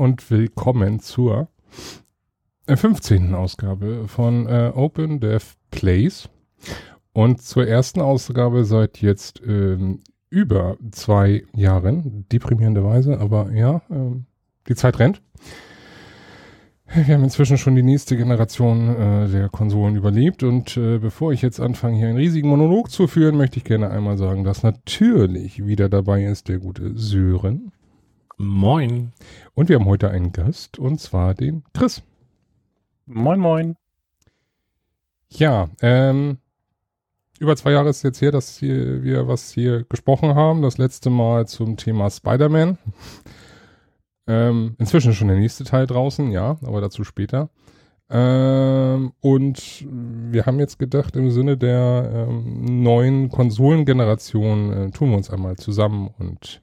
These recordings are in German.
Und willkommen zur 15. Ausgabe von äh, Open Dev Plays. Und zur ersten Ausgabe seit jetzt ähm, über zwei Jahren, deprimierenderweise, aber ja, ähm, die Zeit rennt. Wir haben inzwischen schon die nächste Generation äh, der Konsolen überlebt und äh, bevor ich jetzt anfange, hier einen riesigen Monolog zu führen, möchte ich gerne einmal sagen, dass natürlich wieder dabei ist der gute Sören. Moin. Und wir haben heute einen Gast, und zwar den Chris. Moin, moin. Ja, ähm, über zwei Jahre ist jetzt her, dass hier, wir was hier gesprochen haben. Das letzte Mal zum Thema Spider-Man. ähm, inzwischen schon der nächste Teil draußen, ja, aber dazu später. Ähm, und wir haben jetzt gedacht, im Sinne der ähm, neuen Konsolengeneration äh, tun wir uns einmal zusammen und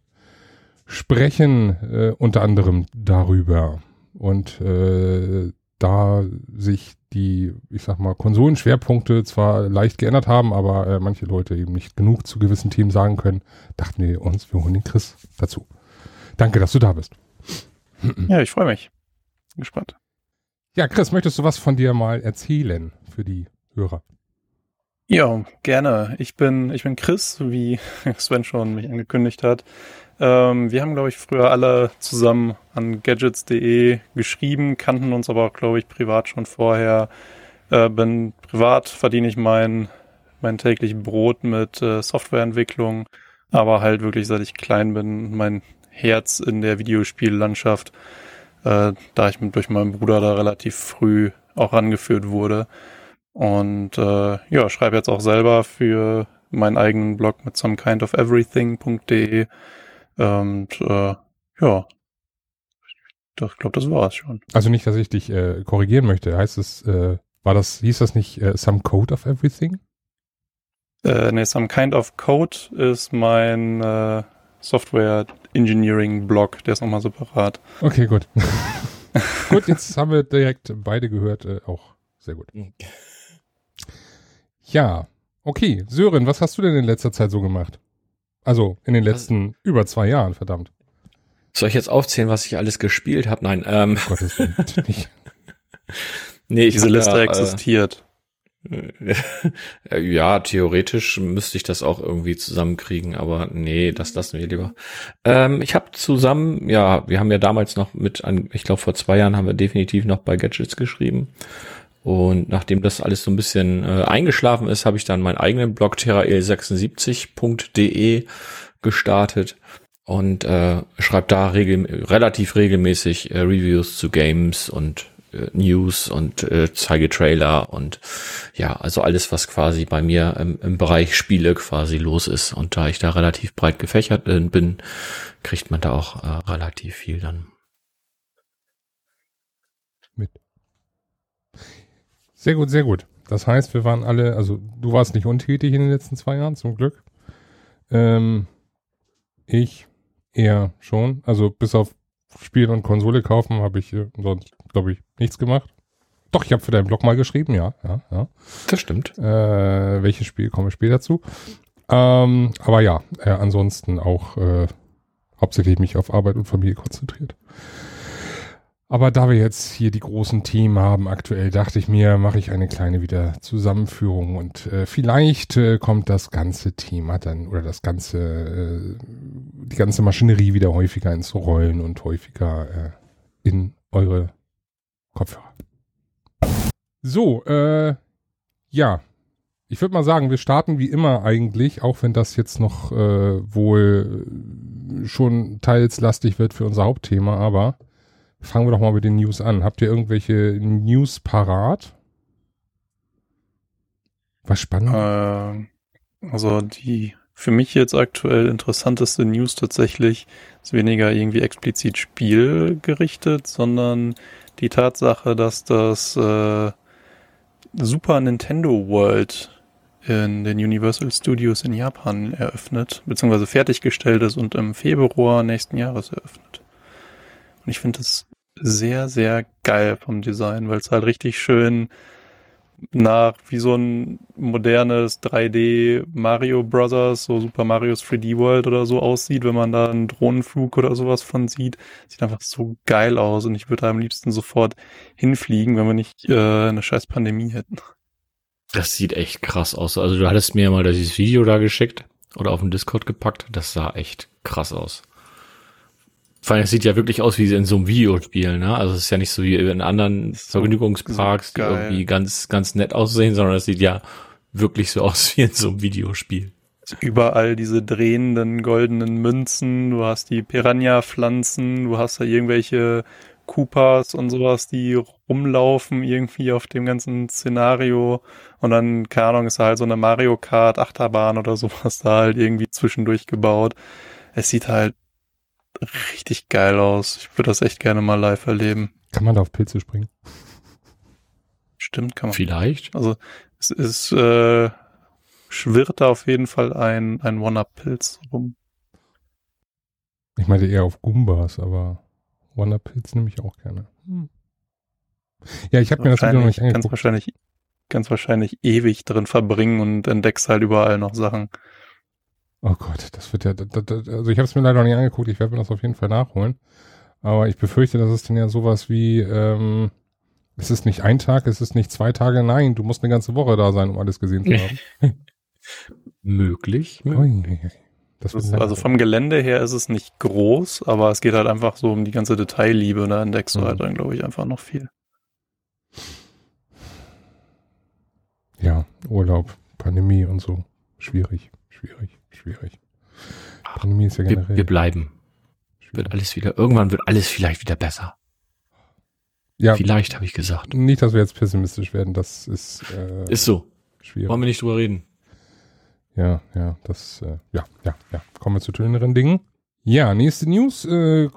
sprechen äh, unter anderem darüber. Und äh, da sich die, ich sag mal, Konsolenschwerpunkte zwar leicht geändert haben, aber äh, manche Leute eben nicht genug zu gewissen Themen sagen können, dachten wir uns, wir holen den Chris dazu. Danke, dass du da bist. Ja, ich freue mich. Bin gespannt. Ja, Chris, möchtest du was von dir mal erzählen für die Hörer? Ja, gerne. Ich bin, ich bin Chris, wie Sven schon mich angekündigt hat. Ähm, wir haben, glaube ich, früher alle zusammen an gadgets.de geschrieben, kannten uns aber auch, glaube ich, privat schon vorher. Äh, bin privat verdiene ich mein, mein täglich Brot mit äh, Softwareentwicklung, aber halt wirklich, seit ich klein bin, mein Herz in der Videospiellandschaft, äh, da ich mit, durch meinen Bruder da relativ früh auch angeführt wurde. Und äh, ja, schreibe jetzt auch selber für meinen eigenen Blog mit somekindofeverything.de und äh, ja, ich glaube, das war es schon. Also nicht, dass ich dich äh, korrigieren möchte. Heißt es, äh, war das, hieß das nicht äh, Some Code of Everything? Äh, nee, Some Kind of Code ist mein äh, Software Engineering Blog, der ist nochmal separat. Okay, gut. gut, jetzt haben wir direkt beide gehört, äh, auch sehr gut. Ja, okay. Sören, was hast du denn in letzter Zeit so gemacht? Also in den letzten also, über zwei Jahren, verdammt. Soll ich jetzt aufzählen, was ich alles gespielt habe? Nein, ähm. Gottes Willen, nicht. nee, ich Diese Liste da, existiert. Äh, ja, theoretisch müsste ich das auch irgendwie zusammenkriegen, aber nee, das lassen wir lieber. Ähm, ich habe zusammen, ja, wir haben ja damals noch mit, ich glaube vor zwei Jahren haben wir definitiv noch bei Gadgets geschrieben. Und nachdem das alles so ein bisschen äh, eingeschlafen ist, habe ich dann meinen eigenen Blog terrael76.de gestartet und äh, schreibe da regel relativ regelmäßig äh, Reviews zu Games und äh, News und äh, zeige Trailer und ja, also alles, was quasi bei mir im, im Bereich Spiele quasi los ist. Und da ich da relativ breit gefächert äh, bin, kriegt man da auch äh, relativ viel dann. Sehr gut, sehr gut. Das heißt, wir waren alle, also du warst nicht untätig in den letzten zwei Jahren, zum Glück. Ähm, ich eher schon. Also bis auf Spiel und Konsole kaufen habe ich äh, sonst, glaube ich, nichts gemacht. Doch, ich habe für deinen Blog mal geschrieben, ja, ja, ja. Das stimmt. Äh, welches Spiel komme ich später zu? Ähm, aber ja, äh, ansonsten auch äh, hauptsächlich mich auf Arbeit und Familie konzentriert. Aber da wir jetzt hier die großen Themen haben aktuell, dachte ich mir, mache ich eine kleine wieder Zusammenführung und äh, vielleicht äh, kommt das ganze Thema dann oder das ganze, äh, die ganze Maschinerie wieder häufiger ins Rollen und häufiger äh, in eure Kopfhörer. So, äh, ja, ich würde mal sagen, wir starten wie immer eigentlich, auch wenn das jetzt noch äh, wohl schon teils lastig wird für unser Hauptthema, aber Fangen wir doch mal mit den News an. Habt ihr irgendwelche News parat? Was spannend? Äh, also die für mich jetzt aktuell interessanteste News tatsächlich ist weniger irgendwie explizit spielgerichtet, sondern die Tatsache, dass das äh, Super Nintendo World in den Universal Studios in Japan eröffnet, beziehungsweise fertiggestellt ist und im Februar nächsten Jahres eröffnet. Und ich finde das sehr, sehr geil vom Design, weil es halt richtig schön nach wie so ein modernes 3D Mario Brothers, so Super Mario's 3D World oder so aussieht, wenn man da einen Drohnenflug oder sowas von sieht. Sieht einfach so geil aus und ich würde da am liebsten sofort hinfliegen, wenn wir nicht äh, eine scheiß Pandemie hätten. Das sieht echt krass aus. Also du hattest mir mal dieses Video da geschickt oder auf dem Discord gepackt. Das sah echt krass aus. Vor allem, es sieht ja wirklich aus wie in so einem Videospiel, ne? Also es ist ja nicht so wie in anderen so, Vergnügungsparks, die irgendwie ganz, ganz nett aussehen, sondern es sieht ja wirklich so aus wie in so einem Videospiel. Überall diese drehenden goldenen Münzen, du hast die Piranha-Pflanzen, du hast da irgendwelche Koopas und sowas, die rumlaufen irgendwie auf dem ganzen Szenario und dann, keine Ahnung, ist da halt so eine Mario Kart Achterbahn oder sowas da halt irgendwie zwischendurch gebaut. Es sieht halt richtig geil aus. Ich würde das echt gerne mal live erleben. Kann man da auf Pilze springen? Stimmt, kann man. Vielleicht. Also es ist äh, schwirrt da auf jeden Fall ein, ein One-Up-Pilz rum. Ich meinte eher auf Gumbas, aber One-Up-Pilz nehme ich auch gerne. Hm. Ja, ich habe mir das Video noch nicht angeguckt. Ganz wahrscheinlich, ganz wahrscheinlich ewig drin verbringen und entdeckst halt überall noch Sachen. Oh Gott, das wird ja, das, das, also ich habe es mir leider noch nicht angeguckt, ich werde mir das auf jeden Fall nachholen. Aber ich befürchte, dass es dann ja sowas wie, ähm, es ist nicht ein Tag, es ist nicht zwei Tage, nein, du musst eine ganze Woche da sein, um alles gesehen zu haben. möglich. möglich. Das ist, also vom Gelände her ist es nicht groß, aber es geht halt einfach so um die ganze Detailliebe, da entdeckst du mhm. halt dann, glaube ich, einfach noch viel. Ja, Urlaub, Pandemie und so. Schwierig, schwierig schwierig. Pandemie ist ja generell. Wir, wir bleiben. Schwierig. Wird alles wieder, irgendwann wird alles vielleicht wieder besser. Ja. Vielleicht habe ich gesagt. Nicht, dass wir jetzt pessimistisch werden, das ist. Äh, ist so. Schwierig. Wollen wir nicht drüber reden. Ja, ja, das, äh, ja, ja, ja. Kommen wir zu schöneren Dingen. Ja, nächste News äh,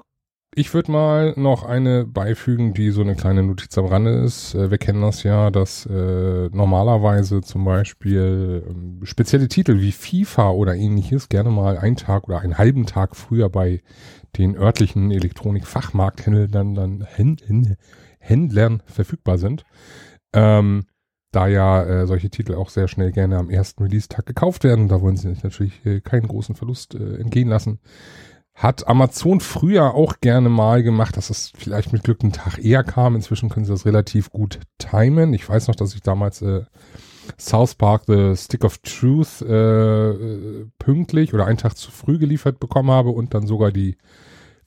ich würde mal noch eine beifügen, die so eine kleine Notiz am Rande ist. Äh, wir kennen das ja, dass äh, normalerweise zum Beispiel ähm, spezielle Titel wie FIFA oder ähnliches gerne mal einen Tag oder einen halben Tag früher bei den örtlichen Elektronikfachmarkthändlern dann Händlern verfügbar sind. Ähm, da ja äh, solche Titel auch sehr schnell gerne am ersten Release-Tag gekauft werden, da wollen sie natürlich äh, keinen großen Verlust äh, entgehen lassen. Hat Amazon früher auch gerne mal gemacht, dass es vielleicht mit Glück einen Tag eher kam. Inzwischen können sie das relativ gut timen. Ich weiß noch, dass ich damals äh, South Park The Stick of Truth äh, pünktlich oder einen Tag zu früh geliefert bekommen habe und dann sogar die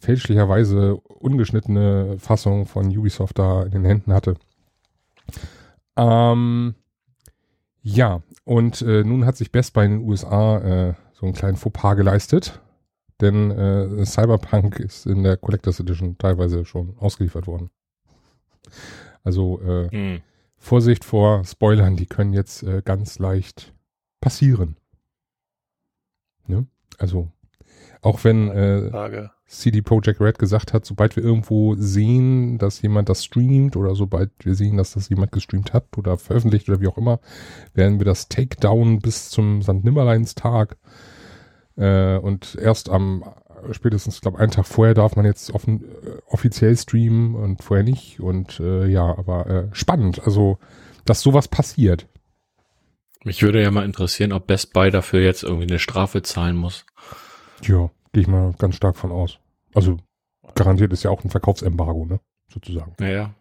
fälschlicherweise ungeschnittene Fassung von Ubisoft da in den Händen hatte. Ähm, ja, und äh, nun hat sich Best Buy in den USA äh, so einen kleinen Fauxpas geleistet denn äh, Cyberpunk ist in der Collectors Edition teilweise schon ausgeliefert worden. Also äh, hm. Vorsicht vor Spoilern, die können jetzt äh, ganz leicht passieren. Ne? Also auch wenn äh, CD Projekt Red gesagt hat, sobald wir irgendwo sehen, dass jemand das streamt oder sobald wir sehen, dass das jemand gestreamt hat oder veröffentlicht oder wie auch immer, werden wir das Takedown bis zum St. Nimmerleinstag äh, und erst am spätestens, glaube einen Tag vorher darf man jetzt offen, äh, offiziell streamen und vorher nicht. Und äh, ja, aber äh, spannend, also dass sowas passiert. Mich würde ja mal interessieren, ob Best Buy dafür jetzt irgendwie eine Strafe zahlen muss. Ja, gehe ich mal ganz stark von aus. Also garantiert ist ja auch ein Verkaufsembargo, ne? Sozusagen. Naja,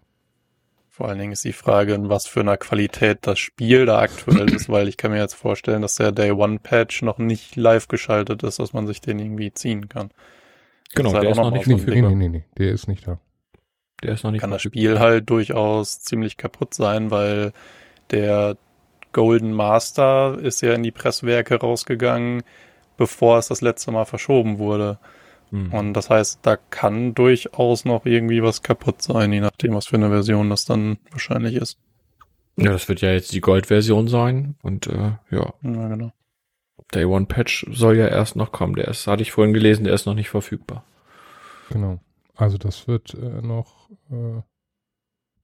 vor allen Dingen ist die Frage, in was für einer Qualität das Spiel da aktuell ist, weil ich kann mir jetzt vorstellen, dass der Day One Patch noch nicht live geschaltet ist, dass man sich den irgendwie ziehen kann. Genau, der ist noch nicht nee, nee, nee, nee, der ist nicht da. Der ist noch nicht Kann das Spiel halt durchaus ziemlich kaputt sein, weil der Golden Master ist ja in die Presswerke rausgegangen, bevor es das letzte Mal verschoben wurde. Mhm. Und das heißt, da kann durchaus noch irgendwie was kaputt sein, je nachdem, was für eine Version das dann wahrscheinlich ist. Ja, das wird ja jetzt die Gold-Version sein und äh, ja. Ja, genau. Day One Patch soll ja erst noch kommen. Der ist, hatte ich vorhin gelesen, der ist noch nicht verfügbar. Genau. Also das wird äh, noch äh,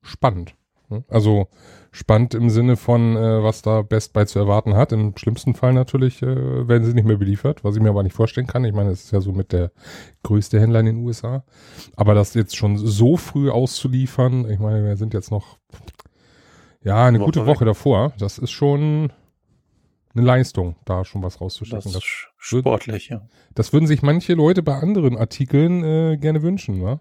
spannend. Ne? Also spannend im Sinne von, äh, was da Best Buy zu erwarten hat. Im schlimmsten Fall natürlich äh, werden sie nicht mehr beliefert, was ich mir aber nicht vorstellen kann. Ich meine, es ist ja so mit der größte Händler in den USA. Aber das jetzt schon so früh auszuliefern, ich meine, wir sind jetzt noch Ja, eine Woche gute Woche weg. davor. Das ist schon eine Leistung, da schon was rauszuschicken. Das, ist sportlich, ja. Das würden sich manche Leute bei anderen Artikeln äh, gerne wünschen, wa?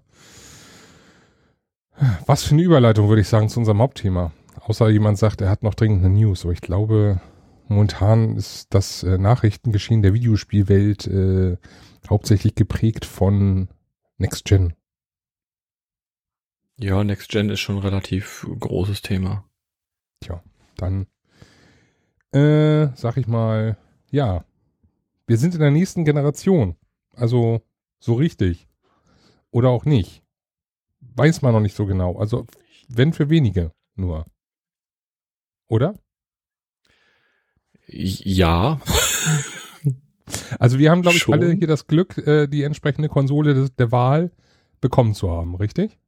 Was für eine Überleitung, würde ich sagen, zu unserem Hauptthema. Außer jemand sagt, er hat noch dringend eine News. Aber ich glaube, momentan ist das äh, Nachrichtengeschehen der Videospielwelt äh, hauptsächlich geprägt von Next Gen. Ja, Next Gen ist schon ein relativ großes Thema. Tja, dann äh, sag ich mal, ja, wir sind in der nächsten Generation. Also so richtig. Oder auch nicht. Weiß man noch nicht so genau. Also wenn für wenige nur. Oder? Ja. Also wir haben, glaube ich, Schon. alle hier das Glück, äh, die entsprechende Konsole des, der Wahl bekommen zu haben, richtig?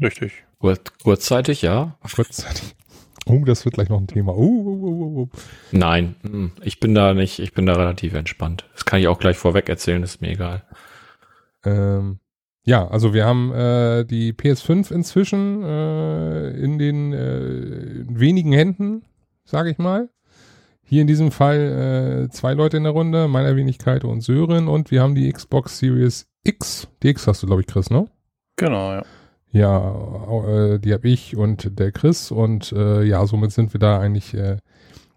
Richtig. Kur kurzzeitig, ja. Kurzzeitig. Oh, das wird gleich noch ein Thema. Oh, oh, oh. Nein, hm, ich bin da nicht, ich bin da relativ entspannt. Das kann ich auch gleich vorweg erzählen, ist mir egal. Ähm, ja, also wir haben äh, die PS5 inzwischen äh, in den äh, wenigen Händen, sage ich mal. Hier in diesem Fall äh, zwei Leute in der Runde, meiner Wenigkeit und Sören. Und wir haben die Xbox Series X. Die X hast du, glaube ich, Chris, ne? Genau, ja. Ja, äh, die habe ich und der Chris. Und äh, ja, somit sind wir da eigentlich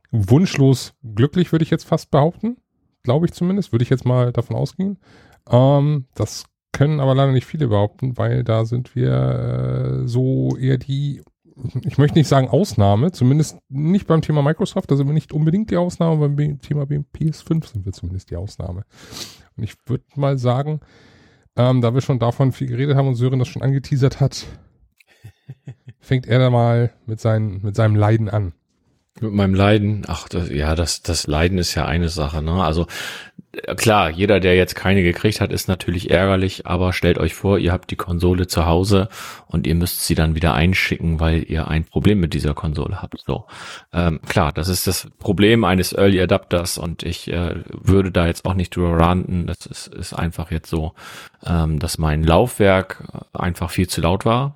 wunschlos glücklich, würde ich jetzt fast behaupten. Glaube ich zumindest, würde ich jetzt mal davon ausgehen. Ähm, das können aber leider nicht viele behaupten, weil da sind wir äh, so eher die ich möchte nicht sagen Ausnahme, zumindest nicht beim Thema Microsoft, da sind wir nicht unbedingt die Ausnahme, beim Thema PS5 sind wir zumindest die Ausnahme. Und ich würde mal sagen, ähm, da wir schon davon viel geredet haben und Sören das schon angeteasert hat, fängt er da mal mit, seinen, mit seinem Leiden an. Mit meinem Leiden, ach, das, ja, das, das Leiden ist ja eine Sache, ne? Also klar, jeder, der jetzt keine gekriegt hat, ist natürlich ärgerlich, aber stellt euch vor, ihr habt die Konsole zu Hause und ihr müsst sie dann wieder einschicken, weil ihr ein Problem mit dieser Konsole habt. So, ähm, klar, das ist das Problem eines Early Adapters und ich äh, würde da jetzt auch nicht drüber ranten. Das ist, ist einfach jetzt so, ähm, dass mein Laufwerk einfach viel zu laut war.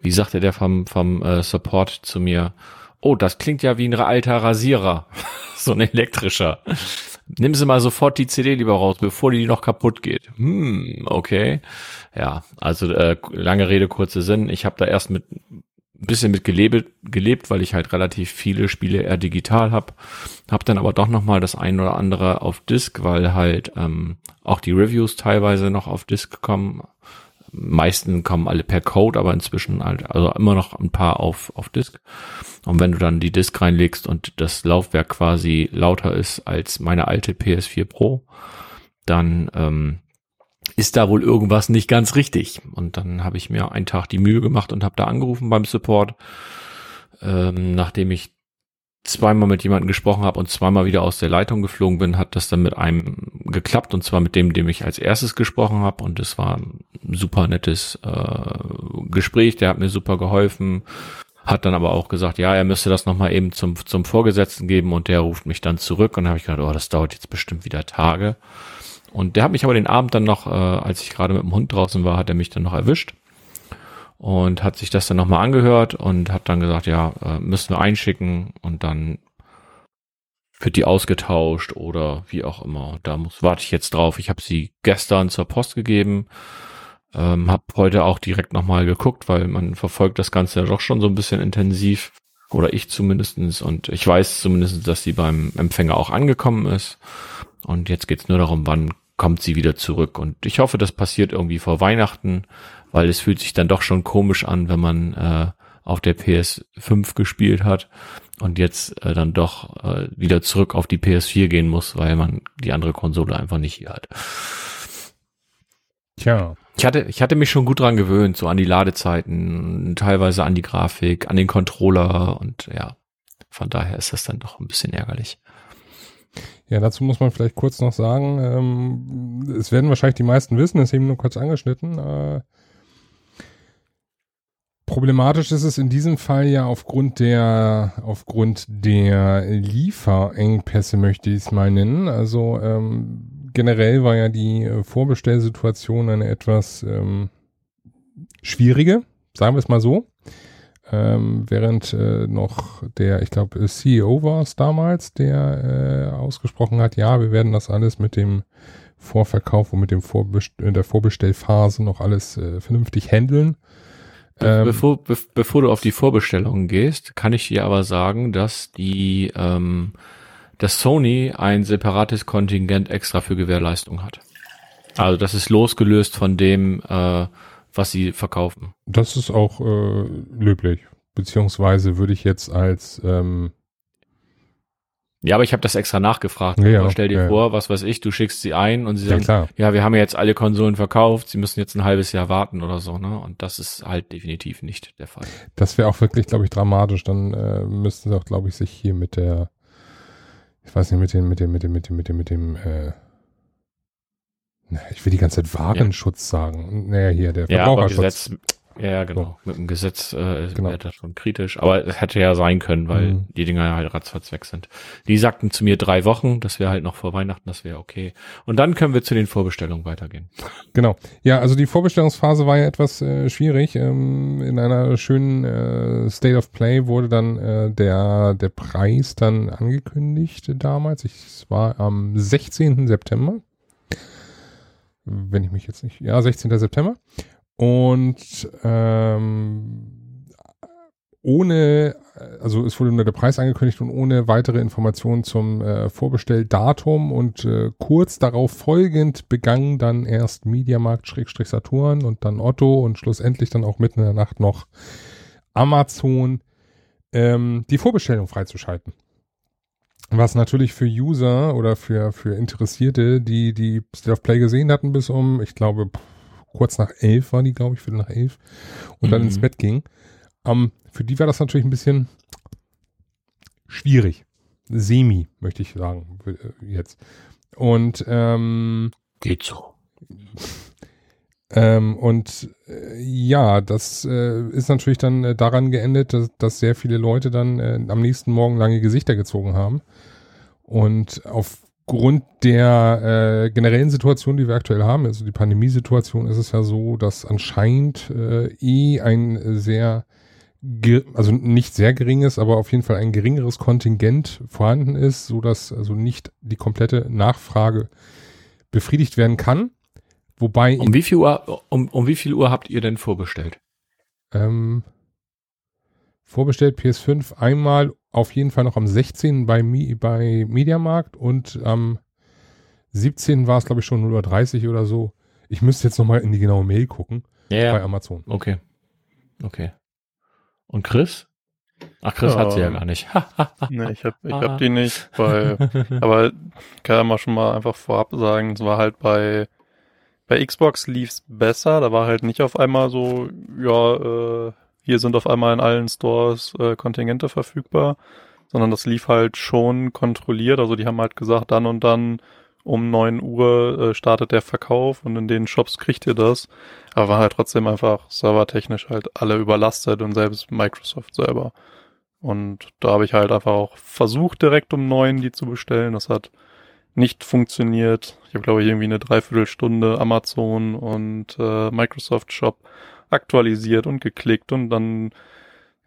Wie sagte der vom, vom äh, Support zu mir? Oh, das klingt ja wie ein alter Rasierer. so ein elektrischer. Nimm sie mal sofort die CD lieber raus, bevor die noch kaputt geht. Hm, okay. Ja, also äh, lange Rede, kurze Sinn. Ich habe da erst mit ein bisschen mit gelebt, gelebt, weil ich halt relativ viele Spiele eher digital habe. Hab dann aber doch noch mal das ein oder andere auf Disk, weil halt ähm, auch die Reviews teilweise noch auf Disk kommen. Meisten kommen alle per Code, aber inzwischen halt, also immer noch ein paar auf, auf Disk. Und wenn du dann die Disk reinlegst und das Laufwerk quasi lauter ist als meine alte PS4 Pro, dann ähm, ist da wohl irgendwas nicht ganz richtig. Und dann habe ich mir einen Tag die Mühe gemacht und habe da angerufen beim Support, ähm, nachdem ich zweimal mit jemandem gesprochen habe und zweimal wieder aus der Leitung geflogen bin, hat das dann mit einem geklappt und zwar mit dem, dem ich als erstes gesprochen habe und es war ein super nettes äh, Gespräch, der hat mir super geholfen, hat dann aber auch gesagt, ja, er müsste das nochmal eben zum, zum Vorgesetzten geben und der ruft mich dann zurück und habe ich gedacht, oh, das dauert jetzt bestimmt wieder Tage. Und der hat mich aber den Abend dann noch, äh, als ich gerade mit dem Hund draußen war, hat er mich dann noch erwischt und hat sich das dann nochmal angehört und hat dann gesagt, ja, äh, müssen wir einschicken und dann wird die ausgetauscht oder wie auch immer. Da muss, warte ich jetzt drauf. Ich habe sie gestern zur Post gegeben ähm, hab heute auch direkt nochmal geguckt, weil man verfolgt das Ganze ja doch schon so ein bisschen intensiv. Oder ich zumindestens Und ich weiß zumindest, dass sie beim Empfänger auch angekommen ist. Und jetzt geht's nur darum, wann kommt sie wieder zurück. Und ich hoffe, das passiert irgendwie vor Weihnachten, weil es fühlt sich dann doch schon komisch an, wenn man äh, auf der PS5 gespielt hat und jetzt äh, dann doch äh, wieder zurück auf die PS4 gehen muss, weil man die andere Konsole einfach nicht hier hat. Tja. Ich hatte, ich hatte mich schon gut dran gewöhnt, so an die Ladezeiten, teilweise an die Grafik, an den Controller und ja, von daher ist das dann doch ein bisschen ärgerlich. Ja, dazu muss man vielleicht kurz noch sagen, ähm, es werden wahrscheinlich die meisten wissen, das ist eben nur kurz angeschnitten. Äh, problematisch ist es in diesem Fall ja aufgrund der, aufgrund der Lieferengpässe, möchte ich es mal nennen. Also ähm, generell war ja die äh, Vorbestellsituation eine etwas ähm, schwierige, sagen wir es mal so. Äh, ähm, während äh, noch der, ich glaube, CEO war es damals, der äh, ausgesprochen hat, ja, wir werden das alles mit dem Vorverkauf und mit dem Vorbest in der Vorbestellphase noch alles äh, vernünftig handeln. Ähm, bevor, be bevor du auf die Vorbestellungen gehst, kann ich dir aber sagen, dass die, ähm, dass Sony ein separates Kontingent extra für Gewährleistung hat. Also das ist losgelöst von dem, äh, was sie verkaufen. Das ist auch äh, löblich. Beziehungsweise würde ich jetzt als ähm, ja, aber ich habe das extra nachgefragt. Ja, aber stell dir ja. vor, was weiß ich, du schickst sie ein und sie sagen, ja, ja, wir haben ja jetzt alle Konsolen verkauft, sie müssen jetzt ein halbes Jahr warten oder so, ne? Und das ist halt definitiv nicht der Fall. Das wäre auch wirklich, glaube ich, dramatisch. Dann äh, müssten sie auch, glaube ich, sich hier mit der, ich weiß nicht, mit dem, mit dem, mit dem, mit dem, mit dem, mit dem, äh, ich will die ganze Zeit Warenschutz ja. sagen. Naja, hier, der Verbraucherschutz. Ja, ja, genau. So. Mit dem Gesetz äh, genau. wäre das schon kritisch. Aber es hätte ja sein können, weil mhm. die Dinger halt ratzfatz weg sind. Die sagten zu mir drei Wochen, das wäre halt noch vor Weihnachten, das wäre okay. Und dann können wir zu den Vorbestellungen weitergehen. Genau. Ja, also die Vorbestellungsphase war ja etwas äh, schwierig. Ähm, in einer schönen äh, State of Play wurde dann äh, der, der Preis dann angekündigt damals. Ich, es war am 16. September. Wenn ich mich jetzt nicht, ja, 16. September. Und ähm, ohne, also es wurde nur der Preis angekündigt und ohne weitere Informationen zum äh, Vorbestelldatum und äh, kurz darauf folgend begann dann erst Mediamarkt Schrägstrich Saturn und dann Otto und schlussendlich dann auch mitten in der Nacht noch Amazon ähm, die Vorbestellung freizuschalten. Was natürlich für User oder für, für Interessierte, die die State of Play gesehen hatten bis um, ich glaube, kurz nach elf war die, glaube ich, viertel nach elf und mhm. dann ins mhm. Bett ging. Ähm, für die war das natürlich ein bisschen schwierig. Semi, möchte ich sagen, äh, jetzt. Und ähm, geht so. Ähm, und äh, ja, das äh, ist natürlich dann äh, daran geendet, dass, dass, sehr viele Leute dann äh, am nächsten Morgen lange Gesichter gezogen haben. Und auf Grund der äh, generellen Situation, die wir aktuell haben, also die Pandemiesituation, ist es ja so, dass anscheinend äh, eh ein sehr, also nicht sehr geringes, aber auf jeden Fall ein geringeres Kontingent vorhanden ist, so dass also nicht die komplette Nachfrage befriedigt werden kann. Wobei um wie viel Uhr um, um wie viel Uhr habt ihr denn vorbestellt? Ähm, vorbestellt PS5 einmal auf jeden Fall noch am 16. bei, bei Mediamarkt und am 17. war es, glaube ich, schon 0.30 Uhr oder so. Ich müsste jetzt nochmal in die genaue Mail gucken. Ja, bei Amazon. Okay. Okay. Und Chris? Ach, Chris ja, hat sie ja gar nicht. nee, ich hab, ich hab die nicht, weil, aber kann ja mal schon mal einfach vorab sagen, es war halt bei, bei Xbox lief's besser, da war halt nicht auf einmal so, ja, äh, hier sind auf einmal in allen Stores äh, Kontingente verfügbar, sondern das lief halt schon kontrolliert. Also die haben halt gesagt, dann und dann um neun Uhr äh, startet der Verkauf und in den Shops kriegt ihr das. Aber war halt trotzdem einfach servertechnisch halt alle überlastet und selbst Microsoft selber. Und da habe ich halt einfach auch versucht, direkt um neun die zu bestellen. Das hat nicht funktioniert. Ich habe, glaube ich, irgendwie eine Dreiviertelstunde Amazon und äh, Microsoft Shop aktualisiert und geklickt und dann,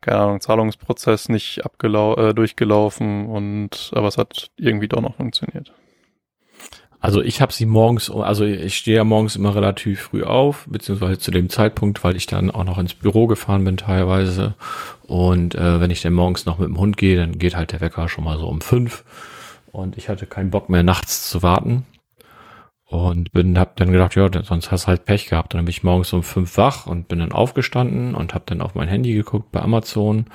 keine Ahnung, Zahlungsprozess nicht äh, durchgelaufen und aber es hat irgendwie doch noch funktioniert. Also ich habe sie morgens, also ich stehe ja morgens immer relativ früh auf, beziehungsweise zu dem Zeitpunkt, weil ich dann auch noch ins Büro gefahren bin teilweise. Und äh, wenn ich dann morgens noch mit dem Hund gehe, dann geht halt der Wecker schon mal so um fünf. Und ich hatte keinen Bock mehr nachts zu warten. Und bin, hab dann gedacht, ja, sonst hast halt Pech gehabt. dann bin ich morgens um fünf wach und bin dann aufgestanden und habe dann auf mein Handy geguckt bei Amazon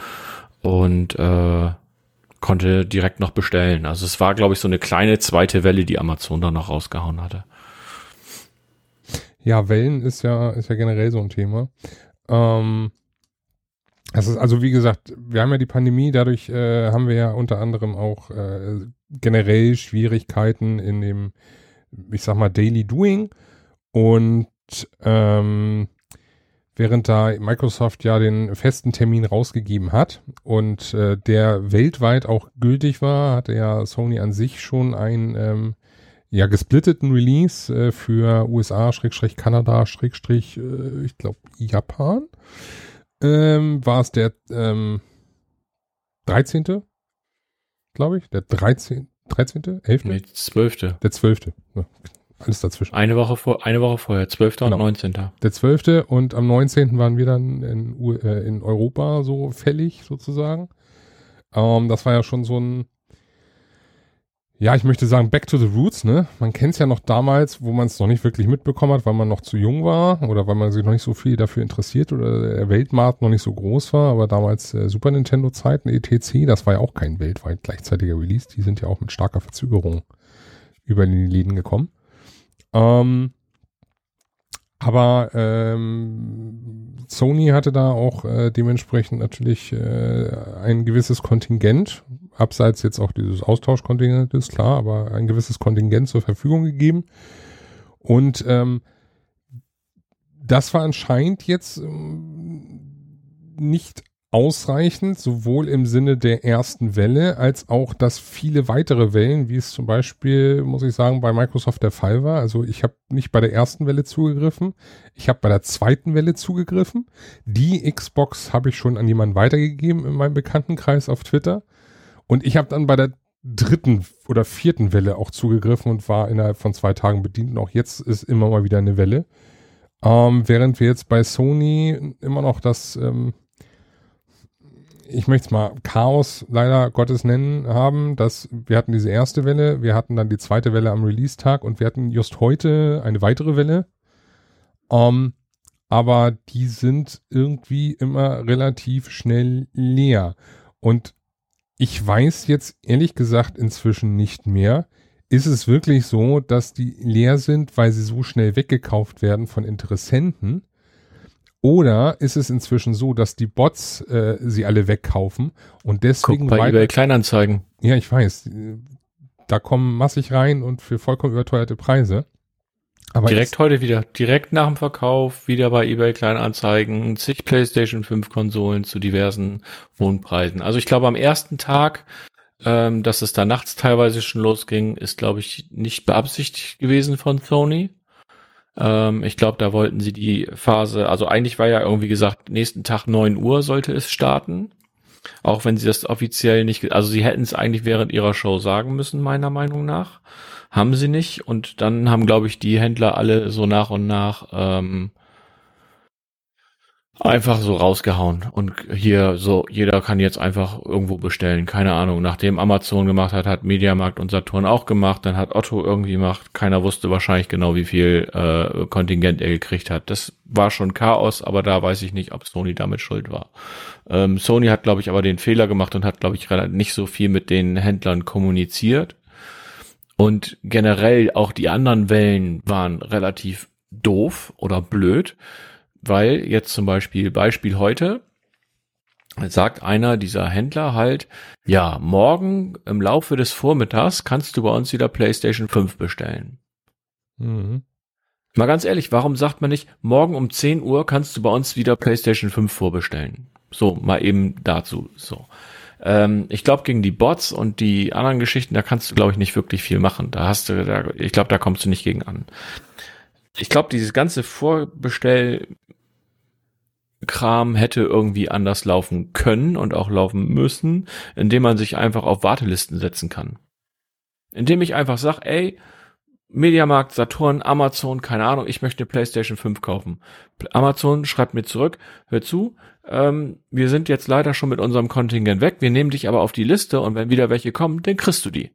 und äh, konnte direkt noch bestellen. Also es war, glaube ich, so eine kleine zweite Welle, die Amazon da noch rausgehauen hatte. Ja, Wellen ist ja, ist ja generell so ein Thema. Ähm, es ist also wie gesagt, wir haben ja die Pandemie, dadurch äh, haben wir ja unter anderem auch äh, generell Schwierigkeiten in dem ich sag mal, Daily Doing. Und ähm, während da Microsoft ja den festen Termin rausgegeben hat und äh, der weltweit auch gültig war, hatte ja Sony an sich schon einen ähm, ja gesplitteten Release äh, für USA, Schrägstrich Kanada, Schrägstrich, äh, ich glaube Japan. ähm, war es der ähm, 13. glaube ich, der 13. 13. 11. Nee, 12. Der 12. Ja, alles dazwischen. Eine Woche vor, eine Woche vorher, 12. Genau. und 19. Der 12. und am 19. waren wir dann in, äh, in Europa so fällig sozusagen. Ähm, das war ja schon so ein, ja, ich möchte sagen, back to the roots, ne? Man kennt es ja noch damals, wo man es noch nicht wirklich mitbekommen hat, weil man noch zu jung war oder weil man sich noch nicht so viel dafür interessiert oder der Weltmarkt noch nicht so groß war, aber damals äh, Super Nintendo Zeiten, ETC, das war ja auch kein weltweit gleichzeitiger Release, die sind ja auch mit starker Verzögerung über die Läden gekommen. Ähm, aber ähm, Sony hatte da auch äh, dementsprechend natürlich äh, ein gewisses Kontingent, abseits jetzt auch dieses Austauschkontingent ist klar, aber ein gewisses Kontingent zur Verfügung gegeben. Und ähm, das war anscheinend jetzt ähm, nicht ausreichend, sowohl im Sinne der ersten Welle, als auch, dass viele weitere Wellen, wie es zum Beispiel, muss ich sagen, bei Microsoft der Fall war. Also ich habe nicht bei der ersten Welle zugegriffen, ich habe bei der zweiten Welle zugegriffen. Die Xbox habe ich schon an jemanden weitergegeben in meinem Bekanntenkreis auf Twitter. Und ich habe dann bei der dritten oder vierten Welle auch zugegriffen und war innerhalb von zwei Tagen bedient. Und auch jetzt ist immer mal wieder eine Welle. Ähm, während wir jetzt bei Sony immer noch das, ähm, ich möchte es mal Chaos leider Gottes nennen haben, dass wir hatten diese erste Welle, wir hatten dann die zweite Welle am Release-Tag und wir hatten just heute eine weitere Welle. Ähm, aber die sind irgendwie immer relativ schnell leer. Und ich weiß jetzt ehrlich gesagt inzwischen nicht mehr, ist es wirklich so, dass die leer sind, weil sie so schnell weggekauft werden von Interessenten? Oder ist es inzwischen so, dass die Bots äh, sie alle wegkaufen und deswegen Guck bei eBay Kleinanzeigen. ja, ich weiß. Da kommen massig rein und für vollkommen überteuerte Preise. Aber Direkt heute wieder, direkt nach dem Verkauf, wieder bei eBay Kleinanzeigen, zig PlayStation 5 Konsolen zu diversen Wohnpreisen. Also ich glaube am ersten Tag, ähm, dass es da nachts teilweise schon losging, ist glaube ich nicht beabsichtigt gewesen von Sony. Ähm, ich glaube, da wollten sie die Phase, also eigentlich war ja irgendwie gesagt, nächsten Tag 9 Uhr sollte es starten. Auch wenn sie das offiziell nicht, also sie hätten es eigentlich während ihrer Show sagen müssen, meiner Meinung nach. Haben sie nicht. Und dann haben, glaube ich, die Händler alle so nach und nach ähm, einfach so rausgehauen. Und hier so, jeder kann jetzt einfach irgendwo bestellen. Keine Ahnung. Nachdem Amazon gemacht hat, hat Mediamarkt und Saturn auch gemacht. Dann hat Otto irgendwie gemacht. Keiner wusste wahrscheinlich genau, wie viel äh, Kontingent er gekriegt hat. Das war schon Chaos, aber da weiß ich nicht, ob Sony damit schuld war. Ähm, Sony hat, glaube ich, aber den Fehler gemacht und hat, glaube ich, nicht so viel mit den Händlern kommuniziert. Und generell auch die anderen Wellen waren relativ doof oder blöd, weil jetzt zum Beispiel Beispiel heute sagt einer dieser Händler halt, ja, morgen im Laufe des Vormittags kannst du bei uns wieder PlayStation 5 bestellen. Mhm. Mal ganz ehrlich, warum sagt man nicht, morgen um 10 Uhr kannst du bei uns wieder PlayStation 5 vorbestellen? So, mal eben dazu, so. Ähm, ich glaube, gegen die Bots und die anderen Geschichten, da kannst du, glaube ich, nicht wirklich viel machen. Da hast du, da, ich glaube, da kommst du nicht gegen an. Ich glaube, dieses ganze Vorbestell Kram hätte irgendwie anders laufen können und auch laufen müssen, indem man sich einfach auf Wartelisten setzen kann. Indem ich einfach sage, ey, Mediamarkt, Saturn, Amazon, keine Ahnung, ich möchte eine PlayStation 5 kaufen. Amazon schreibt mir zurück, hör zu, ähm, wir sind jetzt leider schon mit unserem Kontingent weg, wir nehmen dich aber auf die Liste und wenn wieder welche kommen, dann kriegst du die.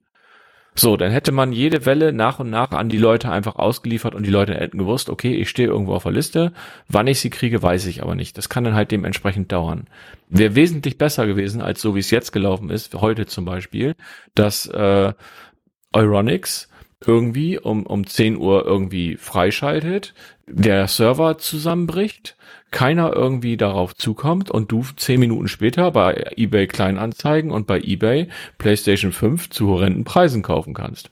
So, dann hätte man jede Welle nach und nach an die Leute einfach ausgeliefert und die Leute hätten gewusst, okay, ich stehe irgendwo auf der Liste, wann ich sie kriege, weiß ich aber nicht. Das kann dann halt dementsprechend dauern. Wäre wesentlich besser gewesen, als so wie es jetzt gelaufen ist, heute zum Beispiel, dass äh, Euronics irgendwie um, um 10 Uhr irgendwie freischaltet, der Server zusammenbricht, keiner irgendwie darauf zukommt und du zehn Minuten später bei eBay Kleinanzeigen und bei eBay PlayStation 5 zu horrenden Preisen kaufen kannst.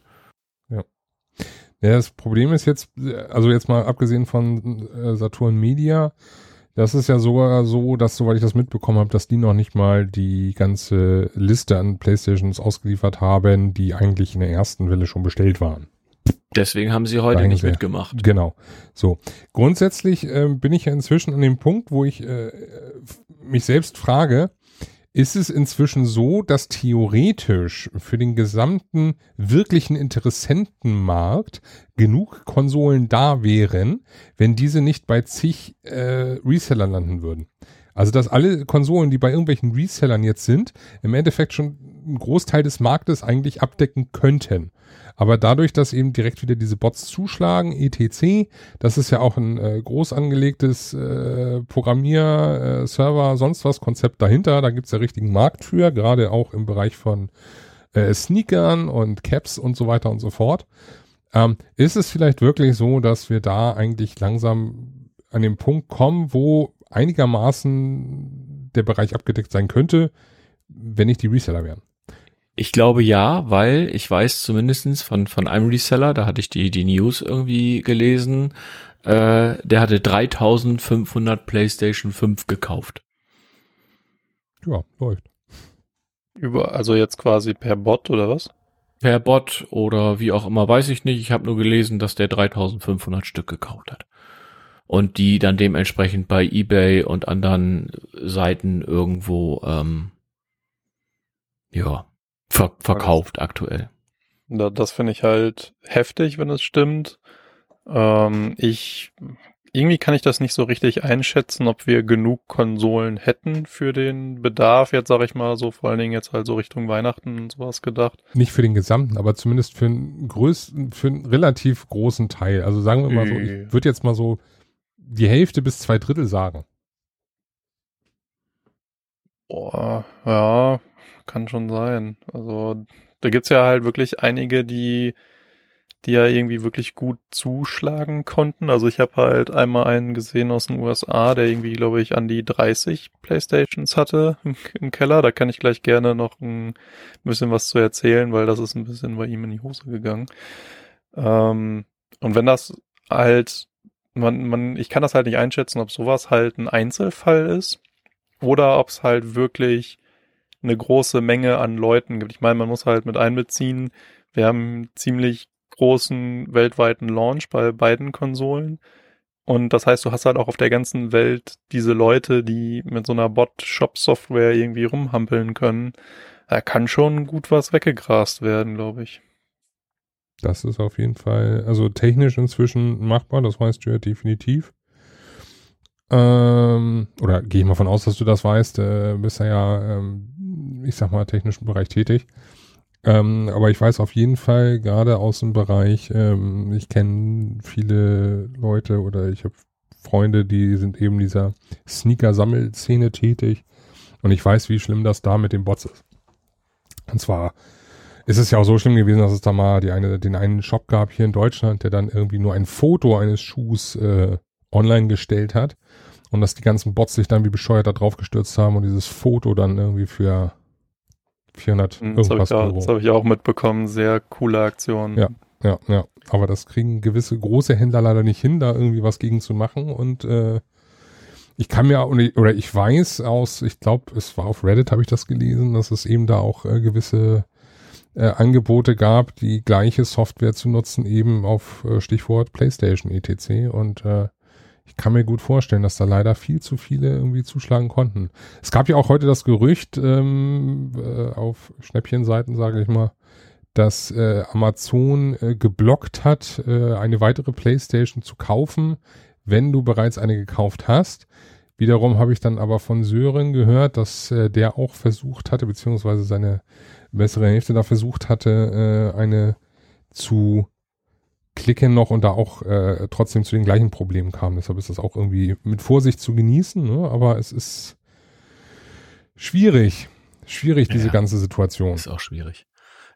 Ja, das Problem ist jetzt, also jetzt mal abgesehen von äh, Saturn Media, das ist ja sogar so, dass, soweit ich das mitbekommen habe, dass die noch nicht mal die ganze Liste an Playstations ausgeliefert haben, die eigentlich in der ersten Welle schon bestellt waren. Deswegen haben sie heute Sagen nicht mitgemacht. Genau. So. Grundsätzlich ähm, bin ich ja inzwischen an dem Punkt, wo ich äh, mich selbst frage, ist es inzwischen so, dass theoretisch für den gesamten wirklichen Interessentenmarkt genug Konsolen da wären, wenn diese nicht bei zig äh, Resellern landen würden? Also dass alle Konsolen, die bei irgendwelchen Resellern jetzt sind, im Endeffekt schon einen Großteil des Marktes eigentlich abdecken könnten. Aber dadurch, dass eben direkt wieder diese Bots zuschlagen, etc., das ist ja auch ein äh, groß angelegtes äh, Programmier, äh, Server, sonst was Konzept dahinter. Da gibt's ja richtigen Markt für, gerade auch im Bereich von äh, Sneakern und Caps und so weiter und so fort. Ähm, ist es vielleicht wirklich so, dass wir da eigentlich langsam an den Punkt kommen, wo einigermaßen der Bereich abgedeckt sein könnte, wenn nicht die Reseller wären? Ich glaube ja, weil ich weiß zumindestens von, von einem Reseller, da hatte ich die, die News irgendwie gelesen, äh, der hatte 3500 PlayStation 5 gekauft. Ja, läuft. Über, also jetzt quasi per Bot oder was? Per Bot oder wie auch immer, weiß ich nicht. Ich habe nur gelesen, dass der 3500 Stück gekauft hat. Und die dann dementsprechend bei eBay und anderen Seiten irgendwo, ähm, ja, ver verkauft aktuell. Da, das finde ich halt heftig, wenn es stimmt. Ähm, ich irgendwie kann ich das nicht so richtig einschätzen, ob wir genug Konsolen hätten für den Bedarf. Jetzt sage ich mal so, vor allen Dingen jetzt halt so Richtung Weihnachten und sowas gedacht. Nicht für den gesamten, aber zumindest für einen größten, für einen relativ großen Teil. Also sagen wir mal so, ich würde jetzt mal so die Hälfte bis zwei Drittel sagen. Boah, ja, kann schon sein. Also da gibt's ja halt wirklich einige, die die ja irgendwie wirklich gut zuschlagen konnten. Also ich habe halt einmal einen gesehen aus den USA, der irgendwie, glaube ich, an die 30 Playstations hatte im, im, Keller. Da kann ich gleich gerne noch ein bisschen was zu erzählen, weil das ist ein bisschen bei ihm in die Hose gegangen. Ähm, und wenn das halt, man, man, ich kann das halt nicht einschätzen, ob sowas halt ein Einzelfall ist oder ob es halt wirklich eine große Menge an Leuten gibt. Ich meine, man muss halt mit einbeziehen, wir haben ziemlich großen weltweiten Launch bei beiden Konsolen. Und das heißt, du hast halt auch auf der ganzen Welt diese Leute, die mit so einer Bot-Shop-Software irgendwie rumhampeln können. Da kann schon gut was weggegrast werden, glaube ich. Das ist auf jeden Fall, also technisch inzwischen machbar, das weißt du ja definitiv. Ähm, oder gehe ich mal von aus, dass du das weißt, äh, bist ja, ähm, ich sag mal, technischen Bereich tätig. Ähm, aber ich weiß auf jeden Fall, gerade aus dem Bereich, ähm, ich kenne viele Leute oder ich habe Freunde, die sind eben dieser Sneaker-Sammelszene tätig. Und ich weiß, wie schlimm das da mit den Bots ist. Und zwar ist es ja auch so schlimm gewesen, dass es da mal die eine, den einen Shop gab hier in Deutschland, der dann irgendwie nur ein Foto eines Schuhs äh, online gestellt hat. Und dass die ganzen Bots sich dann wie bescheuert da drauf gestürzt haben und dieses Foto dann irgendwie für 400 Hm, Das habe irgendwas ich, auch- Euro. das hab ich auch mitbekommen. Sehr coole Aktion. Ja. Ja, ja. Aber das kriegen gewisse große Händler leider nicht hin, da irgendwie was gegen zu machen. Und äh, ich kann mir, oder ich weiß aus, ich glaube, es war auf Reddit, habe ich das gelesen, dass es eben da auch äh, gewisse äh, Angebote gab, die gleiche Software zu nutzen, eben auf äh, Stichwort PlayStation etc. Und äh, ich kann mir gut vorstellen, dass da leider viel zu viele irgendwie zuschlagen konnten. Es gab ja auch heute das Gerücht ähm, äh, auf Schnäppchenseiten, sage ich mal, dass äh, Amazon äh, geblockt hat, äh, eine weitere PlayStation zu kaufen, wenn du bereits eine gekauft hast. Wiederum habe ich dann aber von Sören gehört, dass äh, der auch versucht hatte, beziehungsweise seine bessere Hälfte da versucht hatte, äh, eine zu klicken noch und da auch äh, trotzdem zu den gleichen Problemen kam. Deshalb ist das auch irgendwie mit Vorsicht zu genießen, ne? aber es ist schwierig, schwierig diese Ja. ganze Situation. Ist auch schwierig.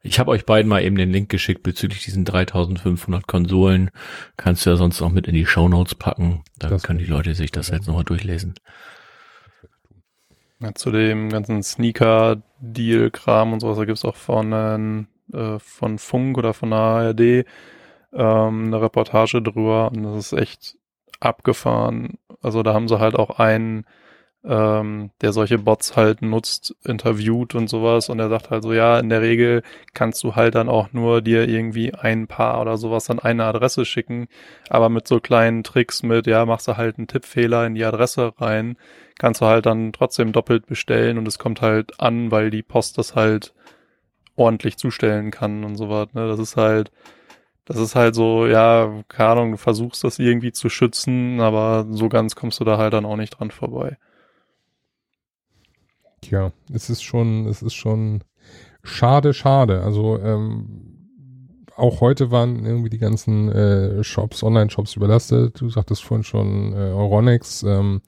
Ich habe euch beiden mal eben den Link geschickt bezüglich diesen 3500 Konsolen. Kannst du ja sonst auch mit in die Shownotes packen. Da Das können die Leute sich das jetzt nochmal durchlesen. Ja, zu dem ganzen Sneaker-Deal-Kram und sowas, da gibt's auch von, äh, von Funk oder von der ARD ähm, eine Reportage drüber und das ist echt abgefahren. Also da haben sie halt auch einen, ähm, der solche Bots halt nutzt, interviewt und sowas. Und er sagt halt so, ja, in der Regel kannst du halt dann auch nur dir irgendwie ein Paar oder sowas an eine Adresse schicken. Aber mit so kleinen Tricks mit, ja, machst du halt einen Tippfehler in die Adresse rein, kannst du halt dann trotzdem doppelt bestellen und es kommt halt an, weil die Post das halt ordentlich zustellen kann und sowas. Ne? Das ist halt, das ist halt so, ja, keine Ahnung, du versuchst das irgendwie zu schützen, aber so ganz kommst du da halt dann auch nicht dran vorbei. Tja, es ist schon, es ist schon schade, schade. Also ähm, auch heute waren irgendwie die ganzen äh, Shops, Online-Shops überlastet. Du sagtest vorhin schon äh, Euronics. Ähm,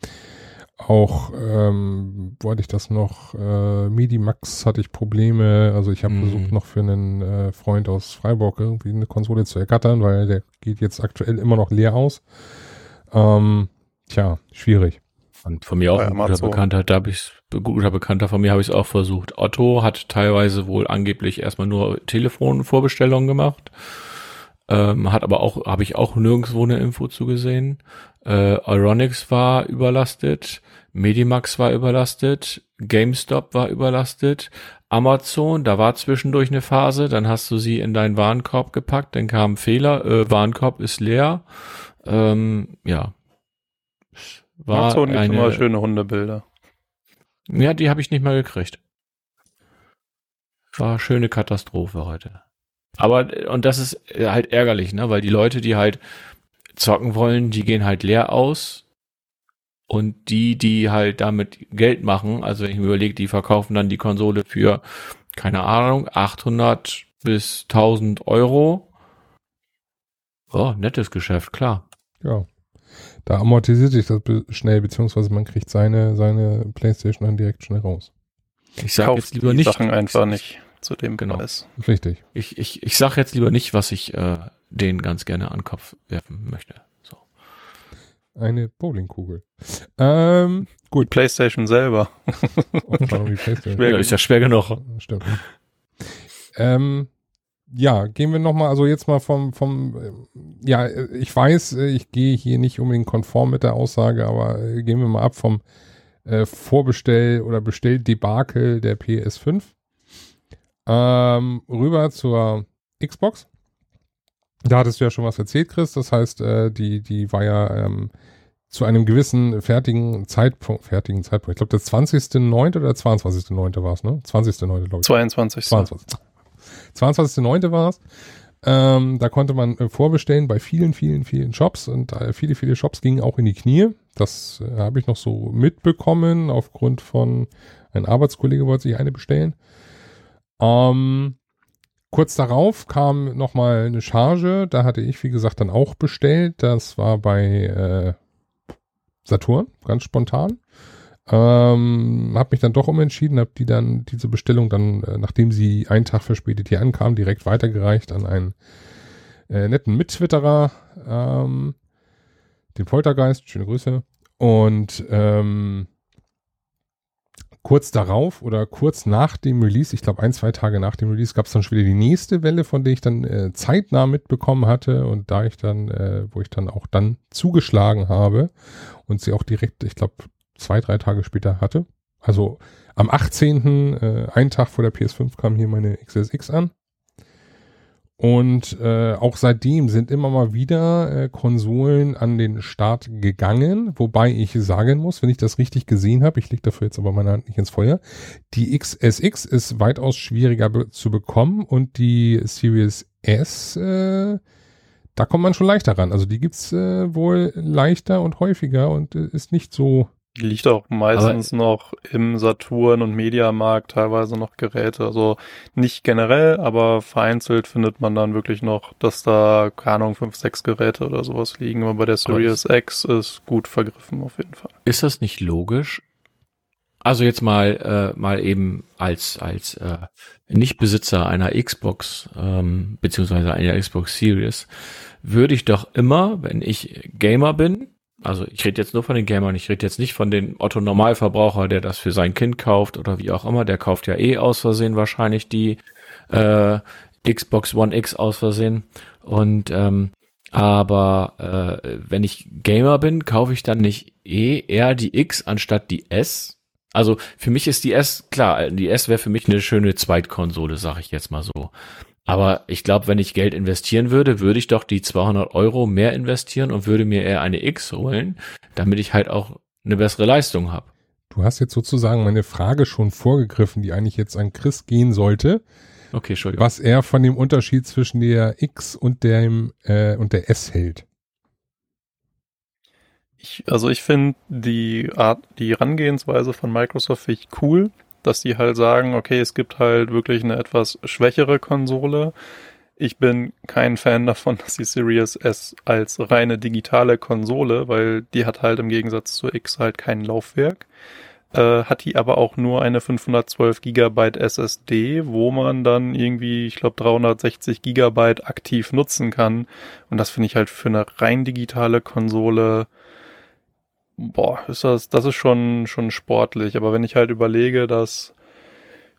auch ähm, wollte ich das noch, äh, Midimax hatte ich Probleme, also ich habe mhm. versucht noch für einen äh, Freund aus Freiburg irgendwie eine Konsole zu ergattern, weil der geht jetzt aktuell immer noch leer aus. Ähm, tja, schwierig. Und von mir auch ein guter Bekannter, da habe ich guter Bekannter von mir habe ich es auch versucht. Otto hat teilweise wohl angeblich erstmal nur Telefonvorbestellungen gemacht. Ähm, hat aber auch, habe ich auch nirgendwo eine Info zugesehen. Äh, Ironics war überlastet, Medimax war überlastet, GameStop war überlastet, Amazon, da war zwischendurch eine Phase, dann hast du sie in deinen Warenkorb gepackt, dann kam ein Fehler, äh, Warenkorb ist leer. Ähm, ja, war Amazon gibt eine, immer schöne Hundebilder. Ja, die habe ich nicht mal gekriegt. War schöne Katastrophe heute. Aber, und das ist halt ärgerlich, ne, weil die Leute, die halt zocken wollen, die gehen halt leer aus. Und die, die halt damit Geld machen, also wenn ich mir überlege, die verkaufen dann die Konsole für, keine Ahnung, 800 bis 1000 Euro. Oh, nettes Geschäft, klar. Ja. Da amortisiert sich das schnell, beziehungsweise man kriegt seine, seine Playstation dann direkt schnell raus. Ich sage jetzt lieber nicht. Sachen einfach nicht zu dem genau. Preis. Richtig. Ich, ich, ich sage jetzt lieber nicht, was ich äh, denen ganz gerne an den Kopf werfen möchte. So. Eine Bowlingkugel. Ähm, gut. Die Playstation selber. die Playstation. Ja, ist ja schwer genug. Stimmt. Ähm, ja, gehen wir nochmal, also jetzt mal vom, vom, äh, ja, ich weiß, äh, ich gehe hier nicht unbedingt konform mit der Aussage, aber äh, gehen wir mal ab vom äh, Vorbestell- oder Bestelldebakel der PS5 ähm, rüber zur Xbox. Da hattest du ja schon was erzählt, Chris. Das heißt, äh, die, die war ja ähm, zu einem gewissen fertigen Zeitpunkt, fertigen Zeitpunkt, ich glaube, der 20.09. oder 22.09. war es, ne? 20.09. glaube ich. 22. 22. 22.09. war es. Ähm, da konnte man äh, vorbestellen bei vielen, vielen, vielen Shops und äh, viele, viele Shops gingen auch in die Knie. Das äh, habe ich noch so mitbekommen aufgrund von ein Arbeitskollege wollte sich eine bestellen. Ähm, kurz darauf kam nochmal eine Charge. Da hatte ich, wie gesagt, dann auch bestellt. Das war bei äh, Saturn, ganz spontan. Ähm, habe mich dann doch umentschieden, habe die dann, diese Bestellung dann, äh, nachdem sie einen Tag verspätet hier ankam, direkt weitergereicht an einen äh, netten Mittwitterer, ähm, den Poltergeist, schöne Grüße. Und ähm, kurz darauf oder kurz nach dem Release, ich glaube ein, zwei Tage nach dem Release, gab es dann schon wieder die nächste Welle, von der ich dann äh, zeitnah mitbekommen hatte und da ich dann, äh, wo ich dann auch dann zugeschlagen habe und sie auch direkt, ich glaube, zwei, drei Tage später hatte. Also am 18., äh, einen Tag vor der PS5 kam hier meine XSX an. Und äh, auch seitdem sind immer mal wieder äh, Konsolen an den Start gegangen, wobei ich sagen muss, wenn ich das richtig gesehen habe, ich lege dafür jetzt aber meine Hand nicht ins Feuer, die XSX ist weitaus schwieriger be zu bekommen und die Series S, äh, da kommt man schon leichter ran. Also die gibt's äh, wohl leichter und häufiger und äh, ist nicht so Liegt auch meistens aber noch im Saturn und Mediamarkt teilweise noch Geräte. Also nicht generell, aber vereinzelt findet man dann wirklich noch, dass da, keine Ahnung, fünf, sechs Geräte oder sowas liegen. Aber bei der Series X ist gut vergriffen auf jeden Fall. Ist das nicht logisch? Also jetzt mal, äh, mal eben als, als äh, Nichtbesitzer einer Xbox, ähm, beziehungsweise einer Xbox Series, würde ich doch immer, wenn ich Gamer bin, also ich rede jetzt nur von den Gamern, ich rede jetzt nicht von den Otto Normalverbraucher, der das für sein Kind kauft oder wie auch immer, der kauft ja eh aus Versehen wahrscheinlich die äh, Xbox One X aus Versehen. Und ähm, Aber äh, wenn ich Gamer bin, kaufe ich dann nicht eh eher die X anstatt die S. Also für mich ist die S, klar, die S wäre für mich eine schöne Zweitkonsole, sag ich jetzt mal so. Aber ich glaube, wenn ich Geld investieren würde, würde ich doch die 200 Euro mehr investieren und würde mir eher eine X holen, damit ich halt auch eine bessere Leistung habe. Du hast jetzt sozusagen meine Frage schon vorgegriffen, die eigentlich jetzt an Chris gehen sollte. Okay, Entschuldigung. Was er von dem Unterschied zwischen der X und dem äh, und der S hält. Ich, also ich finde die Art, die Herangehensweise von Microsoft ich cool, dass die halt sagen, okay, es gibt halt wirklich eine etwas schwächere Konsole. Ich bin kein Fan davon, dass die Series S als reine digitale Konsole, weil die hat halt im Gegensatz zur X halt kein Laufwerk äh, hat die aber auch nur eine 512 Gigabyte SSD, wo man dann irgendwie, ich glaube, 360 Gigabyte aktiv nutzen kann. Und das finde ich halt für eine rein digitale Konsole, boah, ist das, das ist schon, schon sportlich. Aber wenn ich halt überlege, dass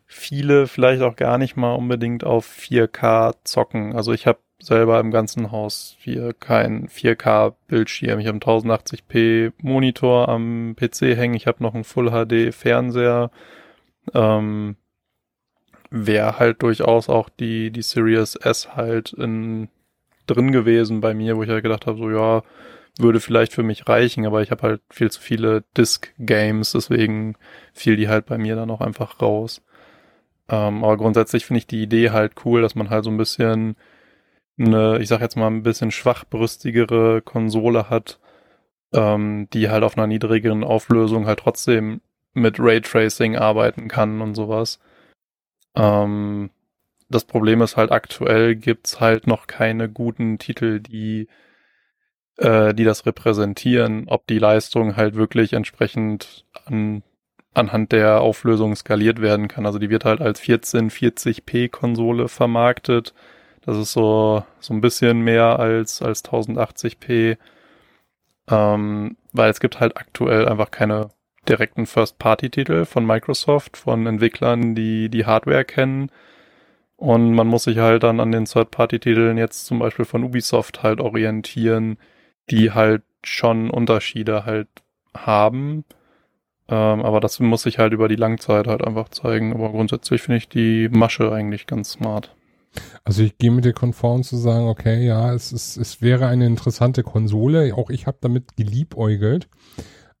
viele vielleicht auch gar nicht mal unbedingt auf 4K zocken. Also ich habe selber im ganzen Haus hier kein 4K-Bildschirm. Ich habe einen 1080p Monitor am PC hängen. Ich habe noch einen Full HD Fernseher. Ähm, Wäre halt durchaus auch die, die Series S halt in, drin gewesen bei mir, wo ich halt gedacht habe, so ja, würde vielleicht für mich reichen, aber ich habe halt viel zu viele Disk-Games, deswegen fiel die halt bei mir dann auch einfach raus. Ähm, aber grundsätzlich finde ich die Idee halt cool, dass man halt so ein bisschen eine, ich sag jetzt mal, ein bisschen schwachbrüstigere Konsole hat, ähm, die halt auf einer niedrigeren Auflösung halt trotzdem mit Raytracing arbeiten kann und sowas. Ähm, das Problem ist halt aktuell gibt's halt noch keine guten Titel, die äh, die das repräsentieren, ob die Leistung halt wirklich entsprechend an, anhand der Auflösung skaliert werden kann. Also die wird halt als 1440p Konsole vermarktet das ist so, so ein bisschen mehr als, als 1080p. Ähm, weil es gibt halt aktuell einfach keine direkten First-Party-Titel von Microsoft, von Entwicklern, die die Hardware kennen. Und man muss sich halt dann an den Third-Party-Titeln jetzt zum Beispiel von Ubisoft halt orientieren, die halt schon Unterschiede halt haben. Ähm, aber das muss sich halt über die Langzeit halt einfach zeigen. Aber grundsätzlich finde ich die Masche eigentlich ganz smart. Also ich gehe mit dir konform zu sagen, okay, ja, es, ist, es wäre eine interessante Konsole. Auch ich habe damit geliebäugelt.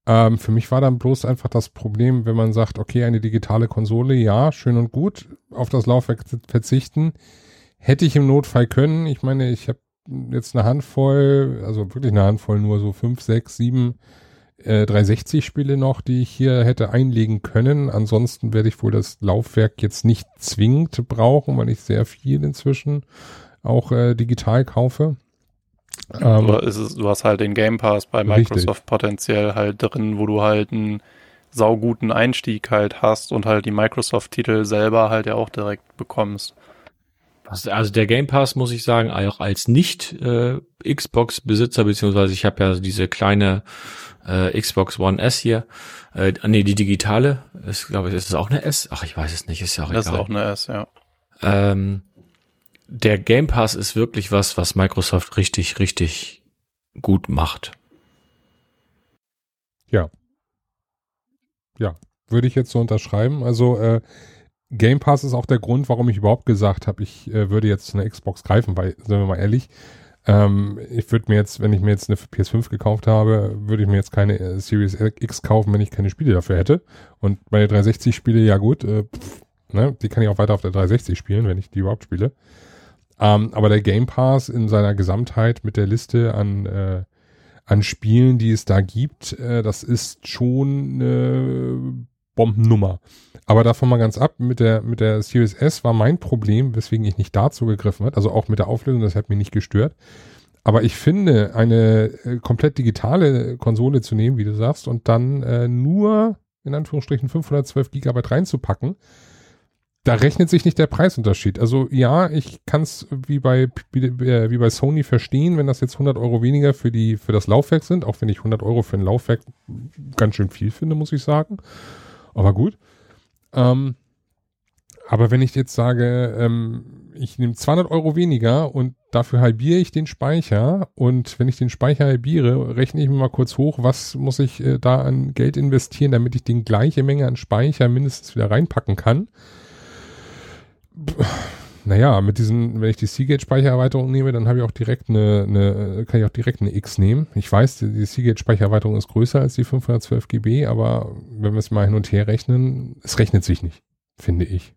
Ähm, für mich war dann bloß einfach das Problem, wenn man sagt, okay, eine digitale Konsole, ja, schön und gut, auf das Laufwerk verzichten, hätte ich im Notfall können. Ich meine, ich habe jetzt eine Handvoll, also wirklich eine Handvoll, nur so fünf, sechs, sieben äh, 360-Spiele noch, die ich hier hätte einlegen können. Ansonsten werde ich wohl das Laufwerk jetzt nicht zwingend brauchen, weil ich sehr viel inzwischen auch äh, digital kaufe. Ähm, du, es, du hast halt den Game Pass bei Microsoft richtig. potenziell halt drin, wo du halt einen sauguten Einstieg halt hast und halt die Microsoft-Titel selber halt ja auch direkt bekommst. Also der Game Pass muss ich sagen, auch als nicht äh, Xbox-Besitzer, beziehungsweise ich habe ja diese kleine äh, Xbox One S hier. Äh, nee, die digitale. Ist, glaube ich, ist es auch eine S? Ach, ich weiß es nicht, ist ja auch das egal. Das ist auch eine S, ja. Ähm, der Game Pass ist wirklich was, was Microsoft richtig, richtig gut macht. Ja. Ja, würde ich jetzt so unterschreiben. Also äh, Game Pass ist auch der Grund, warum ich überhaupt gesagt habe, ich äh, würde jetzt eine Xbox greifen, weil, sind wir mal ehrlich, ähm, ich würde mir jetzt, wenn ich mir jetzt eine PS5 gekauft habe, würde ich mir jetzt keine äh, Series X kaufen, wenn ich keine Spiele dafür hätte. Und meine 360-Spiele, ja gut, äh, pff, ne, die kann ich auch weiter auf der 360 spielen, wenn ich die überhaupt spiele. Ähm, aber der Game Pass in seiner Gesamtheit mit der Liste an, äh, an Spielen, die es da gibt, äh, das ist schon eine Bombennummer. Aber davon mal ganz ab, mit der, mit der Series S war mein Problem, weswegen ich nicht dazu gegriffen habe, also auch mit der Auflösung, das hat mich nicht gestört. Aber ich finde, eine äh, komplett digitale Konsole zu nehmen, wie du sagst, und dann äh, nur in Anführungsstrichen 512 Gigabyte reinzupacken, da rechnet sich nicht der Preisunterschied. Also ja, ich kann es wie bei äh, wie bei Sony verstehen, wenn das jetzt 100 Euro weniger für die für das Laufwerk sind, auch wenn ich 100 Euro für ein Laufwerk ganz schön viel finde, muss ich sagen. Aber gut. Ähm, aber wenn ich jetzt sage, ähm, ich nehme 200 Euro weniger und dafür halbiere ich den Speicher und wenn ich den Speicher halbiere, rechne ich mir mal kurz hoch, was muss ich äh, da an Geld investieren, damit ich die gleiche Menge an Speicher mindestens wieder reinpacken kann. Naja, mit diesen, wenn ich die Seagate-Speichererweiterung nehme, dann habe ich auch direkt eine, eine, kann ich auch direkt eine X nehmen. Ich weiß, die, die Seagate-Speichererweiterung ist größer als die 512 GB, aber wenn wir es mal hin und her rechnen, es rechnet sich nicht, finde ich.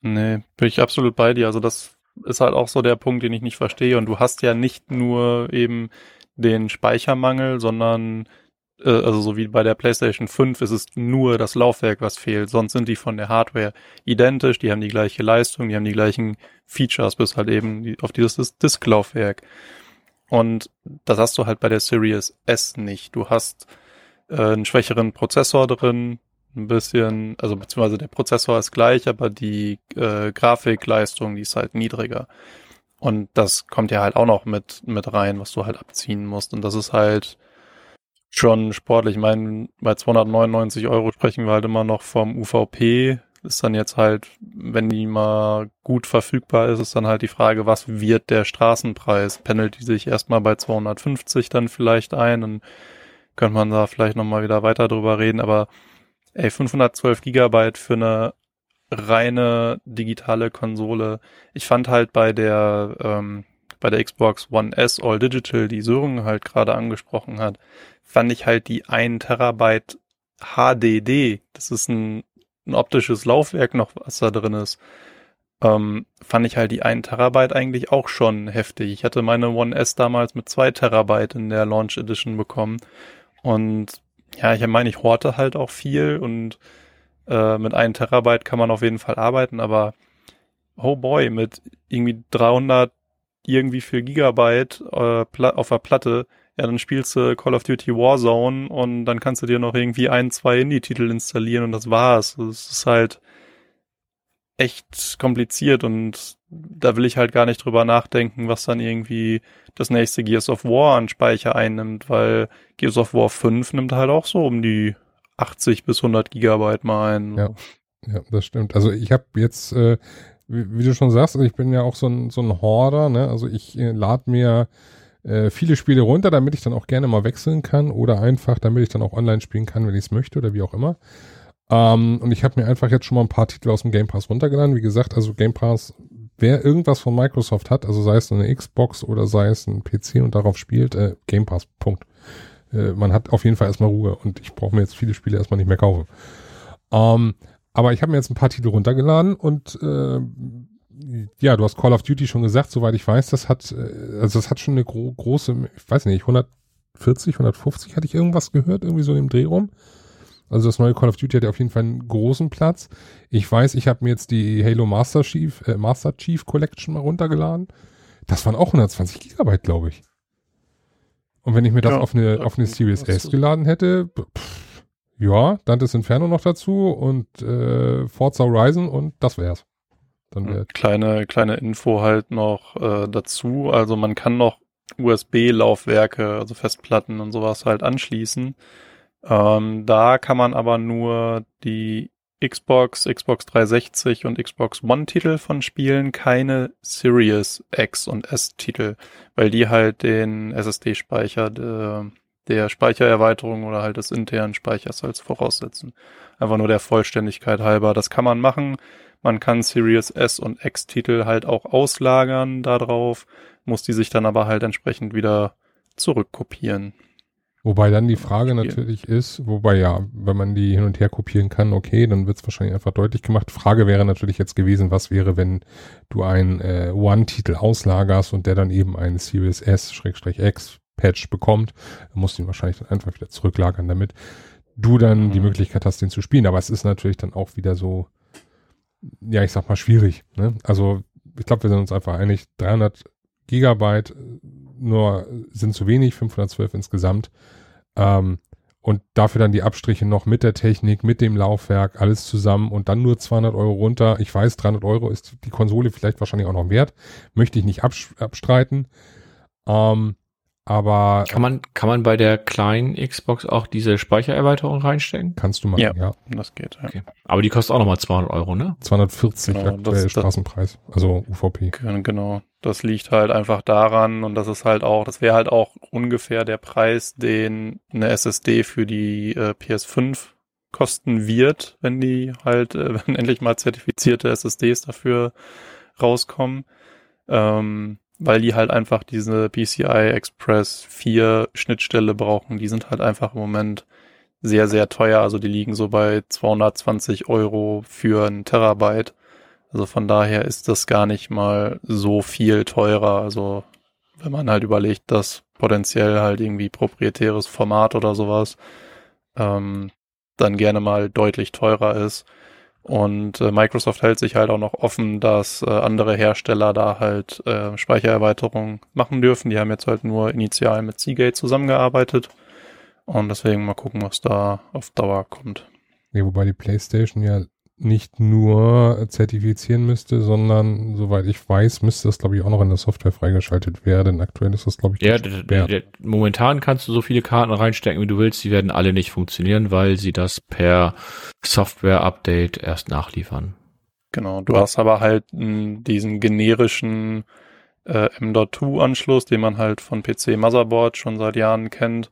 Nee, bin ich absolut bei dir. Also das ist halt auch so der Punkt, den ich nicht verstehe. Und du hast ja nicht nur eben den Speichermangel, sondern äh, also so wie bei der PlayStation 5 ist es nur das Laufwerk, was fehlt. Sonst sind die von der Hardware identisch, die haben die gleiche Leistung, die haben die gleichen Features, bis halt eben auf dieses Disk-Laufwerk. Und das hast du halt bei der Series S nicht. Du hast äh, einen schwächeren Prozessor drin, ein bisschen, also beziehungsweise der Prozessor ist gleich, aber die äh, Grafikleistung, die ist halt niedriger. Und das kommt ja halt auch noch mit, mit rein, was du halt abziehen musst. Und das ist halt schon sportlich. Ich meine, bei 299 Euro sprechen wir halt immer noch vom UVP. Ist dann jetzt halt, wenn die mal gut verfügbar ist, ist dann halt die Frage, was wird der Straßenpreis? Pendelt die sich erstmal bei 250 dann vielleicht ein? Dann könnte man da vielleicht nochmal wieder weiter drüber reden, aber Ey, 512 Gigabyte für eine reine digitale Konsole. Ich fand halt bei der ähm, bei der Xbox One S All Digital, die Sören halt gerade angesprochen hat, fand ich halt die 1 Terabyte HDD, das ist ein, ein optisches Laufwerk noch, was da drin ist, ähm, fand ich halt die 1 Terabyte eigentlich auch schon heftig. Ich hatte meine One S damals mit 2 Terabyte in der Launch Edition bekommen und ja, ich meine, ich horte halt auch viel und äh, mit einem Terabyte kann man auf jeden Fall arbeiten, aber oh boy, mit irgendwie 300 irgendwie viel Gigabyte äh, auf der Platte, ja, dann spielst du Call of Duty Warzone und dann kannst du dir noch irgendwie ein, zwei Indie-Titel installieren und das war's. Das ist halt echt kompliziert und da will ich halt gar nicht drüber nachdenken, was dann irgendwie das nächste Gears of War an Speicher einnimmt, weil Gears of War 5 nimmt halt auch so um die 80 bis 100 Gigabyte mal ein. Ja, ja das stimmt. Also ich habe jetzt, äh, wie, wie, du schon sagst, ich bin ja auch so ein, so ein Horder, ne? Also ich äh, lade mir äh, viele Spiele runter, damit ich dann auch gerne mal wechseln kann oder einfach, damit ich dann auch online spielen kann, wenn ich es möchte oder wie auch immer. Ähm, und ich habe mir einfach jetzt schon mal ein paar Titel aus dem Game Pass runtergeladen. Wie gesagt, also Game Pass, wer irgendwas von Microsoft hat, also sei es eine Xbox oder sei es ein PC und darauf spielt, äh, Game Pass, Punkt. Äh, man hat auf jeden Fall erstmal Ruhe und ich brauche mir jetzt viele Spiele erstmal nicht mehr kaufen. Ähm, aber ich habe mir jetzt ein paar Titel runtergeladen und äh, ja, du hast Call of Duty schon gesagt, soweit ich weiß, das hat, äh, also das hat schon eine gro große, ich weiß nicht, 140, 150 hatte ich irgendwas gehört, irgendwie so im Dreh rum. Also das neue Call of Duty hat ja auf jeden Fall einen großen Platz. Ich weiß, ich habe mir jetzt die Halo Master Chief, äh, Master Chief Collection mal runtergeladen. Das waren auch 120 Gigabyte, glaube ich. Und wenn ich mir das ja, auf eine, auf eine Series S geladen hätte, pff, ja, Dantes Inferno noch dazu und äh, Forza Horizon und das wär's. Dann wär kleine, kleine Info halt noch äh, dazu. Also man kann noch USB-Laufwerke, also Festplatten und sowas halt anschließen. Ähm, da kann man aber nur die Xbox, Xbox 360 und Xbox One Titel von spielen, keine Series X und S Titel, weil die halt den SSD-Speicher der, Speichererweiterung oder halt des internen Speichers als voraussetzen. Einfach nur der Vollständigkeit halber. Das kann man machen. Man kann Series S und X Titel halt auch auslagern darauf, muss die sich dann aber halt entsprechend wieder zurückkopieren. Wobei dann die Frage natürlich ist, wobei ja, wenn man die hin und her kopieren kann, okay, dann wird es wahrscheinlich einfach deutlich gemacht. Frage wäre natürlich jetzt gewesen, was wäre, wenn du einen äh, One-Titel auslagerst und der dann eben einen Series S-X-Patch bekommt, musst du ihn wahrscheinlich dann einfach wieder zurücklagern, damit du dann mhm. die Möglichkeit hast, den zu spielen. Aber es ist natürlich dann auch wieder so, ja, ich sag mal, schwierig. Ne? Also ich glaube, wir sind uns einfach einig, 300 Gigabyte nur sind zu wenig, 512 insgesamt. Ähm, und dafür dann die Abstriche noch mit der Technik, mit dem Laufwerk, alles zusammen und dann nur 200 Euro runter. Ich weiß, 300 Euro ist die Konsole vielleicht wahrscheinlich auch noch wert. Möchte ich nicht abstreiten. Ähm, Aber Kann man, kann man bei der kleinen Xbox auch diese Speichererweiterung reinstecken? kannst du machen, Ja. ja. Das geht, ja. Okay. Aber die kostet auch nochmal 200 Euro, ne? 240 Genau, aktuell das- Straßenpreis, also UVP. Gen- Genau. Das liegt halt einfach daran und das ist halt auch, das wäre halt auch ungefähr der Preis, den eine SSD für die äh, PS5 kosten wird, wenn die halt, äh, wenn endlich mal zertifizierte SSDs dafür rauskommen. Ähm, weil die halt einfach diese PCI Express 4 Schnittstelle brauchen. Die sind halt einfach im Moment sehr, sehr teuer. Also die liegen so bei 220 Euro für ein Terabyte. Also von daher ist das gar nicht mal so viel teurer. Also wenn man halt überlegt, dass potenziell halt irgendwie proprietäres Format oder sowas ähm, dann gerne mal deutlich teurer ist. Und äh, Microsoft hält sich halt auch noch offen, dass äh, andere Hersteller da halt äh, Speichererweiterungen machen dürfen. Die haben jetzt halt nur initial mit Seagate zusammengearbeitet. Und deswegen mal gucken, was da auf Dauer kommt. Nee, wobei die PlayStation ja nicht nur zertifizieren müsste, sondern soweit ich weiß, müsste das glaube ich auch noch in der Software freigeschaltet werden. Aktuell ist das glaube ich Ja, nicht d- d- gesperrt. d- momentan kannst du so viele Karten reinstecken, wie du willst. Die werden alle nicht funktionieren, weil sie das per Software-Update erst nachliefern. Genau, du hast aber halt mh, diesen generischen äh, M.2-Anschluss, den man halt von PC-Motherboard schon seit Jahren kennt.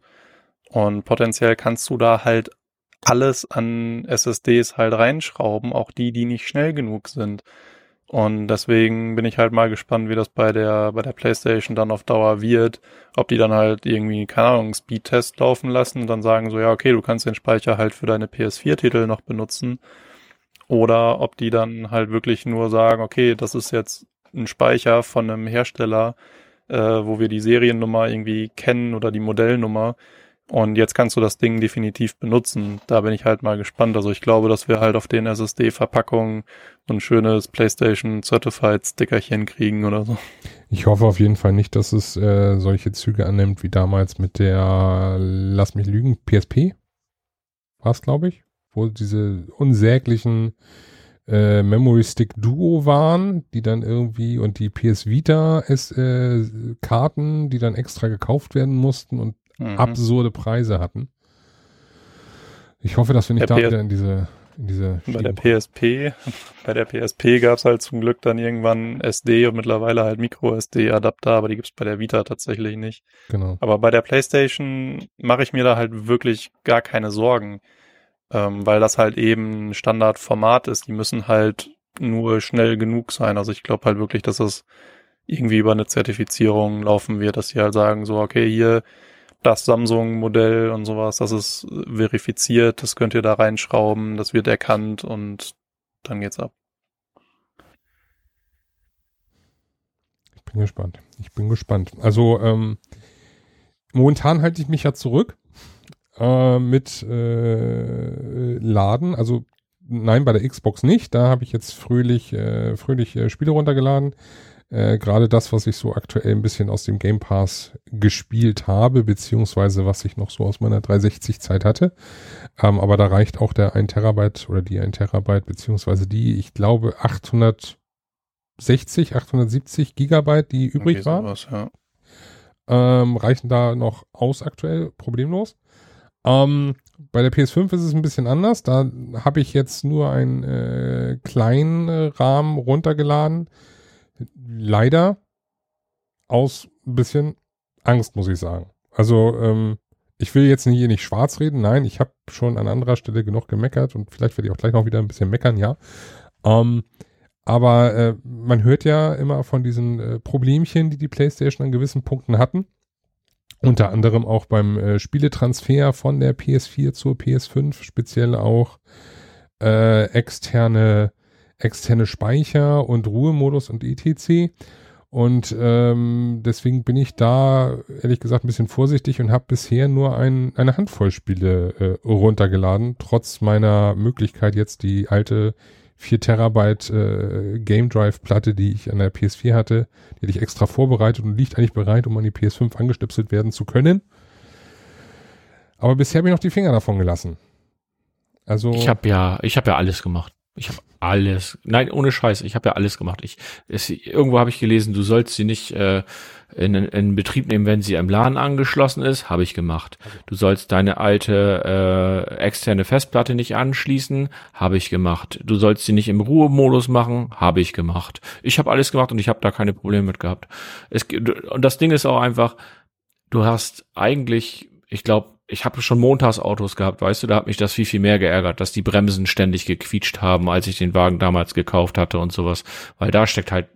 Und potenziell kannst du da halt alles an SSDs halt reinschrauben, auch die, die nicht schnell genug sind. Und deswegen bin ich halt mal gespannt, wie das bei der, bei der PlayStation dann auf Dauer wird. Ob die dann halt irgendwie, keine Ahnung, Speedtest laufen lassen und dann sagen so, ja, okay, du kannst den Speicher halt für deine PS4-Titel noch benutzen. Oder ob die dann halt wirklich nur sagen, okay, das ist jetzt ein Speicher von einem Hersteller, äh, wo wir die Seriennummer irgendwie kennen oder die Modellnummer. Und jetzt kannst du das Ding definitiv benutzen. Da bin ich halt mal gespannt. Also ich glaube, dass wir halt auf den SSD-Verpackungen so ein schönes PlayStation Certified Stickerchen kriegen oder so. Ich hoffe auf jeden Fall nicht, dass es äh, solche Züge annimmt wie damals mit der, lass mich lügen, PSP. War es, glaube ich, wo diese unsäglichen äh, Memory Stick Duo waren, die dann irgendwie und die PS Vita es, äh, Karten, die dann extra gekauft werden mussten und Mhm. absurde Preise hatten. Ich hoffe, dass wir nicht Der da PS wieder in diese, in diese Bei der PSP, bei der PSP gab's halt zum Glück dann irgendwann SD und mittlerweile halt Micro-SD-Adapter, aber die gibt's bei der Vita tatsächlich nicht. Genau. Aber bei der PlayStation mache ich mir da halt wirklich gar keine Sorgen, ähm, weil das halt eben ein Standardformat ist. Die müssen halt nur schnell genug sein. Also ich glaube halt wirklich, dass das irgendwie über eine Zertifizierung laufen wird, dass sie halt sagen, so, okay, hier das Samsung-Modell und sowas, das ist verifiziert, das könnt ihr da reinschrauben, das wird erkannt und dann geht's ab. Ich bin gespannt. Ich bin gespannt. Also ähm, momentan halte ich mich ja zurück äh, mit äh, Laden. Also nein, bei der Xbox nicht. Da habe ich jetzt fröhlich, äh, fröhlich äh, Spiele runtergeladen. Äh, Gerade das, was ich so aktuell ein bisschen aus dem Game Pass gespielt habe, beziehungsweise was ich noch so aus meiner 360-Zeit hatte. Ähm, aber da reicht auch der 1 Terabyte oder die 1 Terabyte, beziehungsweise die, ich glaube, 860, 870 Gigabyte, die übrig waren sowas, ja. ähm, reichen da noch aus aktuell, problemlos. Ähm, bei der PS5 ist es ein bisschen anders. Da habe ich jetzt nur einen äh, kleinen Rahmen runtergeladen. Leider aus ein bisschen Angst, muss ich sagen. Also ähm, ich will jetzt hier nicht schwarz reden. Nein, ich habe schon an anderer Stelle genug gemeckert und vielleicht werde ich auch gleich noch wieder ein bisschen meckern, ja. Ähm, aber äh, man hört ja immer von diesen äh, Problemchen, die die PlayStation an gewissen Punkten hatten. Unter anderem auch beim äh, Spieletransfer von der PS4 zur PS5, speziell auch äh, externe, externe Speicher und Ruhemodus und etc. Und ähm, deswegen bin ich da ehrlich gesagt ein bisschen vorsichtig und habe bisher nur ein, eine Handvoll Spiele äh, runtergeladen, trotz meiner Möglichkeit jetzt die alte 4 Terabyte äh, Game Drive Platte, die ich an der PS4 hatte, die hatte ich extra vorbereitet und liegt eigentlich bereit, um an die PS5 angestöpselt werden zu können. Aber bisher habe ich noch die Finger davon gelassen. Also Ich habe ja, ich habe ja alles gemacht. Ich habe alles. Nein, ohne Scheiß. Ich habe ja alles gemacht. Ich es, irgendwo habe ich gelesen, du sollst sie nicht äh, in, in Betrieb nehmen, wenn sie im LAN angeschlossen ist. Habe ich gemacht. Du sollst deine alte äh, externe Festplatte nicht anschließen. Habe ich gemacht. Du sollst sie nicht im Ruhemodus machen. Habe ich gemacht. Ich habe alles gemacht und ich habe da keine Probleme mit gehabt. Es, und das Ding ist auch einfach, du hast eigentlich, ich glaube, ich habe schon Montagsautos gehabt, weißt du, da hat mich das viel, viel mehr geärgert, dass die Bremsen ständig gequietscht haben, als ich den Wagen damals gekauft hatte und sowas. Weil da steckt halt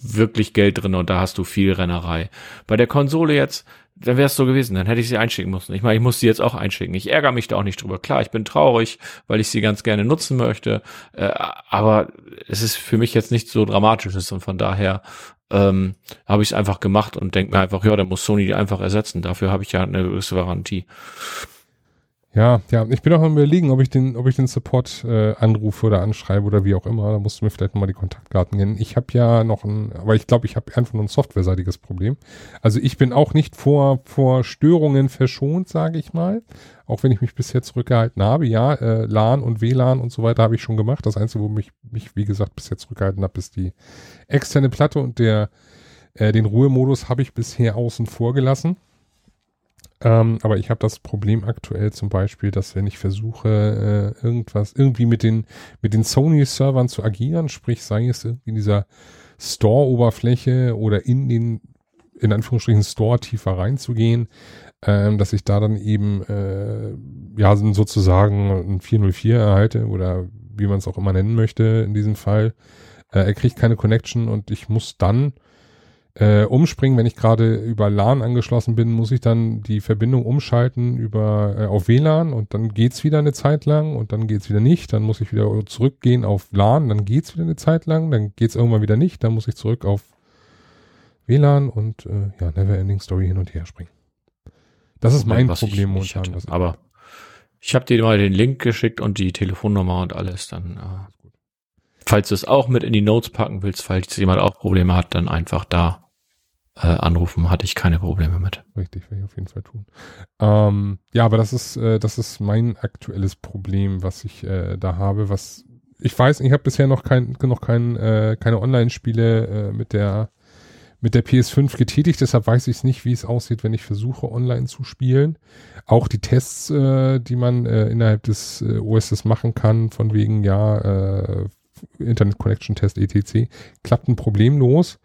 wirklich Geld drin und da hast du viel Rennerei. Bei der Konsole jetzt, dann wäre es so gewesen, dann hätte ich sie einschicken müssen. Ich meine, ich muss sie jetzt auch einschicken. Ich ärgere mich da auch nicht drüber. Klar, ich bin traurig, weil ich sie ganz gerne nutzen möchte, äh, aber es ist für mich jetzt nicht so dramatisches und von daher ähm, habe ich es einfach gemacht und denke mir einfach, ja, dann muss Sony die einfach ersetzen. Dafür habe ich ja eine gewisse Garantie. Ja, ja, ich bin auch am überlegen, ob ich den, ob ich den Support äh, anrufe oder anschreibe oder wie auch immer. Da musst du mir vielleicht nochmal die Kontaktdaten nennen. Ich habe ja noch ein, aber ich glaube, ich habe einfach nur ein softwareseitiges Problem. Also ich bin auch nicht vor, vor Störungen verschont, sage ich mal. Auch wenn ich mich bisher zurückgehalten habe. Ja, äh, LAN und WLAN und so weiter habe ich schon gemacht. Das Einzige, wo mich, mich wie gesagt, bisher zurückgehalten habe, ist die externe Platte und der, äh, den Ruhemodus habe ich bisher außen vor gelassen. Ähm, aber ich habe das Problem aktuell zum Beispiel, dass wenn ich versuche, äh, irgendwas, irgendwie mit den, mit den Sony-Servern zu agieren, sprich sei es in dieser Store-Oberfläche oder in den, in Anführungsstrichen Store tiefer reinzugehen, ähm, dass ich da dann eben, äh, ja, sozusagen ein 404 erhalte oder wie man es auch immer nennen möchte in diesem Fall. Äh, er kriegt keine Connection und ich muss dann äh, umspringen. Wenn ich gerade über LAN angeschlossen bin, muss ich dann die Verbindung umschalten über äh, auf WLAN und dann geht's wieder eine Zeit lang und dann geht's wieder nicht. Dann muss ich wieder zurückgehen auf LAN, dann geht's wieder eine Zeit lang, dann geht's irgendwann wieder nicht. Dann muss ich zurück auf WLAN und äh, ja, Neverending Story hin und her springen. Das ist mein Was Problem momentan. Hatte, aber ich habe dir mal den Link geschickt und die Telefonnummer und alles. Dann, äh, falls du es auch mit in die Notes packen willst, falls jemand auch Probleme hat, dann einfach da äh, anrufen, hatte ich keine Probleme mit. Richtig, werde ich auf jeden Fall tun. Ähm, ja, aber das ist, äh, das ist mein aktuelles Problem, was ich äh, da habe, was ich weiß, ich habe bisher noch kein, noch kein, äh, keine Online-Spiele äh, mit der mit der PS5 getätigt, deshalb weiß ich es nicht, wie es aussieht, wenn ich versuche, online zu spielen. Auch die Tests, äh, die man äh, innerhalb des äh, OSs machen kann, von wegen, ja, äh, Internet Connection Test etc., klappten problemlos.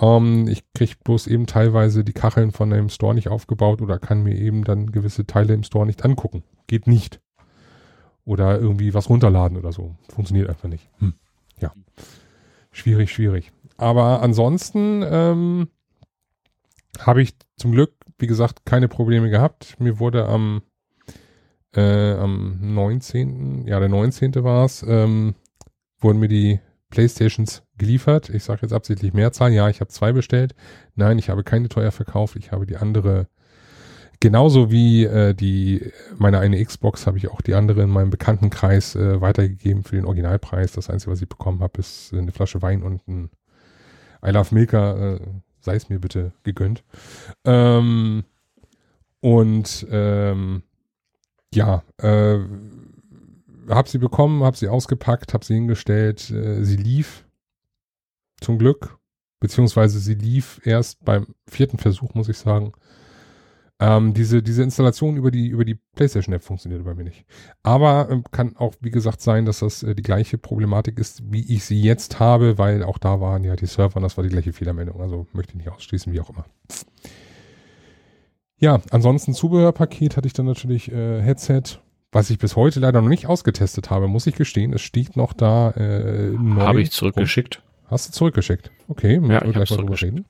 Ähm, ich kriege bloß eben teilweise die Kacheln von dem Store nicht aufgebaut oder kann mir eben dann gewisse Teile im Store nicht angucken. Geht nicht. Oder irgendwie was runterladen oder so. Funktioniert einfach nicht. Hm. Ja. Schwierig, schwierig. Aber ansonsten ähm, habe ich zum Glück, wie gesagt, keine Probleme gehabt. Mir wurde am, äh, am 19., ja, der 19. war es, ähm, wurden mir die Playstations geliefert. Ich sage jetzt absichtlich Mehrzahl. Ja, ich habe zwei bestellt. Nein, ich habe keine teuer verkauft. Ich habe die andere genauso wie äh, die meine eine Xbox habe ich auch die andere in meinem Bekanntenkreis äh, weitergegeben für den Originalpreis. Das Einzige, was ich bekommen habe, ist eine Flasche Wein und ein I Love Milka. Äh, sei es mir bitte gegönnt. Ähm, und ähm, ja, äh, habe sie bekommen, habe sie ausgepackt, habe sie hingestellt. Äh, sie lief zum Glück, beziehungsweise sie lief erst beim vierten Versuch, muss ich sagen. Ähm, diese, diese Installation über die, über die PlayStation App funktioniert bei mir nicht. Aber ähm, kann auch, wie gesagt, sein, dass das äh, die gleiche Problematik ist, wie ich sie jetzt habe, weil auch da waren ja die Server und das war die gleiche Fehlermeldung. Also möchte ich nicht ausschließen, wie auch immer. Ja, ansonsten Zubehörpaket hatte ich dann natürlich äh, Headset, was ich bis heute leider noch nicht ausgetestet habe, muss ich gestehen. Es steht noch da. Äh, habe ich zurückgeschickt. Hast du zurückgeschickt? Okay, ja, wir gleich mal drüber reden.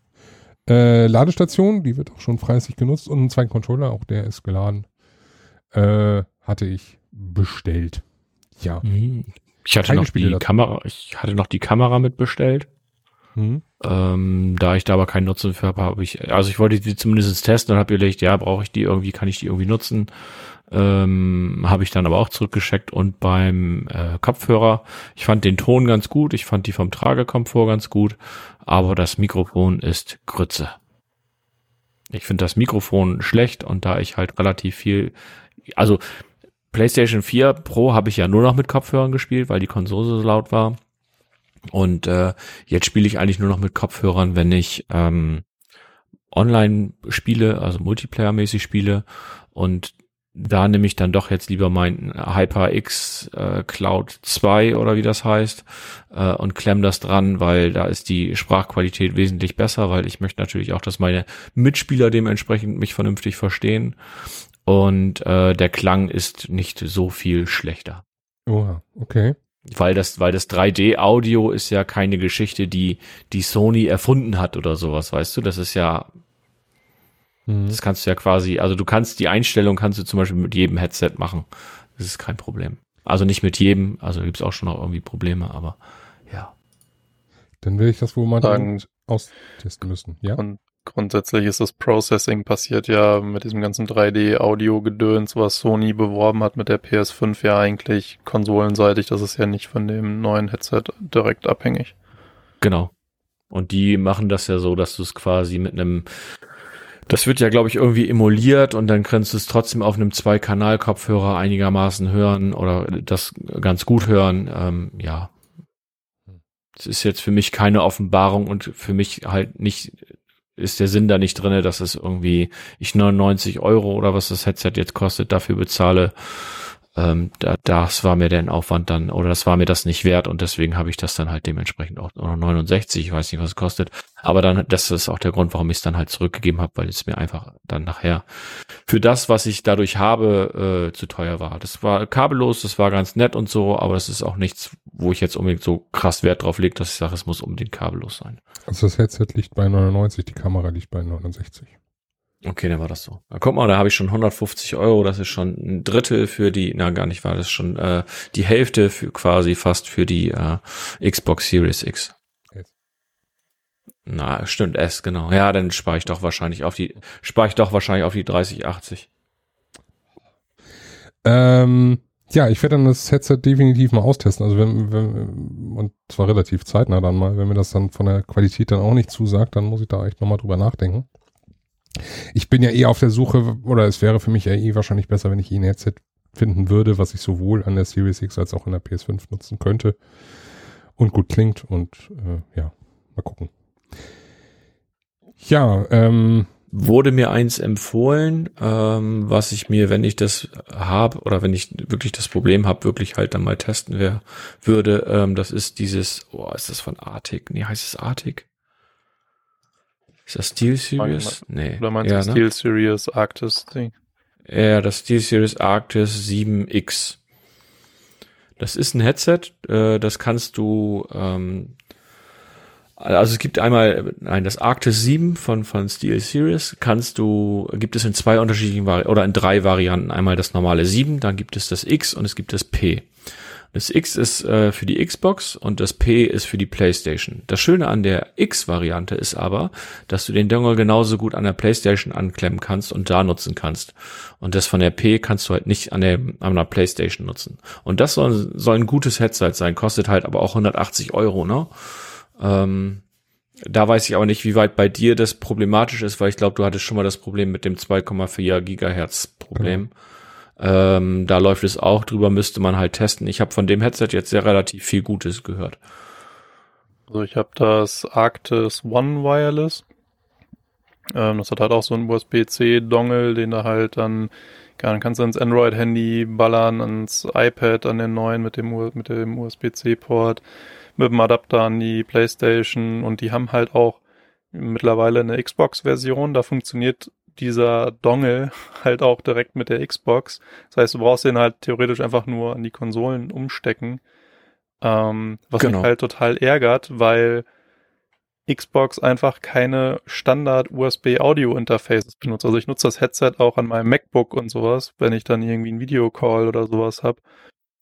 Äh, Ladestation, die wird auch schon fleißig genutzt und einen zweiten Controller, auch der ist geladen. Äh, hatte ich bestellt. Ja. Mhm. Ich hatte Keine noch Spiele die dazu. Kamera, ich hatte noch die Kamera mitbestellt. Mhm. Ähm, da ich da aber keinen Nutzen für habe, habe ich, also ich wollte die zumindest testen und habe überlegt, ja, brauche ich die irgendwie, kann ich die irgendwie nutzen? Ähm, habe ich dann aber auch zurückgeschickt und beim äh, Kopfhörer, ich fand den Ton ganz gut, ich fand die vom Tragekomfort ganz gut, aber das Mikrofon ist Grütze. Ich finde das Mikrofon schlecht und da ich halt relativ viel, also PlayStation 4 Pro habe ich ja nur noch mit Kopfhörern gespielt, weil die Konsole so laut war. Und äh, jetzt spiele ich eigentlich nur noch mit Kopfhörern, wenn ich ähm, online spiele, also Multiplayer-mäßig spiele. Und da nehme ich dann doch jetzt lieber mein HyperX äh, Cloud 2 oder wie das heißt äh, und klemm das dran, weil da ist die Sprachqualität wesentlich besser, weil ich möchte natürlich auch, dass meine Mitspieler dementsprechend mich vernünftig verstehen und äh, der Klang ist nicht so viel schlechter. Oh, okay. Weil das, weil das 3D-Audio ist ja keine Geschichte, die die Sony erfunden hat oder sowas, weißt du? Das ist ja Mhm. Das kannst du ja quasi, also du kannst die Einstellung kannst du zum Beispiel mit jedem Headset machen. Das ist kein Problem. Also nicht mit jedem, also gibt's auch schon noch irgendwie Probleme, aber ja. Dann will ich das wohl mal Sagen, austesten müssen, ja? Und grundsätzlich ist das Processing passiert ja mit diesem ganzen 3D-Audio-Gedöns, was Sony beworben hat mit der PS5 ja eigentlich konsolenseitig. Das ist ja nicht von dem neuen Headset direkt abhängig. Genau. Und die machen das ja so, dass du es quasi mit einem das wird ja, glaube ich, irgendwie emuliert und dann kannst du es trotzdem auf einem Zwei-Kanal-Kopfhörer einigermaßen hören oder das ganz gut hören. Ähm, ja. Es ist jetzt für mich keine Offenbarung und für mich halt nicht, ist der Sinn da nicht drinne, dass es irgendwie ich 99 Euro oder was das Headset jetzt kostet, dafür bezahle ähm, da, das war mir der Aufwand dann, oder das war mir das nicht wert und deswegen habe ich das dann halt dementsprechend auch, oder 69, ich weiß nicht, was es kostet. Aber dann, das ist auch der Grund, warum ich es dann halt zurückgegeben habe, weil es mir einfach dann nachher für das, was ich dadurch habe, äh, zu teuer war. Das war kabellos, das war ganz nett und so, aber das ist auch nichts, wo ich jetzt unbedingt so krass Wert drauf lege, dass ich sage, es muss unbedingt kabellos sein. Also das Headset liegt bei 99, die Kamera liegt bei 69. Okay, dann war das so. Na, guck mal, da habe ich schon 150 Euro. Das ist schon ein Drittel für die, na gar nicht war das schon äh, die Hälfte für quasi fast für die äh, Xbox Series X. Na, stimmt, S, genau. Ja, dann spare ich doch wahrscheinlich auf die, spare ich doch wahrscheinlich auf die 3080. Ähm, ja, ich werde dann das Headset definitiv mal austesten. Also wenn, wenn, und zwar relativ zeitnah dann mal, wenn mir das dann von der Qualität dann auch nicht zusagt, dann muss ich da echt nochmal drüber nachdenken. Ich bin ja eh auf der Suche, oder es wäre für mich ja eh wahrscheinlich besser, wenn ich eh ein Headset finden würde, was ich sowohl an der Series X als auch an der PS5 nutzen könnte und gut klingt und äh, ja, mal gucken. Ja, ähm, wurde mir eins empfohlen, ähm, was ich mir, wenn ich das habe oder wenn ich wirklich das Problem habe, wirklich halt dann mal testen wär, würde. Ähm, das ist dieses, oh, ist das von Arctic? Nee, heißt es Arctic? Ist das Steel Series? Nee. Oder meinst ja, du ne? Steel Series Arctis Ding? Ja, das Steel Series Arctis 7X. Das ist ein Headset, äh, das kannst du, ähm, also es gibt einmal, nein, das Arctis 7 von, von Steel Series kannst du, gibt es in zwei unterschiedlichen, Vari oder in drei Varianten. Einmal das normale 7, dann gibt es das X und es gibt das P. Das X ist äh, für die Xbox und das P ist für die PlayStation. Das Schöne an der X-Variante ist aber, dass du den Dongle genauso gut an der PlayStation anklemmen kannst und da nutzen kannst. Und das von der P kannst du halt nicht an der, an der PlayStation nutzen. Und das soll, soll ein gutes Headset sein, kostet halt aber auch 180 Euro, ne? Ähm, da weiß ich aber nicht, wie weit bei dir das problematisch ist, weil ich glaube, du hattest schon mal das Problem mit dem 2,4 Gigahertz Problem. Mhm. Ähm, da läuft es auch drüber, müsste man halt testen. Ich habe von dem Headset jetzt sehr relativ viel Gutes gehört. Also ich habe das Arctis One Wireless. Ähm, das hat halt auch so einen USB-C-Dongle, den du halt dann, dann kannst du ins Android-Handy ballern, ans iPad, an den neuen mit dem, mit dem USB-C-Port, mit dem Adapter an die Playstation und die haben halt auch mittlerweile eine Xbox-Version. Da funktioniert dieser Dongle halt auch direkt mit der Xbox. Das heißt, du brauchst den halt theoretisch einfach nur an die Konsolen umstecken. Ähm, was genau. mich halt total ärgert, weil Xbox einfach keine Standard USB Audio Interfaces benutzt. Also ich nutze das Headset auch an meinem MacBook und sowas, wenn ich dann irgendwie einen Videocall oder sowas habe.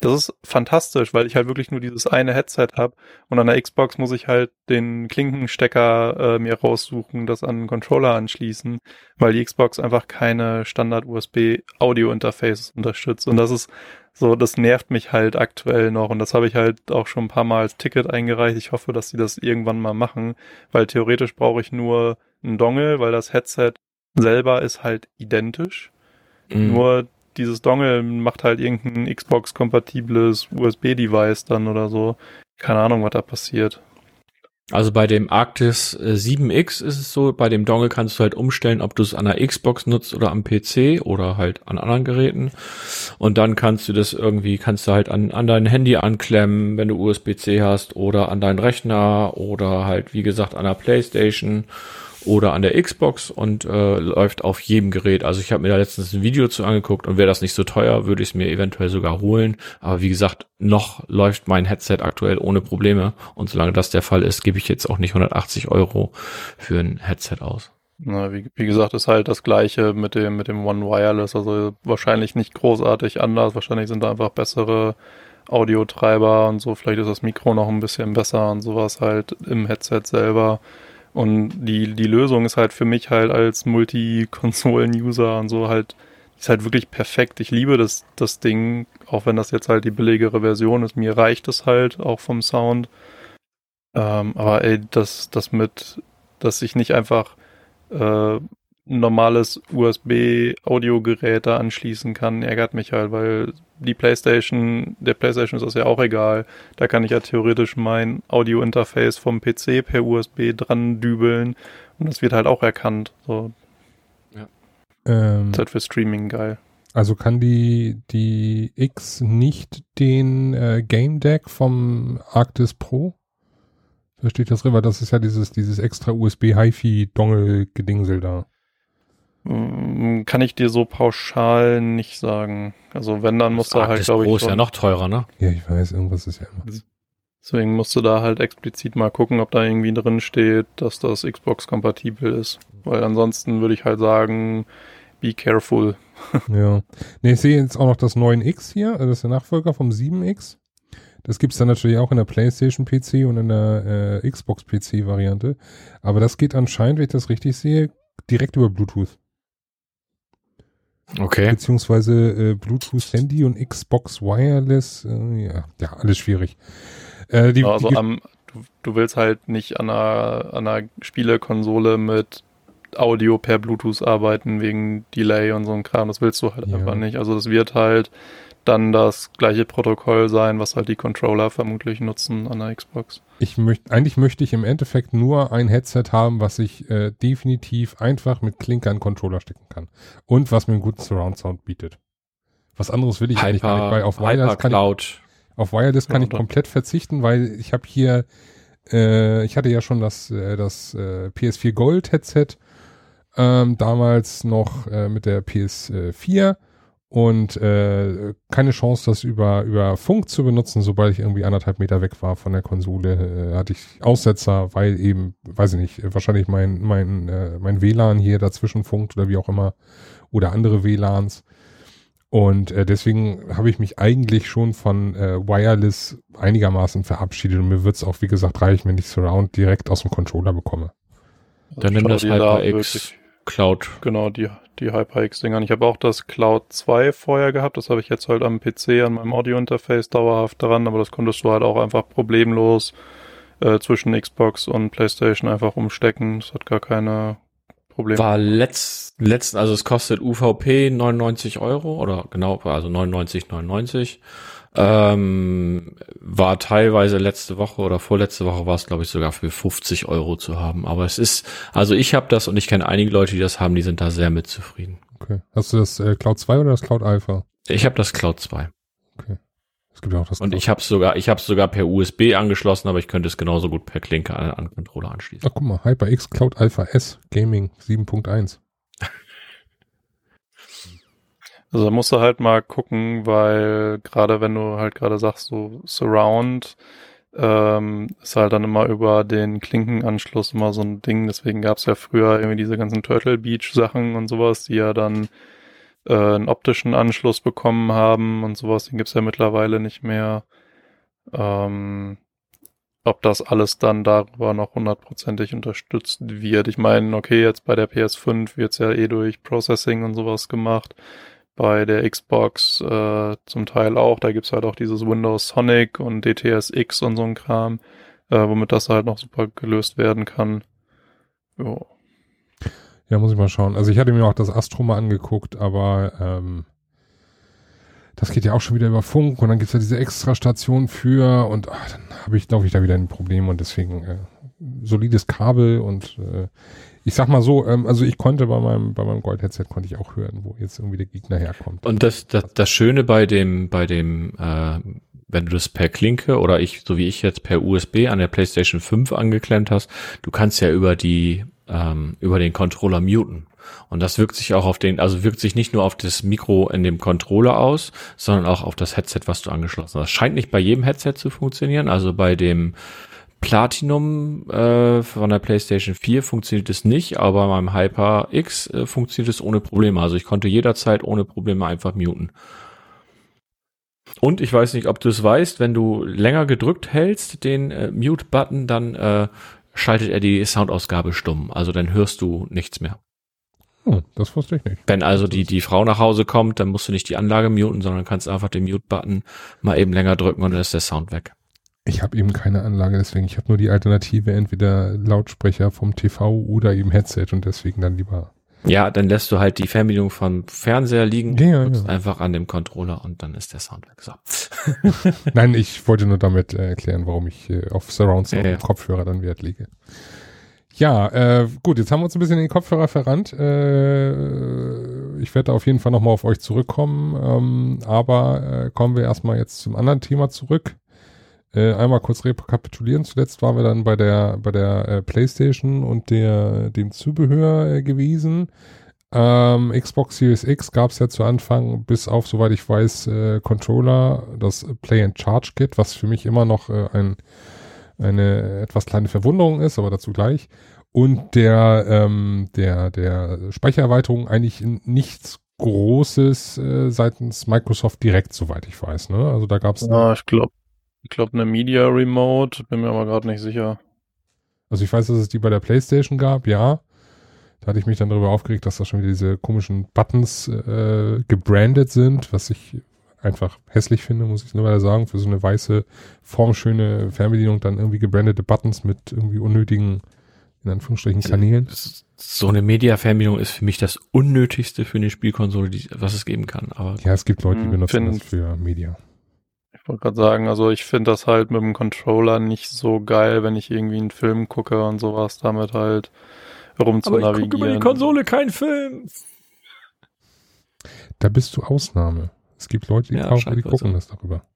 Das ist fantastisch, weil ich halt wirklich nur dieses eine Headset habe und an der Xbox muss ich halt den Klinkenstecker äh, mir raussuchen, das an den Controller anschließen, weil die Xbox einfach keine Standard USB Audio Interfaces unterstützt und das ist so, das nervt mich halt aktuell noch und das habe ich halt auch schon ein paar Mal als Ticket eingereicht. Ich hoffe, dass sie das irgendwann mal machen, weil theoretisch brauche ich nur einen Dongle, weil das Headset selber ist halt identisch. Mhm. Nur dieses Dongle macht halt irgendein Xbox-kompatibles USB-Device dann oder so. Keine Ahnung, was da passiert. Also bei dem Arctis 7X ist es so, bei dem Dongle kannst du halt umstellen, ob du es an der Xbox nutzt oder am PC oder halt an anderen Geräten. Und dann kannst du das irgendwie, kannst du halt an, an dein Handy anklemmen, wenn du USB-C hast oder an deinen Rechner oder halt, wie gesagt, an der Playstation oder an der Xbox und äh, läuft auf jedem Gerät. Also ich habe mir da letztens ein Video zu angeguckt und wäre das nicht so teuer, würde ich es mir eventuell sogar holen. Aber wie gesagt, noch läuft mein Headset aktuell ohne Probleme und solange das der Fall ist, gebe ich jetzt auch nicht 180 Euro für ein Headset aus. Na, wie, wie gesagt, ist halt das gleiche mit dem, mit dem One Wireless, also wahrscheinlich nicht großartig anders, wahrscheinlich sind da einfach bessere Audiotreiber und so, vielleicht ist das Mikro noch ein bisschen besser und sowas halt im Headset selber. Und die, die Lösung ist halt für mich halt als Multi-Konsolen-User und so halt, ist halt wirklich perfekt. Ich liebe das, das Ding, auch wenn das jetzt halt die billigere Version ist. Mir reicht es halt auch vom Sound. Ähm, aber ey, das, das mit, dass ich nicht einfach äh, normales USB-Audiogerät da anschließen kann, ärgert mich halt, weil die PlayStation, der PlayStation ist das ja auch egal. Da kann ich ja theoretisch mein Audio-Interface vom PC per USB dran dübeln und das wird halt auch erkannt. So. Ja. Ähm, das ist halt für Streaming geil. Also kann die, die X nicht den äh, Game Deck vom Arctis Pro? Versteht das rüber? Das ist ja dieses, dieses extra USB HiFi Dongle Gedingsel da. Mm, kann ich dir so pauschal nicht sagen. Also wenn, dann muss da halt, glaube ich. Pro ist ja noch teurer, ne? Ja, ich weiß, irgendwas ist ja immer. Deswegen musst du da halt explizit mal gucken, ob da irgendwie drin steht, dass das Xbox-kompatibel ist. Weil ansonsten würde ich halt sagen, be careful. ja. Ne, ich sehe jetzt auch noch das 9X hier, also das ist der Nachfolger vom 7X. Das gibt's dann natürlich auch in der PlayStation PC und in der äh, Xbox PC Variante. Aber das geht anscheinend, wenn ich das richtig sehe, direkt über Bluetooth. Okay. Beziehungsweise äh, Bluetooth Handy und Xbox Wireless. Äh, ja, ja, alles schwierig. Äh, die, also die, am, du, du, willst halt nicht an einer, an einer Spielekonsole mit Audio per Bluetooth arbeiten wegen Delay und so ein Kram. Das willst du halt ja. einfach nicht. Also das wird halt dann das gleiche Protokoll sein, was halt die Controller vermutlich nutzen an der Xbox. Ich möchte, eigentlich möchte ich im Endeffekt nur ein Headset haben, was ich äh, definitiv einfach mit Klinke an Controller stecken kann. Und was mir einen guten Surround Sound bietet. Was anderes will ich Hyper, nicht, weil auf Wireless kann ich, auf Wireless kann ja, ich komplett verzichten, weil ich habe hier, äh, ich hatte ja schon das, äh, das äh, PS4 Gold Headset, ähm, damals noch äh, mit der PS4 und äh, keine Chance, das über, über Funk zu benutzen. Sobald ich irgendwie anderthalb Meter weg war von der Konsole, äh, hatte ich Aussetzer, weil eben, weiß ich nicht, wahrscheinlich mein, mein, äh, mein WLAN hier dazwischen funkt oder wie auch immer oder andere WLANs. Und äh, deswegen habe ich mich eigentlich schon von äh, Wireless einigermaßen verabschiedet und mir wird es auch, wie gesagt, reichen, wenn ich Surround direkt aus dem Controller bekomme. Dann nimm das HyperX Cloud. Genau, die die HyperX-Dinger. Ich habe auch das Cloud 2 vorher gehabt. Das habe ich jetzt halt am PC, an meinem Audio-Interface dauerhaft dran. Aber das konntest du halt auch einfach problemlos äh, zwischen Xbox und PlayStation einfach umstecken. Das hat gar keine Probleme. War letzt, letzt, also es kostet UVP 99 Euro oder genau, also 99,99. 99. Ähm, war teilweise letzte Woche oder vorletzte Woche war es, glaube ich, sogar für 50 Euro zu haben. Aber es ist, also ich habe das und ich kenne einige Leute, die das haben, die sind da sehr mit zufrieden. Okay. Hast du das äh, Cloud 2 oder das Cloud Alpha? Ich habe das Cloud 2. Okay. Es gibt ja auch das und ich habe sogar, ich habe sogar per USB angeschlossen, aber ich könnte es genauso gut per Klinke an, an Controller anschließen. Ach guck mal, HyperX Cloud Alpha S Gaming 7.1. Also da musst du halt mal gucken, weil gerade wenn du halt gerade sagst, so Surround, ähm, ist halt dann immer über den Klinkenanschluss immer so ein Ding. Deswegen gab es ja früher irgendwie diese ganzen Turtle Beach Sachen und sowas, die ja dann äh, einen optischen Anschluss bekommen haben und sowas. Den gibt's ja mittlerweile nicht mehr. Ähm, ob das alles dann darüber noch hundertprozentig unterstützt wird. Ich meine, okay, jetzt bei der PS5 wird's ja eh durch Processing und sowas gemacht bei der Xbox äh, zum Teil auch. Da gibt's halt auch dieses Windows Sonic und DTS X und so ein Kram, äh, womit das halt noch super gelöst werden kann. Jo. Ja, muss ich mal schauen. Also ich hatte mir auch das Astro mal angeguckt, aber ähm, geht ja auch schon wieder über Funk und dann gibt's ja diese Extrastation für und ach, dann habe ich, glaube ich, da wieder ein Problem und deswegen äh, solides Kabel und äh, ich sag mal so, ähm, also ich konnte bei meinem, bei meinem Gold-Headset konnte ich auch hören, wo jetzt irgendwie der Gegner herkommt. Und das, das, das Schöne bei dem, bei dem, äh, wenn du das per Klinke oder ich, so wie ich jetzt per USB an der PlayStation 5 angeklemmt hast, du kannst ja über die, ähm, über den Controller muten. Und das wirkt sich auch auf den, also wirkt sich nicht nur auf das Mikro in dem Controller aus, sondern auch auf das Headset, was du angeschlossen hast. Das scheint nicht bei jedem Headset zu funktionieren. Also bei dem Platinum äh, von der PlayStation 4 funktioniert es nicht, aber beim Hyper X äh, funktioniert es ohne Probleme. Also ich konnte jederzeit ohne Probleme einfach muten. Und ich weiß nicht, ob du es weißt, wenn du länger gedrückt hältst, den äh, Mute-Button, dann äh, schaltet er die Soundausgabe stumm. Also dann hörst du nichts mehr. Hm, das wusste ich nicht. Wenn also die, die Frau nach Hause kommt, dann musst du nicht die Anlage muten, sondern kannst einfach den Mute-Button mal eben länger drücken und dann ist der Sound weg. Ich habe eben keine Anlage, deswegen ich habe nur die Alternative, entweder Lautsprecher vom TV oder eben Headset und deswegen dann lieber. Ja, dann lässt du halt die Fernbedienung vom Fernseher liegen, Ja, ja. einfach an dem Controller und dann ist der Sound weg. So. Nein, ich wollte nur damit äh, erklären, warum ich äh, auf Surround Sound Ja, Kopfhörer dann Wert lege. Ja, äh, gut, jetzt haben wir uns ein bisschen in den Kopfhörer verrannt. Äh, ich werde auf jeden Fall nochmal auf euch zurückkommen, ähm, aber äh, kommen wir erstmal jetzt zum anderen Thema zurück. Äh, einmal kurz rekapitulieren. Zuletzt waren wir dann bei der bei der äh, PlayStation und der dem Zubehör äh, gewesen. Ähm, Xbox Series X gab es ja zu Anfang, bis auf, soweit ich weiß, äh, Controller, das Play and Charge Kit, was für mich immer noch äh, ein, eine etwas kleine Verwunderung ist, aber dazu gleich. Und der, ähm, der, der Speichererweiterung eigentlich nichts Großes seitens Microsoft direkt, soweit ich weiß. Ne? Also da gab es Ja, ich glaube, ich glaube eine Media Remote, bin mir aber gerade nicht sicher. Also ich weiß, dass es die bei der PlayStation gab, ja. Da hatte ich mich dann darüber aufgeregt, dass da schon wieder diese komischen Buttons äh, gebrandet sind, was ich einfach hässlich finde, muss ich nur mal sagen, für so eine weiße, formschöne Fernbedienung dann irgendwie gebrandete Buttons mit irgendwie unnötigen, in Anführungsstrichen, Kanälen. Das- So eine Media-Fernbedienung ist für mich das Unnötigste für eine Spielkonsole, die, was es geben kann. Aber Ja, es gibt Leute, die Hm, benutzen das für Media. Ich wollte gerade sagen, also ich finde das halt mit dem Controller nicht so geil, wenn ich irgendwie einen Film gucke und sowas damit halt rum zu navigieren. kein Film. Da bist du Ausnahme. Es gibt Leute, die, Ja, kaufen, die gucken so. das darüber.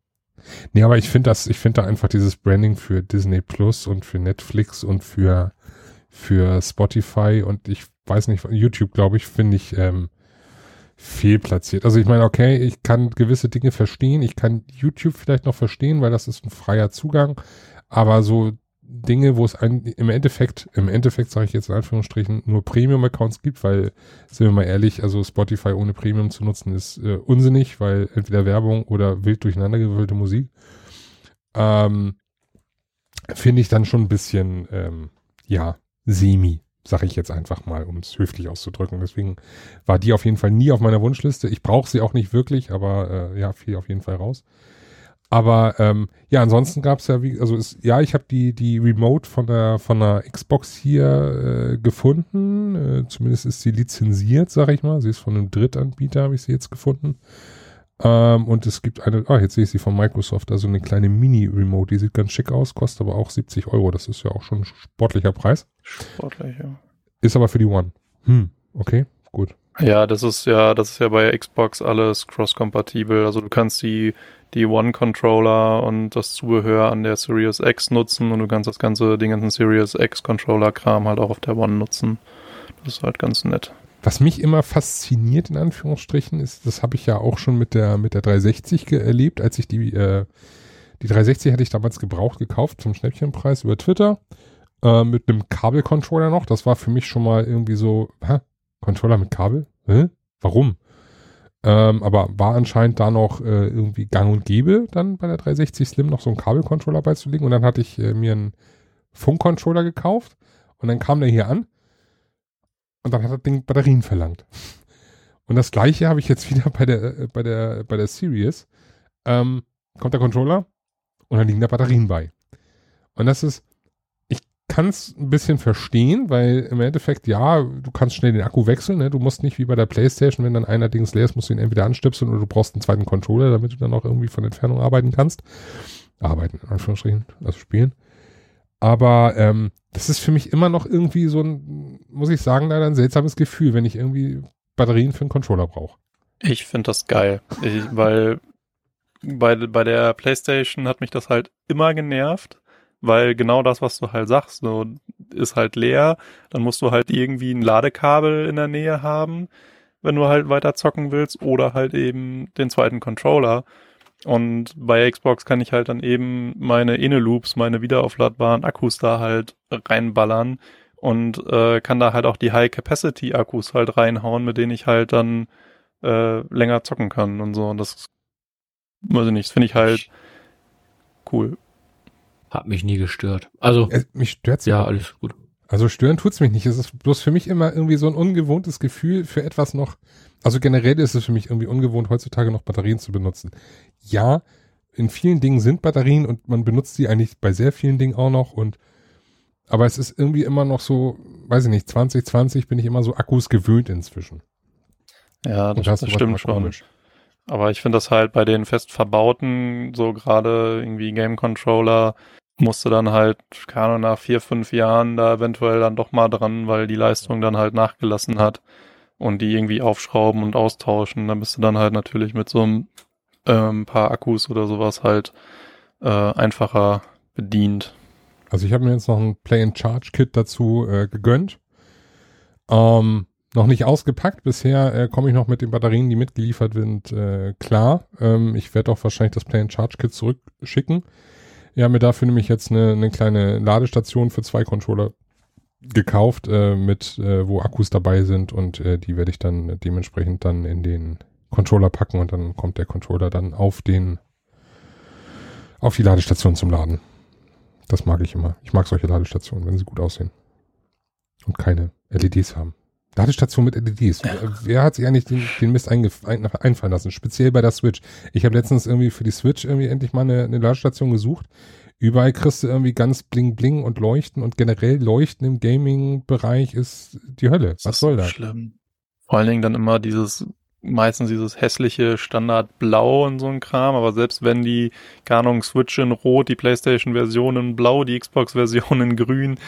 Nee, aber ich finde das, ich finde da einfach dieses Branding für Disney Plus und für Netflix und für, für Spotify und ich weiß nicht, YouTube, glaube ich, finde ich ähm, fehlplatziert. Also ich meine, okay, ich kann gewisse Dinge verstehen, ich kann YouTube vielleicht noch verstehen, weil das ist ein freier Zugang, aber so Dinge, wo es ein, im Endeffekt, im Endeffekt sage ich jetzt in Anführungsstrichen, nur Premium-Accounts gibt, weil, sind wir mal ehrlich, also Spotify ohne Premium zu nutzen ist äh, unsinnig, weil entweder Werbung oder wild durcheinandergewürfelte Musik, ähm, finde ich dann schon ein bisschen, ähm, ja, semi, sage ich jetzt einfach mal, um es höflich auszudrücken. Deswegen war die auf jeden Fall nie auf meiner Wunschliste. Ich brauche sie auch nicht wirklich, aber äh, ja, fiel auf jeden Fall raus. Aber ähm, ja, ansonsten gab es ja, wie, also ist, ja, ich habe die die Remote von der von der Xbox hier äh, gefunden. Äh, zumindest ist sie lizenziert, sag ich mal. Sie ist von einem Drittanbieter, habe ich sie jetzt gefunden. Ähm, und es gibt eine, ah, jetzt sehe ich sie von Microsoft, also eine kleine Mini-Remote, die sieht ganz schick aus, kostet aber auch 70 Euro. Das ist ja auch schon ein sportlicher Preis. Sportlich, ja. Ist aber für die One. Hm, okay, gut. Ja, das ist ja, das ist ja bei Xbox alles cross-kompatibel. Also du kannst die, die One-Controller und das Zubehör an der Series X nutzen und du kannst das ganze, den ganzen Series X-Controller-Kram halt auch auf der One nutzen. Das ist halt ganz nett. Was mich immer fasziniert, in Anführungsstrichen, ist, das habe ich ja auch schon mit der, mit der 360 ge- erlebt, als ich die, äh, die 360 hatte ich damals gebraucht gekauft zum Schnäppchenpreis über Twitter, äh, mit einem Kabelcontroller noch. Das war für mich schon mal irgendwie so, hä? Controller mit Kabel? Hä? Warum? Ähm, aber war anscheinend da noch äh, irgendwie gang und gäbe, dann bei der 360 Slim noch so einen Kabelcontroller beizulegen. Und dann hatte ich äh, mir einen Funkcontroller gekauft und dann kam der hier an und dann hat das Ding Batterien verlangt. Und das gleiche habe ich jetzt wieder bei der, bei der, bei der Series. Ähm, kommt der Controller und dann liegen da Batterien bei. Und das ist, ich kann es ein bisschen verstehen, weil im Endeffekt, ja, du kannst schnell den Akku wechseln. Ne? Du musst nicht wie bei der Playstation, wenn dann einer Dings leer ist, musst du ihn entweder anstöpseln oder du brauchst einen zweiten Controller, damit du dann auch irgendwie von Entfernung arbeiten kannst. Arbeiten, in Anführungsstrichen, also spielen. Aber ähm, das ist für mich immer noch irgendwie so ein, muss ich sagen, leider ein seltsames Gefühl, wenn ich irgendwie Batterien für einen Controller brauche. Ich finde das geil, ich, weil bei, bei der PlayStation hat mich das halt immer genervt, weil genau das, was du halt sagst, so ist halt leer, dann musst du halt irgendwie ein Ladekabel in der Nähe haben, wenn du halt weiter zocken willst, oder halt eben den zweiten Controller. Und bei Xbox kann ich halt dann eben meine Inne-Loops, meine wiederaufladbaren Akkus da halt reinballern und äh, kann da halt auch die High-Capacity-Akkus halt reinhauen, mit denen ich halt dann äh, länger zocken kann und so. Und das, weiß ich nicht, das finde ich halt cool. Hat mich nie gestört. Also, Äh, mich stört's ja, alles gut. Also stören tut's mich nicht. Es ist bloß für mich immer irgendwie so ein ungewohntes Gefühl für etwas noch. Also generell ist es für mich irgendwie ungewohnt, heutzutage noch Batterien zu benutzen. Ja, in vielen Dingen sind Batterien und man benutzt die eigentlich bei sehr vielen Dingen auch noch und aber es ist irgendwie immer noch so, weiß ich nicht, 2020 bin ich immer so Akkus gewöhnt inzwischen. Ja, das, das stimmt schon. komisch. Aber ich finde das halt bei den fest verbauten, so gerade irgendwie Game Controller, musste dann halt, keine Ahnung, nach vier, fünf Jahren da eventuell dann doch mal dran, weil die Leistung dann halt nachgelassen hat und die irgendwie aufschrauben und austauschen. Dann bist du dann halt natürlich mit so einem ähm, paar Akkus oder sowas halt äh, einfacher bedient. Also ich habe mir jetzt noch ein Play-and-Charge-Kit dazu äh, gegönnt. Ähm, noch nicht ausgepackt. Bisher äh, komme ich noch mit den Batterien, die mitgeliefert sind, äh, klar. Ähm, ich werde auch wahrscheinlich das Play-and-Charge-Kit zurückschicken. Wir haben mir dafür nämlich jetzt eine, eine kleine Ladestation für zwei Controller gekauft, äh, mit äh, wo Akkus dabei sind und äh, die werde ich dann dementsprechend dann in den Controller packen und dann kommt der Controller dann auf den auf die Ladestation zum Laden. Das mag ich immer. Ich mag solche Ladestationen, wenn sie gut aussehen. Und keine LEDs haben. Ladestation mit LEDs. Wer- hat sich eigentlich den, den Mist ein, einfallen lassen? Speziell bei der Switch. Ich habe letztens irgendwie für die Switch irgendwie endlich mal eine, eine Ladestation gesucht. Überall kriegst du irgendwie ganz bling bling und leuchten und generell leuchten im Gaming-Bereich ist die Hölle. Das Was soll so das? Schlimm. Vor allen Dingen dann immer dieses, meistens dieses hässliche Standard-Blau und so ein Kram, aber selbst wenn die, keine Ahnung, Switch in Rot, die Playstation-Version in Blau, die Xbox-Version in Grün,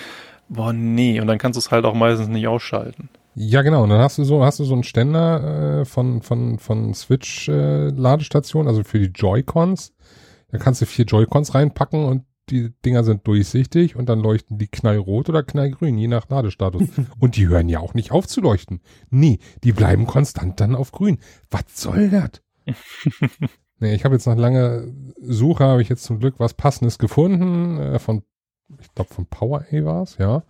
boah, nee, und dann kannst du es halt auch meistens nicht ausschalten. Ja, genau. Und dann hast du so, hast du so einen Ständer äh, von, von, von Switch äh, also für die Joy-Cons. Da kannst du vier Joy-Cons reinpacken und die Dinger sind durchsichtig und dann leuchten die knallrot oder knallgrün, je nach Ladestatus. und die hören ja auch nicht auf zu leuchten. Nee, die bleiben konstant dann auf grün. Was soll das? nee, ich habe jetzt nach langer Suche, habe ich jetzt zum Glück was Passendes gefunden. Äh, von, ich glaube von PowerA war es, ja.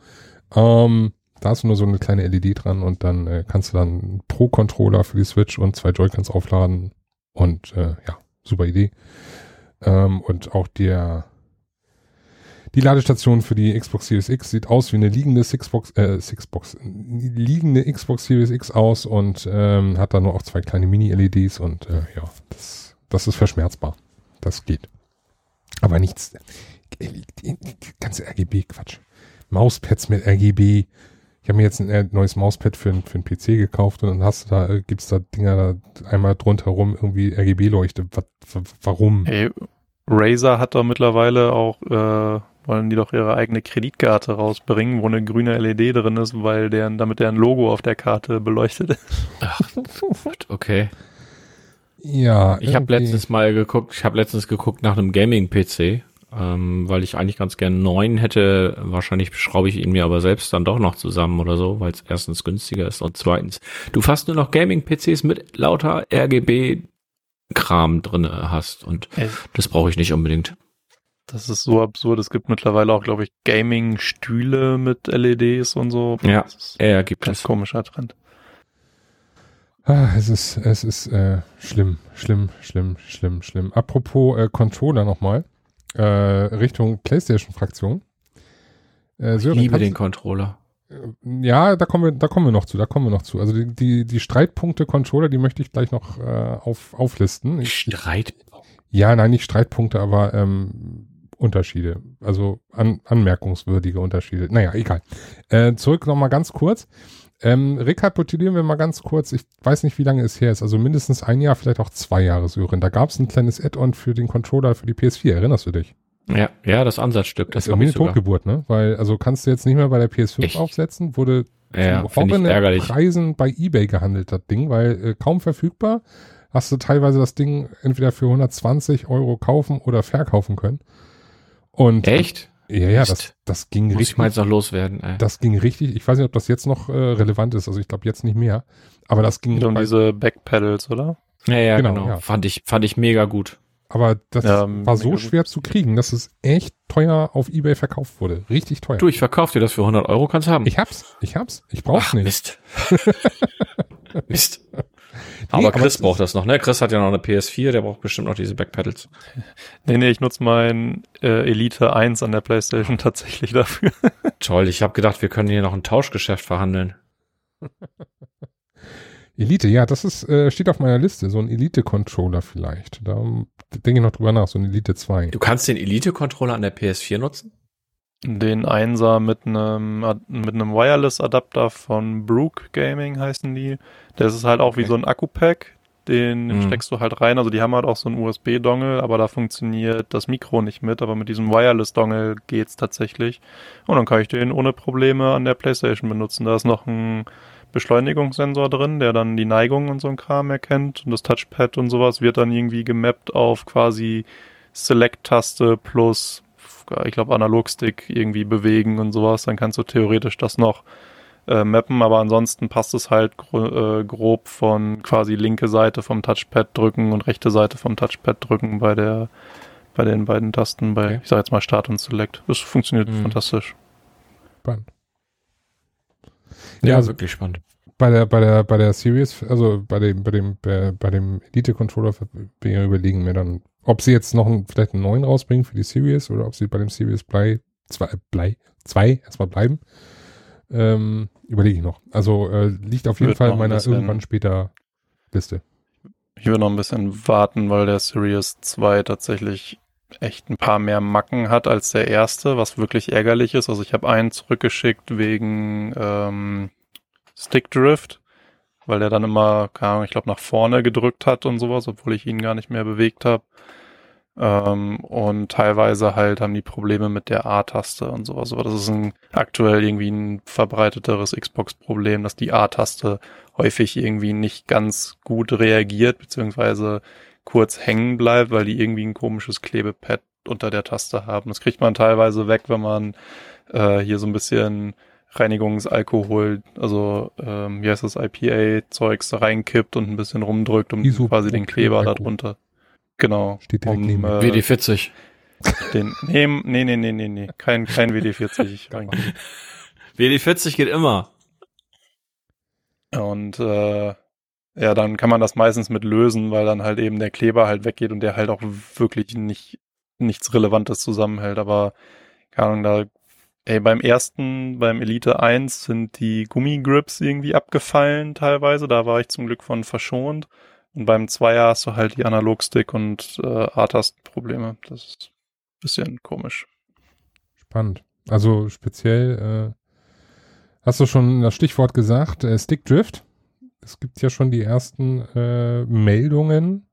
Ähm, da hast du nur so eine kleine LED dran und dann äh, kannst du dann pro Controller für die Switch und zwei Joy-Cons aufladen. Und äh, ja, super Idee. Ähm, und auch der die Ladestation für die Xbox Series X sieht aus wie eine liegende Xbox, äh, Xbox, liegende Xbox Series X aus und ähm, hat da nur auch zwei kleine Mini-LEDs und äh, ja, das, das ist verschmerzbar. Das geht. Aber nichts, ganze RGB-Quatsch. Mauspads mit RGB. Ich habe mir jetzt ein äh, neues Mauspad für, für einen PC gekauft und dann hast du da, äh, gibt's da Dinger da einmal drunter rum irgendwie RGB-Leuchte. Wa- wa- Warum? Hey, Razer hat doch mittlerweile auch, äh, wollen die doch ihre eigene Kreditkarte rausbringen, wo eine grüne LED drin ist, weil deren, damit deren Logo auf der Karte beleuchtet ist. Gut, okay. Ja, Ich habe letztens mal geguckt, ich habe letztens geguckt nach einem Gaming-PC, ähm, weil ich eigentlich ganz gern neuen hätte. Wahrscheinlich schraube ich ihn mir aber selbst dann doch noch zusammen oder so, weil es erstens günstiger ist und zweitens, du fast nur noch Gaming-PCs mit lauter RGB-Kram drinne hast und Ey, das brauche ich nicht unbedingt. das ist so absurd. Es gibt mittlerweile auch, glaube ich, Gaming-Stühle mit LEDs und so. Ja, Das ist Ja, gibt ein ganz es. komischer Trend. Ah, es ist, es ist äh, schlimm, schlimm, schlimm, schlimm, schlimm. Apropos äh, Controller nochmal, äh, Richtung PlayStation-Fraktion. Äh, Ich liebe den Controller. Ja, da kommen wir, da kommen wir noch zu, da kommen wir noch zu. Also die, die, die Streitpunkte Controller, die möchte ich gleich noch äh, auf, auflisten. Ich, Streit. ja, nein, nicht Streitpunkte, aber ähm, Unterschiede. Also an, anmerkungswürdige Unterschiede. Naja, egal. Äh, zurück nochmal ganz kurz. Ähm, rekapitulieren wir mal ganz kurz. Ich weiß nicht, wie lange es her ist. Also mindestens ein Jahr, vielleicht auch zwei Jahre, Sören. Da gab es ein kleines Add-on für den Controller für die PS4. Erinnerst du dich? Ja, ja, das Ansatzstück. Das ist irgendwie eine Totgeburt, ne? Weil, also kannst du jetzt nicht mehr bei der PS5 Echt? aufsetzen, wurde ja, horrenden Preisen bei Ebay gehandelt, das Ding, weil äh, kaum verfügbar. Hast du teilweise das Ding entweder für 120 Euro kaufen oder verkaufen können. Und Echt? Ja, ja, das, das ging Muss richtig. Ich mal jetzt noch loswerden. Ey. Das ging richtig. Ich weiß nicht, ob das jetzt noch äh, relevant ist. Also ich glaube jetzt nicht mehr. Aber das ging. Um diese Backpedals, oder? Ja, ja, genau. genau. Ja. Fand ich, fand ich mega gut. Aber das ja, war so schwer gut. zu kriegen, dass es echt teuer auf Ebay verkauft wurde. Richtig teuer. Du, ich verkauf dir das für 100 Euro, kannst haben. Ich hab's, ich hab's. Ich brauch's Ach, nicht. Mist. Mist. Aber nee, Chris aber braucht das noch, ne? Chris hat ja noch eine PS4, der braucht bestimmt noch diese Backpedals. Nee, nee, ich nutze mein äh, Elite 1 an der Playstation tatsächlich dafür. Toll, ich habe gedacht, wir können hier noch ein Tauschgeschäft verhandeln. Elite, ja, das ist, äh, steht auf meiner Liste, so ein Elite-Controller vielleicht. Da denke ich noch drüber nach, so ein Elite 2. Du kannst den Elite-Controller an der PS4 nutzen? Den Einser mit einem mit einem Wireless-Adapter von Brook Gaming heißen die. Das ist halt auch okay. wie so ein Akku-Pack. Den mhm. steckst du halt rein. Also die haben halt auch so einen USB-Dongle, aber da funktioniert das Mikro nicht mit. Aber mit diesem Wireless-Dongle geht's tatsächlich. Und dann kann ich den ohne Probleme an der PlayStation benutzen. Da ist noch ein Beschleunigungssensor drin, der dann die Neigung und so ein Kram erkennt. Und das Touchpad und sowas wird dann irgendwie gemappt auf quasi Select-Taste plus ich glaube, Analogstick irgendwie bewegen und sowas, dann kannst du theoretisch das noch äh, mappen, aber ansonsten passt es halt gro äh, grob von quasi linke Seite vom Touchpad drücken und rechte Seite vom Touchpad drücken bei der bei den beiden Tasten bei, okay. ich sag jetzt mal Start und Select. Das funktioniert mhm. fantastisch. Spannend. Ja, ja also wirklich spannend. Bei der, bei der, bei der Series, also bei dem, bei dem, bei, bei dem Elite-Controller bin ich überlegen mir dann ob sie jetzt noch einen, vielleicht einen neuen rausbringen für die Series oder ob sie bei dem Series Blei 2 Blei 2 erstmal bleiben. Ähm, überlege ich noch. Also äh, liegt auf jeden Fall in meiner irgendwann später Liste. Ich würde noch ein bisschen warten, weil der Series 2 tatsächlich echt ein paar mehr Macken hat als der erste, was wirklich ärgerlich ist. Also ich habe einen zurückgeschickt wegen ähm, Stick Drift weil der dann immer, keine Ahnung, ich glaube, nach vorne gedrückt hat und sowas, obwohl ich ihn gar nicht mehr bewegt habe. Ähm, und teilweise halt haben die Probleme mit der A-Taste und sowas. Aber das ist ein, aktuell irgendwie ein verbreiteteres Xbox-Problem, dass die A-Taste häufig irgendwie nicht ganz gut reagiert, beziehungsweise kurz hängen bleibt, weil die irgendwie ein komisches Klebepad unter der Taste haben. Das kriegt man teilweise weg, wenn man äh, hier so ein bisschen Reinigungsalkohol, also ähm, wie heißt das, IPA-Zeugs da reinkippt und ein bisschen rumdrückt, um Iso quasi den Kleber da drunter. Genau. Steht direkt um, neben äh, WD40. Den, nee, nee, nee, nee, nee, nee, kein, kein WD40 WD40 geht immer. Und äh, ja, dann kann man das meistens mit lösen, weil dann halt eben der Kleber halt weggeht und der halt auch wirklich nicht nichts Relevantes zusammenhält. Aber keine Ahnung, da Ey, beim ersten, beim Elite 1 sind die Gummigrips irgendwie abgefallen teilweise. Da war ich zum Glück von verschont. Und beim Zweier hast du halt die Analogstick und äh, A-Tastenprobleme. Das ist ein bisschen komisch. Spannend. Also speziell, äh, hast du schon das Stichwort gesagt, äh, Stickdrift. Es gibt ja schon die ersten äh, Meldungen,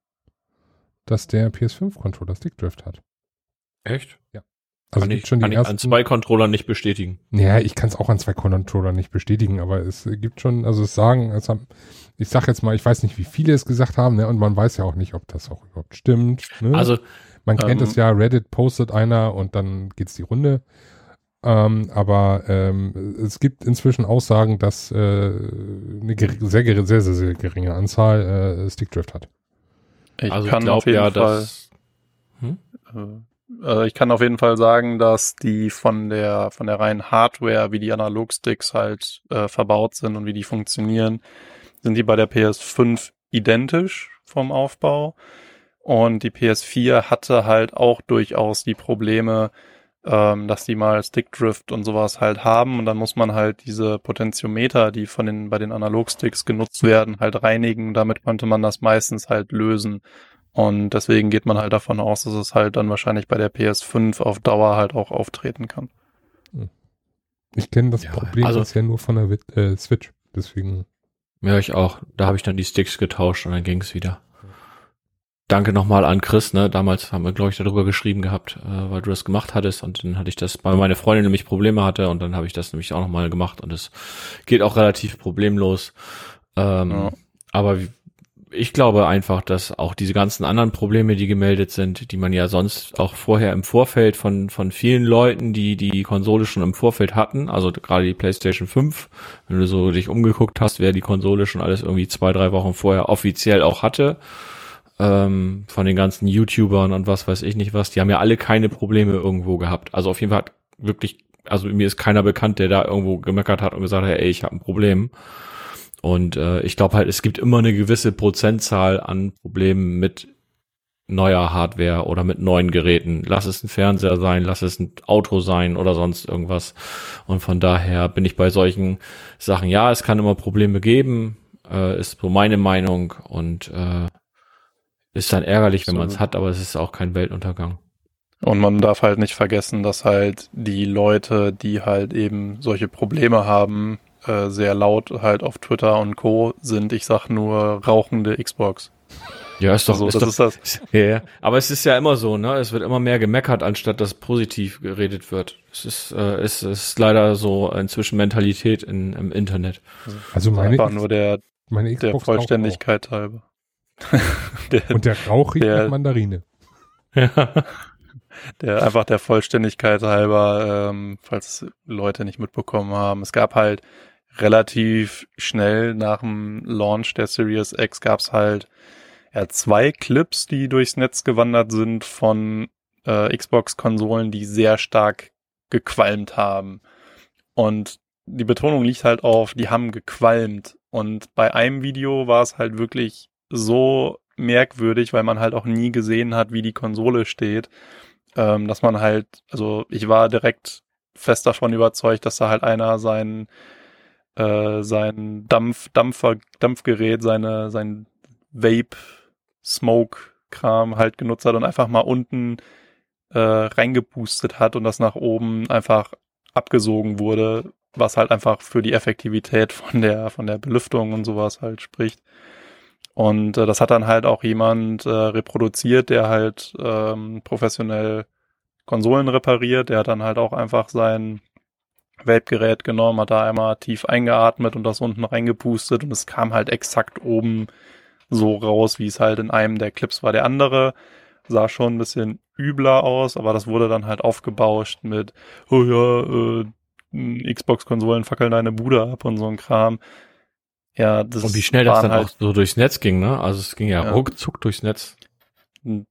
dass der PS5-Controller Stickdrift hat. Echt? Ja. Also kann ich, schon die kann ersten, ich an zwei Controllern nicht bestätigen. Ja, ich kann es auch an zwei Controllern nicht bestätigen, aber es gibt schon, also es sagen, es haben, ich sag jetzt mal, ich weiß nicht, wie viele es gesagt haben, ne, und man weiß ja auch nicht, ob das auch überhaupt stimmt. Ne? Also man kennt ähm, es ja, Reddit postet einer und dann geht's die Runde. Ähm, aber ähm, es gibt inzwischen Aussagen, dass äh, eine sehr, sehr, sehr, sehr geringe Anzahl äh, Stickdrift hat. Ich also kann auf jeden ja, Fall. Dass, hm? äh, äh, ich kann auf jeden Fall sagen, dass die von der von der reinen Hardware, wie die Analogsticks halt äh, verbaut sind und wie die funktionieren, sind die bei der PS5 identisch vom Aufbau. Und die PS4 hatte halt auch durchaus die Probleme, ähm, dass die mal Stickdrift und sowas halt haben. Und dann muss man halt diese Potentiometer, die von den bei den Analogsticks genutzt werden, halt reinigen. Damit konnte man das meistens halt lösen. Und deswegen geht man halt davon aus, dass es halt dann wahrscheinlich bei der PS5 auf Dauer halt auch auftreten kann. Ich kenne das Ja, Problem also- bisher nur von der äh, Switch. Deswegen. Ja, ich auch. Da habe ich dann die Sticks getauscht und dann ging's wieder. Danke nochmal an Chris, ne? Damals haben wir, glaube ich, darüber geschrieben gehabt, äh, weil du das gemacht hattest und dann hatte ich das, weil meine Freundin nämlich Probleme hatte und dann habe ich das nämlich auch nochmal gemacht und es geht auch relativ problemlos. Ähm, Ja. Aber wie- ich glaube einfach, dass auch diese ganzen anderen Probleme, die gemeldet sind, die man ja sonst auch vorher im Vorfeld von, von vielen Leuten, die die Konsole schon im Vorfeld hatten, also gerade die PlayStation 5, wenn du so dich umgeguckt hast, wer die Konsole schon alles irgendwie zwei, drei Wochen vorher offiziell auch hatte, ähm, von den ganzen YouTubern und was weiß ich nicht was, die haben ja alle keine Probleme irgendwo gehabt. Also auf jeden Fall hat wirklich, also mir ist keiner bekannt, der da irgendwo gemeckert hat und gesagt hat, ey, ich habe ein Problem. Und äh, ich glaube halt, es gibt immer eine gewisse Prozentzahl an Problemen mit neuer Hardware oder mit neuen Geräten. Lass es ein Fernseher sein, lass es ein Auto sein oder sonst irgendwas. Und von daher bin ich bei solchen Sachen, ja, es kann immer Probleme geben, äh, ist so meine Meinung und äh, ist dann ärgerlich, wenn man es hat, aber es ist auch kein Weltuntergang. Und man darf halt nicht vergessen, dass halt die Leute, die halt eben solche Probleme haben, äh, sehr laut halt auf Twitter und Co. sind. Ich sag nur rauchende Xbox. Ja, ist doch, Also, ist das doch ist das. Ja, ja. aber es ist ja immer so, ne? Es wird immer mehr gemeckert, anstatt dass positiv geredet wird. Es ist, äh, es ist leider so inzwischen Mentalität in, im Internet. Also meine, Einfach nur der, meine der Xbox Vollständigkeit halber. der. Und der Rauch riecht der- nach Mandarine. der einfach der Vollständigkeit halber, ähm, falls Leute nicht mitbekommen haben. Es gab halt relativ schnell nach dem Launch der Series X gab's halt ja, zwei Clips, die durchs Netz gewandert sind von äh, Xbox-Konsolen, die sehr stark gequalmt haben. Und die Betonung liegt halt auf, die haben gequalmt. Und bei einem Video war es halt wirklich so merkwürdig, weil man halt auch nie gesehen hat, wie die Konsole steht, ähm, dass man halt, also ich war direkt fest davon überzeugt, dass da halt einer sein äh, sein Dampf Dampfer Dampfgerät, seine sein Vape Smoke Kram halt genutzt hat und einfach mal unten äh, reingepustet hat und das nach oben einfach abgesogen wurde, was halt einfach für die Effektivität von der von der Belüftung und sowas halt spricht. Und äh, das hat dann halt auch jemand äh, reproduziert, der halt ähm, professionell Konsolen repariert. Der hat dann halt auch einfach sein Vape-Gerät genommen, hat da einmal tief eingeatmet und das unten reingepustet und es kam halt exakt oben so raus, wie es halt in einem der Clips war. Der andere sah schon ein bisschen übler aus, aber das wurde dann halt aufgebauscht mit, oh ja, äh, Xbox-Konsolen fackeln deine Bude ab und so ein Kram. Ja, das Und wie schnell das dann auch so durchs Netz ging, ne? Also es ging ja, Ja. ruckzuck durchs Netz.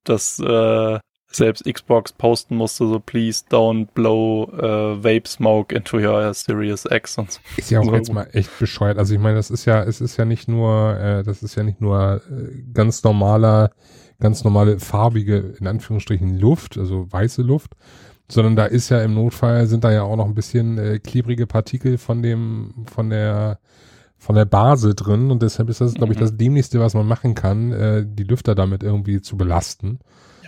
dass äh, selbst Xbox posten musste, so please don't blow äh, vape smoke into your Series X und so. Ist ja auch So. jetzt mal echt bescheuert. Also ich meine, das ist ja, es ist ja nicht nur, äh, das ist ja nicht nur äh, ganz normaler, ganz normale farbige, in Anführungsstrichen, Luft, also weiße Luft, sondern da ist ja im Notfall sind da ja auch noch ein bisschen äh, klebrige Partikel von dem, von der, von der Base drin und deshalb ist das, glaube ich, Mhm. das dämlichste, was man machen kann, äh, die Lüfter damit irgendwie zu belasten.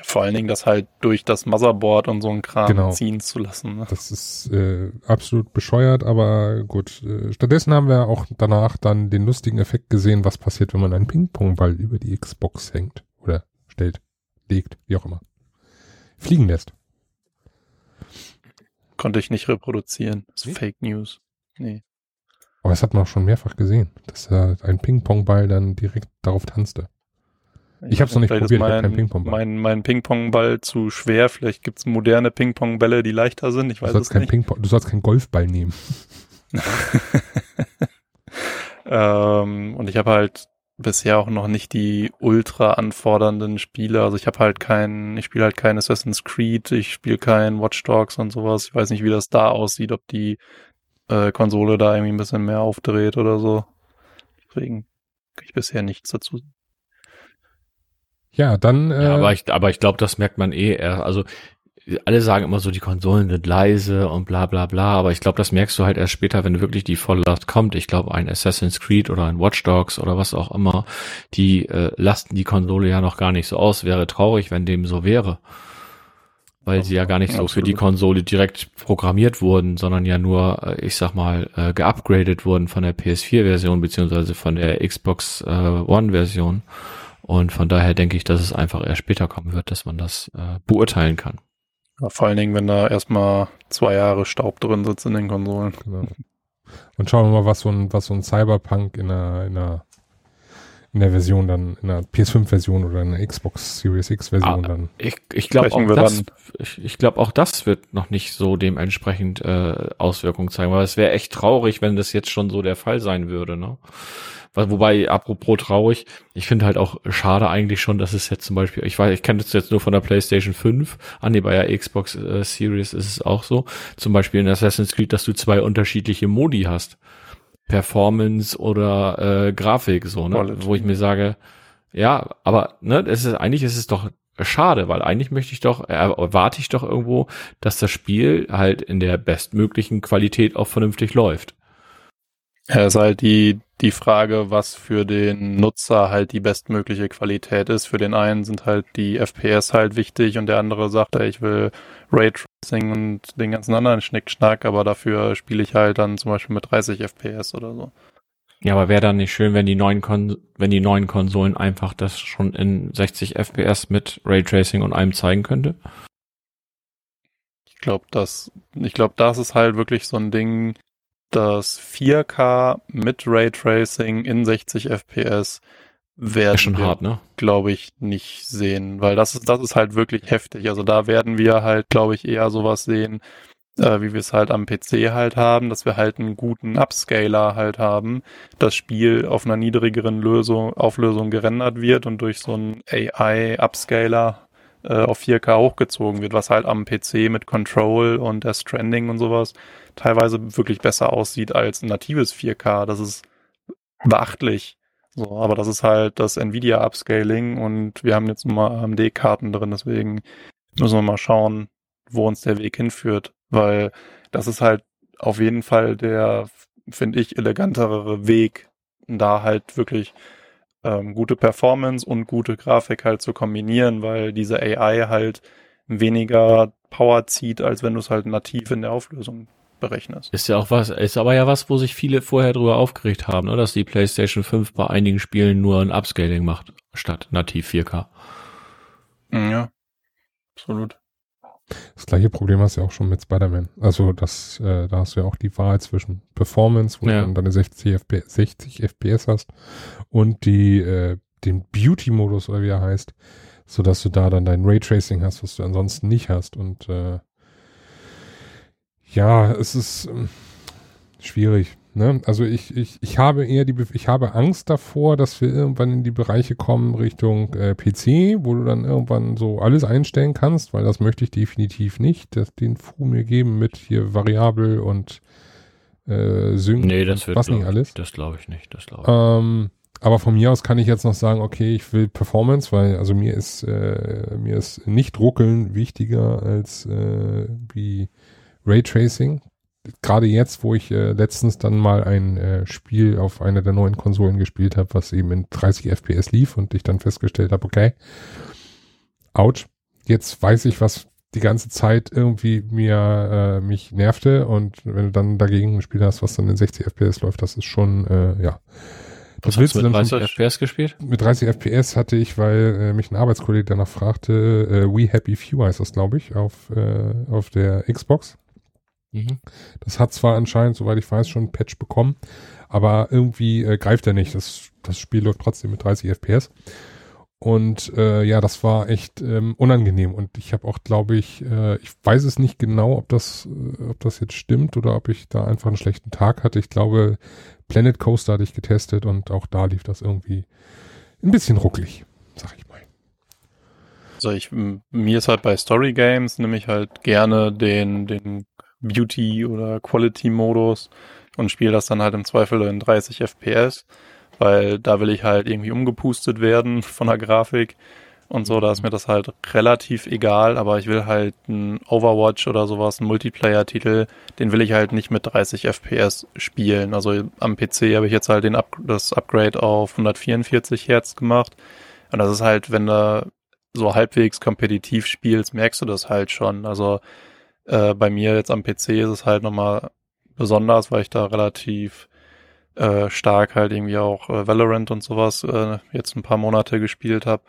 Vor allen Dingen das halt durch das Motherboard und so ein Kram Genau. ziehen zu lassen. Ne? Das ist äh, absolut bescheuert, aber gut. Äh, stattdessen haben wir auch danach dann den lustigen Effekt gesehen, was passiert, wenn man einen Ping-Pong-Ball über die Xbox hängt oder stellt, legt, wie auch immer. Fliegen lässt. Konnte ich nicht reproduzieren. Das ist? Fake News. Nee. Aber das hat man auch schon mehrfach gesehen, dass äh, ein Ping-Pong-Ball dann direkt darauf tanzte. Ich hab's noch nicht Vielleicht ist probiert, ich mein, keinen Ping-Pong-Ball. Mein, mein Ping-Pong-Ball zu schwer. Vielleicht gibt's moderne Ping-Pong-Bälle, die leichter sind. Ich Du weiß sollst, es nicht. Du sollst keinen Golfball nehmen. ähm, und ich habe halt bisher auch noch nicht die ultra anfordernden Spiele. Also ich habe halt kein, ich spiele halt kein Assassin's Creed, ich spiele kein Watch Dogs und sowas. Ich weiß nicht, wie das da aussieht, ob die äh, Konsole da irgendwie ein bisschen mehr aufdreht oder so. Deswegen kann ich bisher nichts dazu. Ja, dann äh, Ja, aber ich, aber ich glaube, das merkt man eh eher. Also alle sagen immer so, die Konsolen sind leise und bla bla bla, aber ich glaube, das merkst du halt erst später, wenn wirklich die Volllast kommt. Ich glaube, ein Assassin's Creed oder ein Watch Dogs oder was auch immer, die äh, lasten die Konsole ja noch gar nicht so aus. Wäre traurig, wenn dem so wäre. Weil sie ja gar nicht so für die Konsole direkt programmiert wurden, sondern ja nur, äh, ich sag mal, äh, geupgradet wurden von der PS4-Version beziehungsweise von der Xbox äh, One-Version. Und von daher denke ich, dass es einfach erst später kommen wird, dass man das äh, beurteilen kann. Ja, vor allen Dingen, wenn da erstmal zwei Jahre Staub drin sitzt in den Konsolen. Genau. Und schauen wir mal, was so ein, was so ein Cyberpunk in einer, in einer, in der Version dann, in einer PS5-Version oder in einer Xbox Series X-Version ah, dann. Ich, ich glaube auch, das, ich, ich glaube auch das wird noch nicht so dementsprechend äh, Auswirkungen zeigen, weil es wäre echt traurig, wenn das jetzt schon so der Fall sein würde, ne? Wobei, apropos traurig, ich finde halt auch schade eigentlich schon, dass es jetzt zum Beispiel, ich weiß, ich kenne das jetzt nur von der PlayStation 5, an die bei der Xbox äh, Series ist es auch so, zum Beispiel in Assassin's Creed, dass du zwei unterschiedliche Modi hast. Performance oder äh, Grafik, so, ne? Quality. Wo ich mir sage, ja, aber ne, es ist eigentlich ist es doch schade, weil eigentlich möchte ich doch, erwarte ich doch irgendwo, dass das Spiel halt in der bestmöglichen Qualität auch vernünftig läuft. Ja, ist halt die, die Frage, was für den Nutzer halt die bestmögliche Qualität ist. Für den einen sind halt die FPS halt wichtig und der andere sagt, ich will Raytracing und den ganzen anderen Schnickschnack, aber dafür spiele ich halt dann zum Beispiel mit 30 FPS oder so. Ja, aber wäre dann nicht schön, wenn die neuen Kon wenn die neuen Konsolen einfach das schon in 60 FPS mit Raytracing und allem zeigen könnte? Ich glaube, das, ich glaube, das ist halt wirklich so ein Ding, das 4K mit Raytracing in 60 FPS werden schon wir, hart, ne? glaube ich, nicht sehen, weil das ist, das ist halt wirklich heftig. Also da werden wir halt, glaube ich, eher sowas sehen, äh, wie wir es halt am PC halt haben, dass wir halt einen guten Upscaler halt haben, das Spiel auf einer niedrigeren Lösung, Auflösung gerendert wird und durch so einen AI-Upscaler äh, auf 4K hochgezogen wird, was halt am PC mit Control und der Stranding und sowas teilweise wirklich besser aussieht als ein natives 4K. Das ist beachtlich. So, aber das ist halt das Nvidia Upscaling und wir haben jetzt nun mal AMD-Karten drin, deswegen müssen wir mal schauen, wo uns der Weg hinführt, weil das ist halt auf jeden Fall der, finde ich, elegantere Weg, da halt wirklich ähm, gute Performance und gute Grafik halt zu kombinieren, weil diese AI halt weniger Power zieht, als wenn du es halt nativ in der Auflösung berechnest. Ist ja auch was, ist aber ja was, wo sich viele vorher drüber aufgeregt haben, ne? dass die PlayStation 5 bei einigen Spielen nur ein Upscaling macht, statt nativ 4K. Ja, absolut. Das gleiche Problem hast du ja auch schon mit Spider-Man. Also das, äh, da hast du ja auch die Wahl zwischen Performance, wo ja. du dann deine 60 FPS, 60 FPS hast und die, äh, den Beauty-Modus oder wie er heißt, so dass du da dann dein Raytracing hast, was du ansonsten nicht hast und äh, ja, es ist ähm, schwierig. Ne? Also ich, ich, ich habe eher die, ich habe Angst davor, dass wir irgendwann in die Bereiche kommen Richtung äh, PC, wo du dann irgendwann so alles einstellen kannst, weil das möchte ich definitiv nicht, dass den Fu mir geben mit hier variabel und äh, Sync. Nee, das wird was nicht alles. Das glaube ich nicht. Das glaube ich. Ähm, aber von mir aus kann ich jetzt noch sagen, okay, ich will Performance, weil also mir ist äh, mir ist nicht ruckeln wichtiger als äh, wie Raytracing. Gerade jetzt, wo ich äh, letztens dann mal ein äh, Spiel auf einer der neuen Konsolen gespielt habe, was eben in 30 FPS lief und ich dann festgestellt habe, okay, ouch, jetzt weiß ich, was die ganze Zeit irgendwie mir äh, mich nervte und wenn du dann dagegen ein Spiel hast, was dann in 60 FPS läuft, das ist schon, äh, ja. Was hast du mit 30 FPS gespielt? Mit 30 FPS hatte ich, weil äh, mich ein Arbeitskollege danach fragte, äh, We Happy Few heißt das, glaube ich, auf, äh, auf der Xbox. Mhm. Das hat zwar anscheinend, soweit ich weiß, schon ein Patch bekommen, aber irgendwie äh, greift er nicht. Das, das Spiel läuft trotzdem mit 30 FPS. Und äh, ja, das war echt ähm, unangenehm. Und ich habe auch, glaube ich, äh, ich weiß es nicht genau, ob das, äh, ob das jetzt stimmt oder ob ich da einfach einen schlechten Tag hatte. Ich glaube, Planet Coaster hatte ich getestet und auch da lief das irgendwie ein bisschen rucklig, sag ich mal. Also ich, mir ist halt bei Story Games nehme ich halt gerne den, den Beauty- oder Quality-Modus und spiele das dann halt im Zweifel in 30 FPS, weil da will ich halt irgendwie umgepustet werden von der Grafik. und so, da ist mir das halt relativ egal, aber ich will halt ein Overwatch oder sowas, ein Multiplayer-Titel, den will ich halt nicht mit 30 FPS spielen. Also am PC habe ich jetzt halt den Up das Upgrade auf 144 Hertz gemacht. Und das ist halt, wenn du so halbwegs kompetitiv spielst, merkst du das halt schon. Also äh, bei mir jetzt am PC ist es halt nochmal besonders, weil ich da relativ äh, stark halt irgendwie auch äh, Valorant und sowas äh, jetzt ein paar Monate gespielt habe.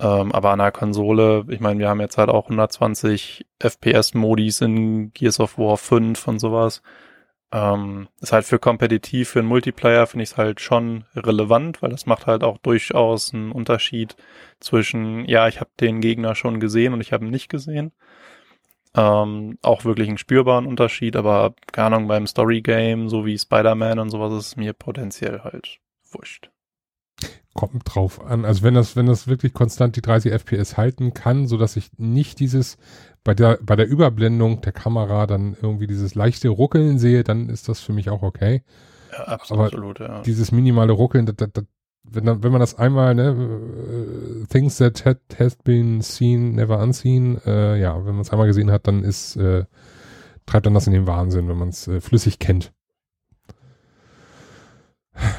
Ähm, aber an der Konsole, ich meine, wir haben jetzt halt auch 120 FPS-Modis in Gears of War 5 und sowas. Ähm, ist halt für kompetitiv, für einen Multiplayer finde ich es halt schon relevant, weil das macht halt auch durchaus einen Unterschied zwischen, ja, ich habe den Gegner schon gesehen und ich habe ihn nicht gesehen. Ähm, auch wirklich einen spürbaren Unterschied, aber keine Ahnung, beim Story-Game, so wie Spider-Man und sowas, ist mir potenziell halt wurscht kommt drauf an. Also wenn das, wenn das wirklich konstant die 30 FPS halten kann, so dass ich nicht dieses bei der bei der Überblendung der Kamera dann irgendwie dieses leichte Ruckeln sehe, dann ist das für mich auch okay. Ja, absolut, Aber ja. Dieses minimale Ruckeln, das, das, das, wenn, wenn man das einmal, ne, uh, things that had, has been seen, never unseen, äh, ja, wenn man es einmal gesehen hat, dann ist, äh, treibt dann das in den Wahnsinn, wenn man es äh, flüssig kennt.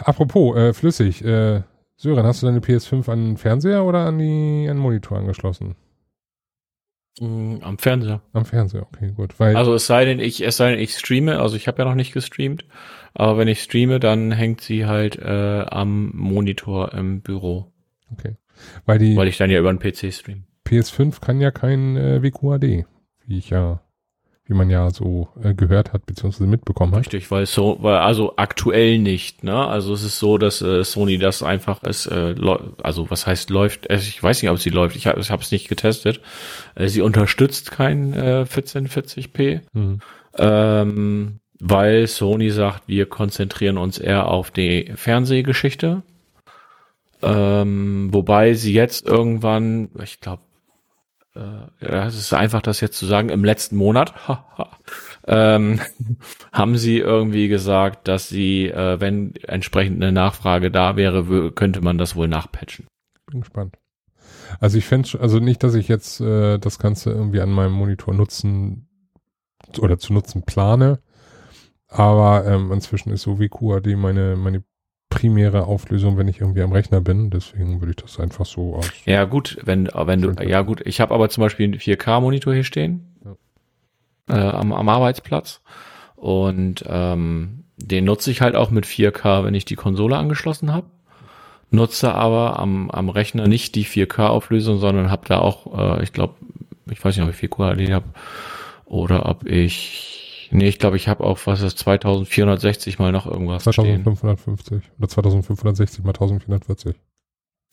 Apropos, äh, flüssig, äh, Sören, hast du deine PS5 an den Fernseher oder an, die, an den Monitor angeschlossen? Mm, am Fernseher. Am Fernseher, okay, gut. Weil also es sei denn, ich, es sei denn, ich streame, also ich habe ja noch nicht gestreamt, aber wenn ich streame, dann hängt sie halt äh, am Monitor im Büro. Okay. Weil die Weil ich dann ja über den PC stream. PS5 kann ja kein äh, WQAD, wie ich ja wie man ja so äh, gehört hat beziehungsweise mitbekommen hat. Richtig, weil so, weil also aktuell nicht, ne? Also es ist so, dass äh, Sony das einfach ist, äh, also was heißt läuft? Ich weiß nicht, ob sie läuft. Ich habe es nicht getestet. Äh, sie unterstützt kein äh, 1440p, mhm. ähm, weil Sony sagt, wir konzentrieren uns eher auf die Fernsehgeschichte. Ähm, wobei sie jetzt irgendwann, ich glaube ja, es ist einfach, das jetzt zu sagen, im letzten Monat ähm, haben sie irgendwie gesagt, dass sie, äh, wenn entsprechend eine Nachfrage da wäre, könnte man das wohl nachpatchen. Bin gespannt. Also ich fände, also nicht, dass ich jetzt äh, das Ganze irgendwie an meinem Monitor nutzen oder zu nutzen plane, aber ähm, inzwischen ist so wie QAD meine, meine primäre Auflösung, wenn ich irgendwie am Rechner bin. Deswegen würde ich das einfach so aus. Ja gut, wenn wenn du ja gut, ich habe aber zum Beispiel einen 4K-Monitor hier stehen ja. äh, am, am Arbeitsplatz und ähm, den nutze ich halt auch mit 4K, wenn ich die Konsole angeschlossen habe. Nutze aber am, am Rechner nicht die 4K-Auflösung, sondern habe da auch, äh, ich glaube, ich weiß nicht, ob ich 4K habe oder ob ich Nee, ich glaube, ich habe auch, was ist 2460 mal noch irgendwas 2550 stehen. oder 2560 mal 1440.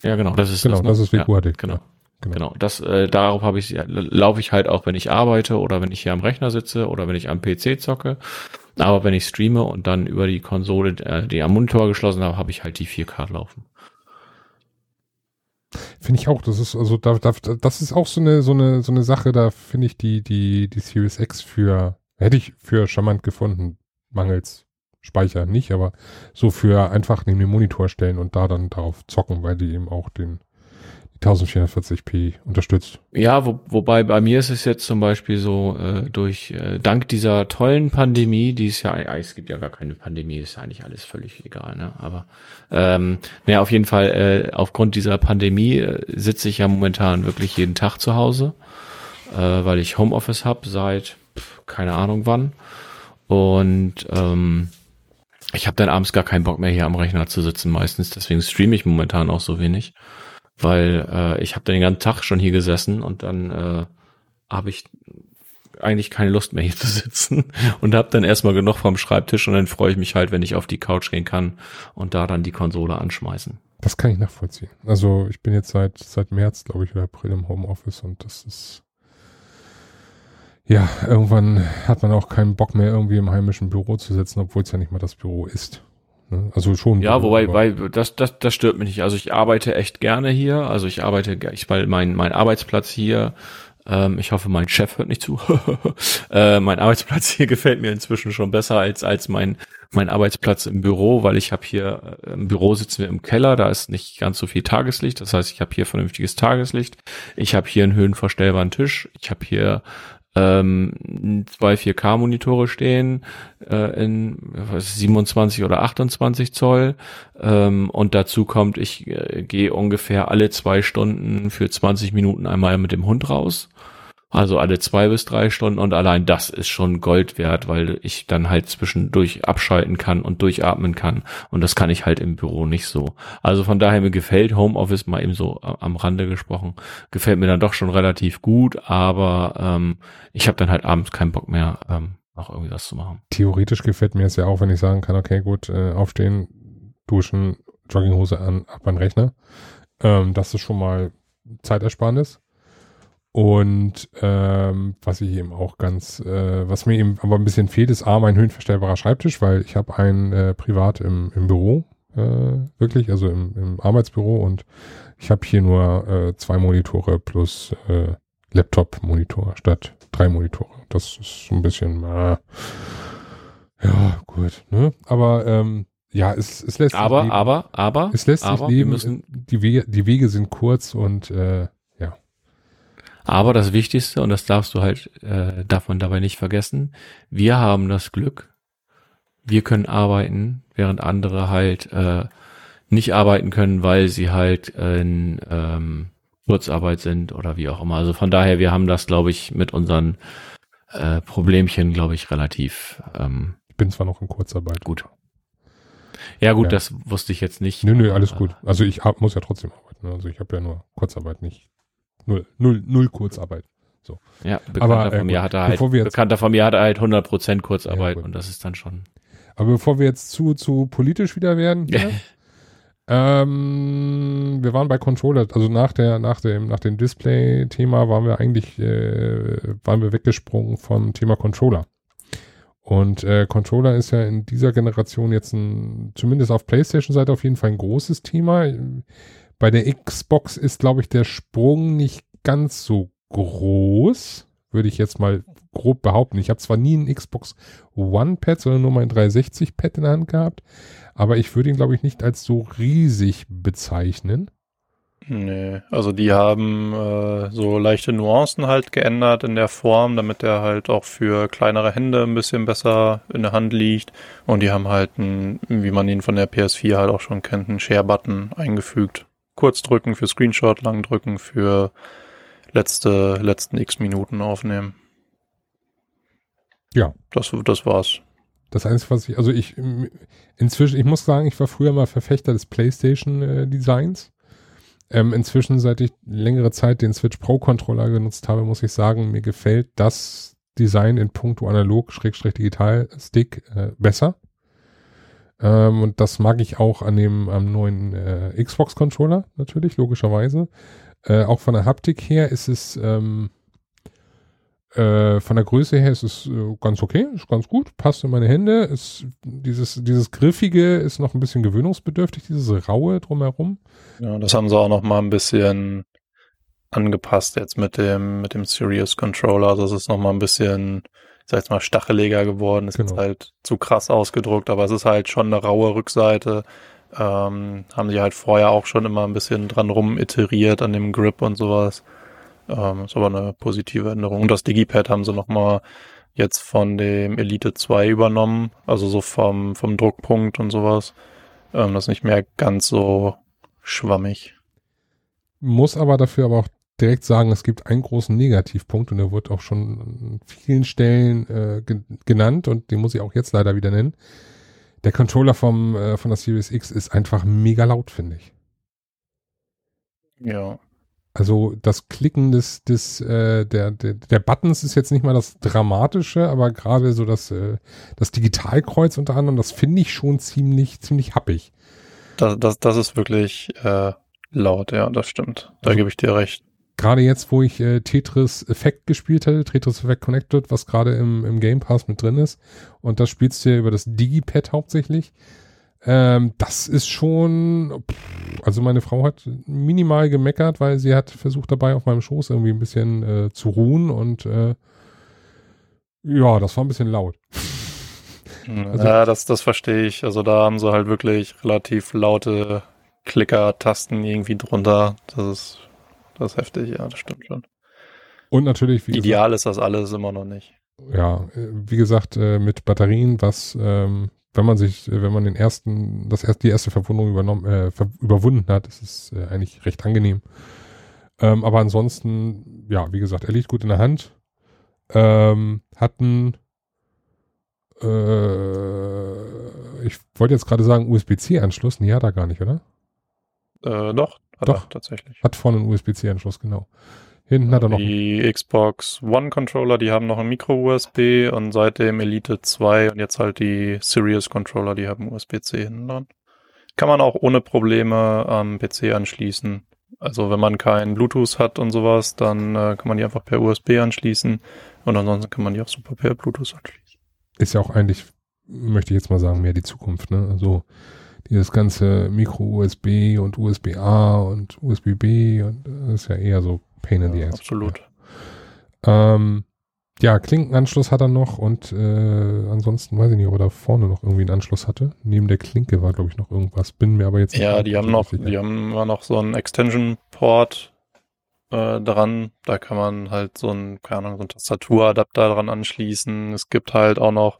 Ja, genau, das ist genau, das, ne? das ist WQAD. Ja, genau. Genau. genau. Das, äh, darauf habe ich, laufe ich halt auch, wenn ich arbeite oder wenn ich hier am Rechner sitze oder wenn ich am PC zocke. Aber wenn ich streame und dann über die Konsole, äh, die am Monitor geschlossen habe, habe ich halt die 4K laufen. Finde ich auch. Das ist also da, da, das ist auch so eine so eine so eine Sache. Da finde ich die die die Series X für Hätte ich für charmant gefunden, mangels Speicher nicht, aber so für einfach neben den Monitor stellen und da dann darauf zocken, weil die eben auch den 1440p unterstützt. Ja, wo, wobei bei mir ist es jetzt zum Beispiel so, äh, durch äh, dank dieser tollen Pandemie, die ist ja, es gibt ja gar keine Pandemie, ist ja eigentlich alles völlig egal, ne? Aber ähm, naja, auf jeden Fall, äh, aufgrund dieser Pandemie äh, sitze ich ja momentan wirklich jeden Tag zu Hause, äh, weil ich Homeoffice habe seit keine Ahnung wann. Und ähm, ich habe dann abends gar keinen Bock mehr hier am Rechner zu sitzen meistens. Deswegen streame ich momentan auch so wenig, weil äh, ich habe dann den ganzen Tag schon hier gesessen und dann äh, habe ich eigentlich keine Lust mehr hier zu sitzen und habe dann erstmal genug vom Schreibtisch und dann freue ich mich halt, wenn ich auf die Couch gehen kann und da dann die Konsole anschmeißen. Das kann ich nachvollziehen. Also ich bin jetzt seit seit März, glaube ich, oder April im Homeoffice und das ist ja, irgendwann hat man auch keinen Bock mehr, irgendwie im heimischen Büro zu sitzen, obwohl es ja nicht mal das Büro ist. Ne? Also schon. Ja, Büro, wobei, weil das, das, das stört mich nicht. Also ich arbeite echt gerne hier. Also ich arbeite, ich, weil mein, mein Arbeitsplatz hier Ähm, ich hoffe, mein Chef hört nicht zu. äh, mein Arbeitsplatz hier gefällt mir inzwischen schon besser als als mein mein Arbeitsplatz im Büro, weil ich habe hier äh, im Büro sitzen wir im Keller, da ist nicht ganz so viel Tageslicht. Das heißt, ich habe hier vernünftiges Tageslicht. Ich habe hier einen höhenverstellbaren Tisch. Ich habe hier ähm, zwei 4K-Monitore stehen äh, in was, 27 oder 28 Zoll. Ähm, und dazu kommt, ich äh, gehe ungefähr alle zwei Stunden für 20 Minuten einmal mit dem Hund raus also alle zwei bis drei Stunden und allein das ist schon Gold wert, weil ich dann halt zwischendurch abschalten kann und durchatmen kann. Und das kann ich halt im Büro nicht so. Also von daher mir gefällt Homeoffice mal eben so am Rande gesprochen, gefällt mir dann doch schon relativ gut, aber ähm, ich habe dann halt abends keinen Bock mehr, ähm, noch irgendwie was zu machen. Theoretisch gefällt mir es ja auch, wenn ich sagen kann, okay, gut, äh, aufstehen, duschen, Jogginghose an, ab an Rechner. Ähm, das ist schon mal Zeitersparnis. Und ähm, was ich eben auch ganz, äh, was mir eben aber ein bisschen fehlt, ist A, mein höhenverstellbarer Schreibtisch, weil ich habe einen äh, privat im, im Büro, äh, wirklich, also im, im Arbeitsbüro und ich habe hier nur äh, zwei Monitore plus äh, Laptop-Monitor statt drei Monitore. Das ist so ein bisschen, äh, ja, gut, ne? Aber ähm, ja, es, es lässt aber, sich leben. Aber, aber, es lässt aber, sich leben. die, Wege, die Wege sind kurz und äh, aber das Wichtigste, und das darfst du halt äh, davon dabei nicht vergessen, wir haben das Glück, wir können arbeiten, während andere halt äh, nicht arbeiten können, weil sie halt in ähm, Kurzarbeit sind oder wie auch immer. Also von daher, wir haben das, glaube ich, mit unseren äh, Problemchen, glaube ich, relativ. Ähm, ich bin zwar noch in Kurzarbeit. Gut. Ja gut, ja. das wusste ich jetzt nicht. Nö, nö, alles gut. Also ich hab, muss ja trotzdem arbeiten. Also ich habe ja nur Kurzarbeit, nicht Null, null, null Kurzarbeit. So. Ja, Bekannter Aber, äh, von mir hatte halt, Bekannter von mir hatte halt 100% Kurzarbeit ja, und das ist dann schon. Aber bevor wir jetzt zu, zu politisch wieder werden, hier, ähm, wir waren bei Controller, also nach der, nach dem, nach dem Display-Thema waren wir eigentlich, äh, waren wir weggesprungen vom Thema Controller. Und äh, Controller ist ja in dieser Generation jetzt ein, zumindest auf PlayStation-Seite auf jeden Fall ein großes Thema. Bei der Xbox ist, glaube ich, der Sprung nicht ganz so groß, würde ich jetzt mal grob behaupten. Ich habe zwar nie ein Xbox One-Pad, sondern nur mein 360-Pad in der Hand gehabt, aber ich würde ihn, glaube ich, nicht als so riesig bezeichnen. Nee, also die haben äh, so leichte Nuancen halt geändert in der Form, damit er halt auch für kleinere Hände ein bisschen besser in der Hand liegt. Und die haben halt, ein, wie man ihn von der PS4 halt auch schon kennt, einen Share-Button eingefügt kurz drücken für Screenshot, lang drücken für letzte, letzten x Minuten aufnehmen. Ja. Das, das war's. Das Einzige, was ich, also ich, inzwischen, ich muss sagen, ich war früher mal Verfechter des PlayStation-Designs. Äh, ähm, inzwischen, seit ich längere Zeit den Switch Pro Controller genutzt habe, muss ich sagen, mir gefällt das Design in puncto analog, Schrägstrich digital Stick äh, besser. Ähm, und das mag ich auch an dem am neuen äh, Xbox-Controller natürlich, logischerweise. Äh, auch von der Haptik her ist es ähm, äh, von der Größe her ist es äh, ganz okay, ist ganz gut, passt in meine Hände. Ist, dieses, dieses Griffige ist noch ein bisschen gewöhnungsbedürftig, dieses Raue drumherum. Ja, das haben sie auch noch mal ein bisschen angepasst jetzt mit dem, mit dem Serious Controller. Das ist noch mal ein bisschen sag ich mal, stacheliger geworden. Ist genau. jetzt halt zu krass ausgedruckt, aber es ist halt schon eine raue Rückseite. Ähm, haben sie halt vorher auch schon immer ein bisschen dran rum iteriert an dem Grip und sowas. Ähm, ist aber eine positive Änderung. Und das Digipad haben sie nochmal jetzt von dem Elite 2 übernommen, also so vom, vom Druckpunkt und sowas. Ähm, das ist nicht mehr ganz so schwammig. Muss aber dafür aber auch direkt sagen, es gibt einen großen Negativpunkt und der wird auch schon an vielen Stellen äh, ge genannt und den muss ich auch jetzt leider wieder nennen. Der Controller vom, äh, von der Series X ist einfach mega laut, finde ich. Ja. Also das Klicken des, des äh, der, der, der Buttons ist jetzt nicht mal das Dramatische, aber gerade so das, äh, das Digitalkreuz unter anderem, das finde ich schon ziemlich, ziemlich happig. Das, das, das ist wirklich äh, laut, ja, das stimmt. Da also, gebe ich dir recht gerade jetzt, wo ich äh, Tetris Effect gespielt hatte, Tetris Effect Connected, was gerade im, im Game Pass mit drin ist, und das spielst du ja über das Digipad hauptsächlich, Ähm, das ist schon, also meine Frau hat minimal gemeckert, weil sie hat versucht dabei auf meinem Schoß irgendwie ein bisschen äh, zu ruhen und äh, ja, das war ein bisschen laut. Also, ja, das, das verstehe ich. Also da haben sie halt wirklich relativ laute Klicker-Tasten irgendwie drunter. Das ist, das ist heftig, ja, das stimmt schon. Und natürlich, wie Ideal gesagt, ist das alles immer noch nicht. Ja, äh, wie gesagt, äh, mit Batterien, was, ähm, wenn man sich, äh, wenn man den ersten, das erste, die erste Verwundung übernommen, äh, überwunden hat, ist es eigentlich recht angenehm. Ähm, aber ansonsten, ja, wie gesagt, er liegt gut in der Hand. Ähm, hatten, äh, ich wollte jetzt gerade sagen USB-C-Anschluss, nee, hat er gar nicht, oder? Äh, doch, hat doch, er tatsächlich. Hat vorne einen USB-C-Anschluss, genau. Hinten hat er noch. Die Xbox One Controller, die haben noch ein Micro-USB und seitdem Elite 2 und jetzt halt die Sirius Controller, die haben USB-C hinten dran. Kann man auch ohne Probleme am PC anschließen. Also wenn man kein Bluetooth hat und sowas, dann äh, kann man die einfach per USB anschließen und ansonsten kann man die auch super per Bluetooth anschließen. Ist ja auch eigentlich, möchte ich jetzt mal sagen, mehr die Zukunft, ne? Also dieses ganze Micro-USB und USB-A und USB-B und das ist ja eher so Pain in the Ass. Absolut. Ja. Ähm, ja, Klinkenanschluss hat er noch und äh, ansonsten weiß ich nicht, ob er da vorne noch irgendwie einen Anschluss hatte. Neben der Klinke war, glaube ich, noch irgendwas. Bin mir aber jetzt Ja, die haben noch, die haben immer noch so einen Extension-Port äh, dran. Da kann man halt so einen, keine Ahnung, so einen Tastaturadapter dran anschließen. Es gibt halt auch noch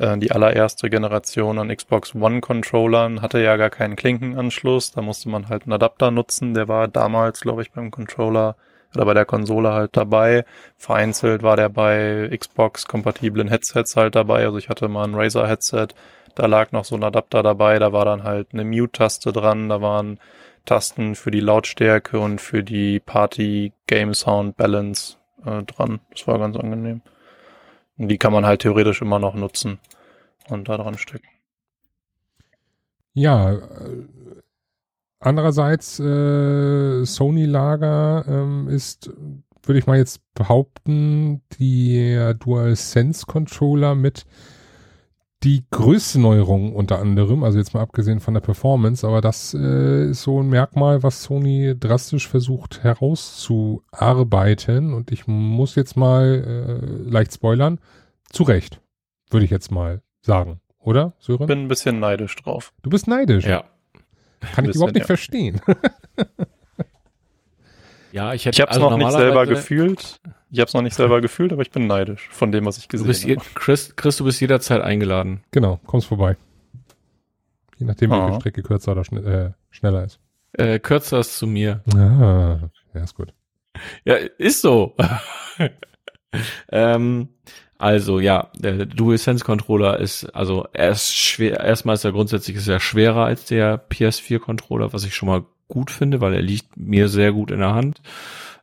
äh, die allererste Generation an Xbox One Controllern hatte ja gar keinen Klinkenanschluss. Da musste man halt einen Adapter nutzen. Der war damals, glaube ich, beim Controller oder bei der Konsole halt dabei. Vereinzelt war der bei Xbox kompatiblen Headsets halt dabei. Also ich hatte mal ein Razer Headset. Da lag noch so ein Adapter dabei. Da war dann halt eine Mute-Taste dran. Da waren Tasten für die Lautstärke und für die Party Game Sound Balance äh, dran. Das war ganz angenehm. Und die kann man halt theoretisch immer noch nutzen und da dran stecken. Ja, äh, andererseits äh, Sony-Lager ähm, ist, würde ich mal jetzt behaupten, die DualSense-Controller mit die größte Neuerung unter anderem, also jetzt mal abgesehen von der Performance, aber das äh, ist so ein Merkmal, was Sony drastisch versucht herauszuarbeiten und ich muss jetzt mal äh, leicht spoilern, zu Recht, würde ich jetzt mal sagen, oder Sören? Bin ein bisschen neidisch drauf. Du bist neidisch? Ja. Kann ich überhaupt nicht ja. verstehen. ja, ich hätte Ich habe es also noch nicht selber gefühlt. Ich habe es noch nicht selber gefühlt, aber ich bin neidisch von dem, was ich gesehen habe. Chris, Chris, du bist jederzeit eingeladen. Genau, kommst vorbei. Je nachdem, welche ah. Strecke kürzer oder schn äh, schneller ist. Äh, kürzer ist zu mir. Ah, ja, ist gut. Ja, ist so. ähm, also ja, der DualSense Controller ist, also er ist schwer, erstmal ist er grundsätzlich sehr schwerer als der PS4 Controller, was ich schon mal gut finde, weil er liegt mir sehr gut in der Hand.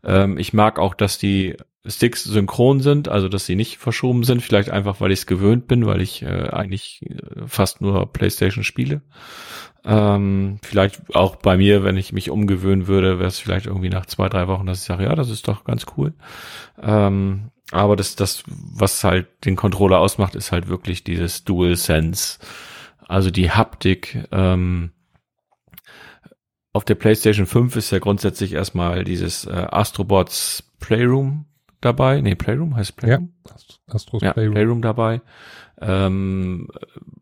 Ähm, ich mag auch, dass die Sticks synchron sind, also dass sie nicht verschoben sind, vielleicht einfach, weil ich es gewöhnt bin, weil ich äh, eigentlich äh, fast nur PlayStation spiele. Ähm, vielleicht auch bei mir, wenn ich mich umgewöhnen würde, wäre es vielleicht irgendwie nach zwei, drei Wochen, dass ich sage, ja, das ist doch ganz cool. Ähm, aber das, das, was halt den Controller ausmacht, ist halt wirklich dieses Dual Sense. Also die Haptik, ähm, auf der PlayStation 5 ist ja grundsätzlich erstmal dieses äh, Astrobots Playroom dabei. Nee, Playroom heißt Playroom? Ja, Astros ja, Playroom. Playroom dabei. Ähm,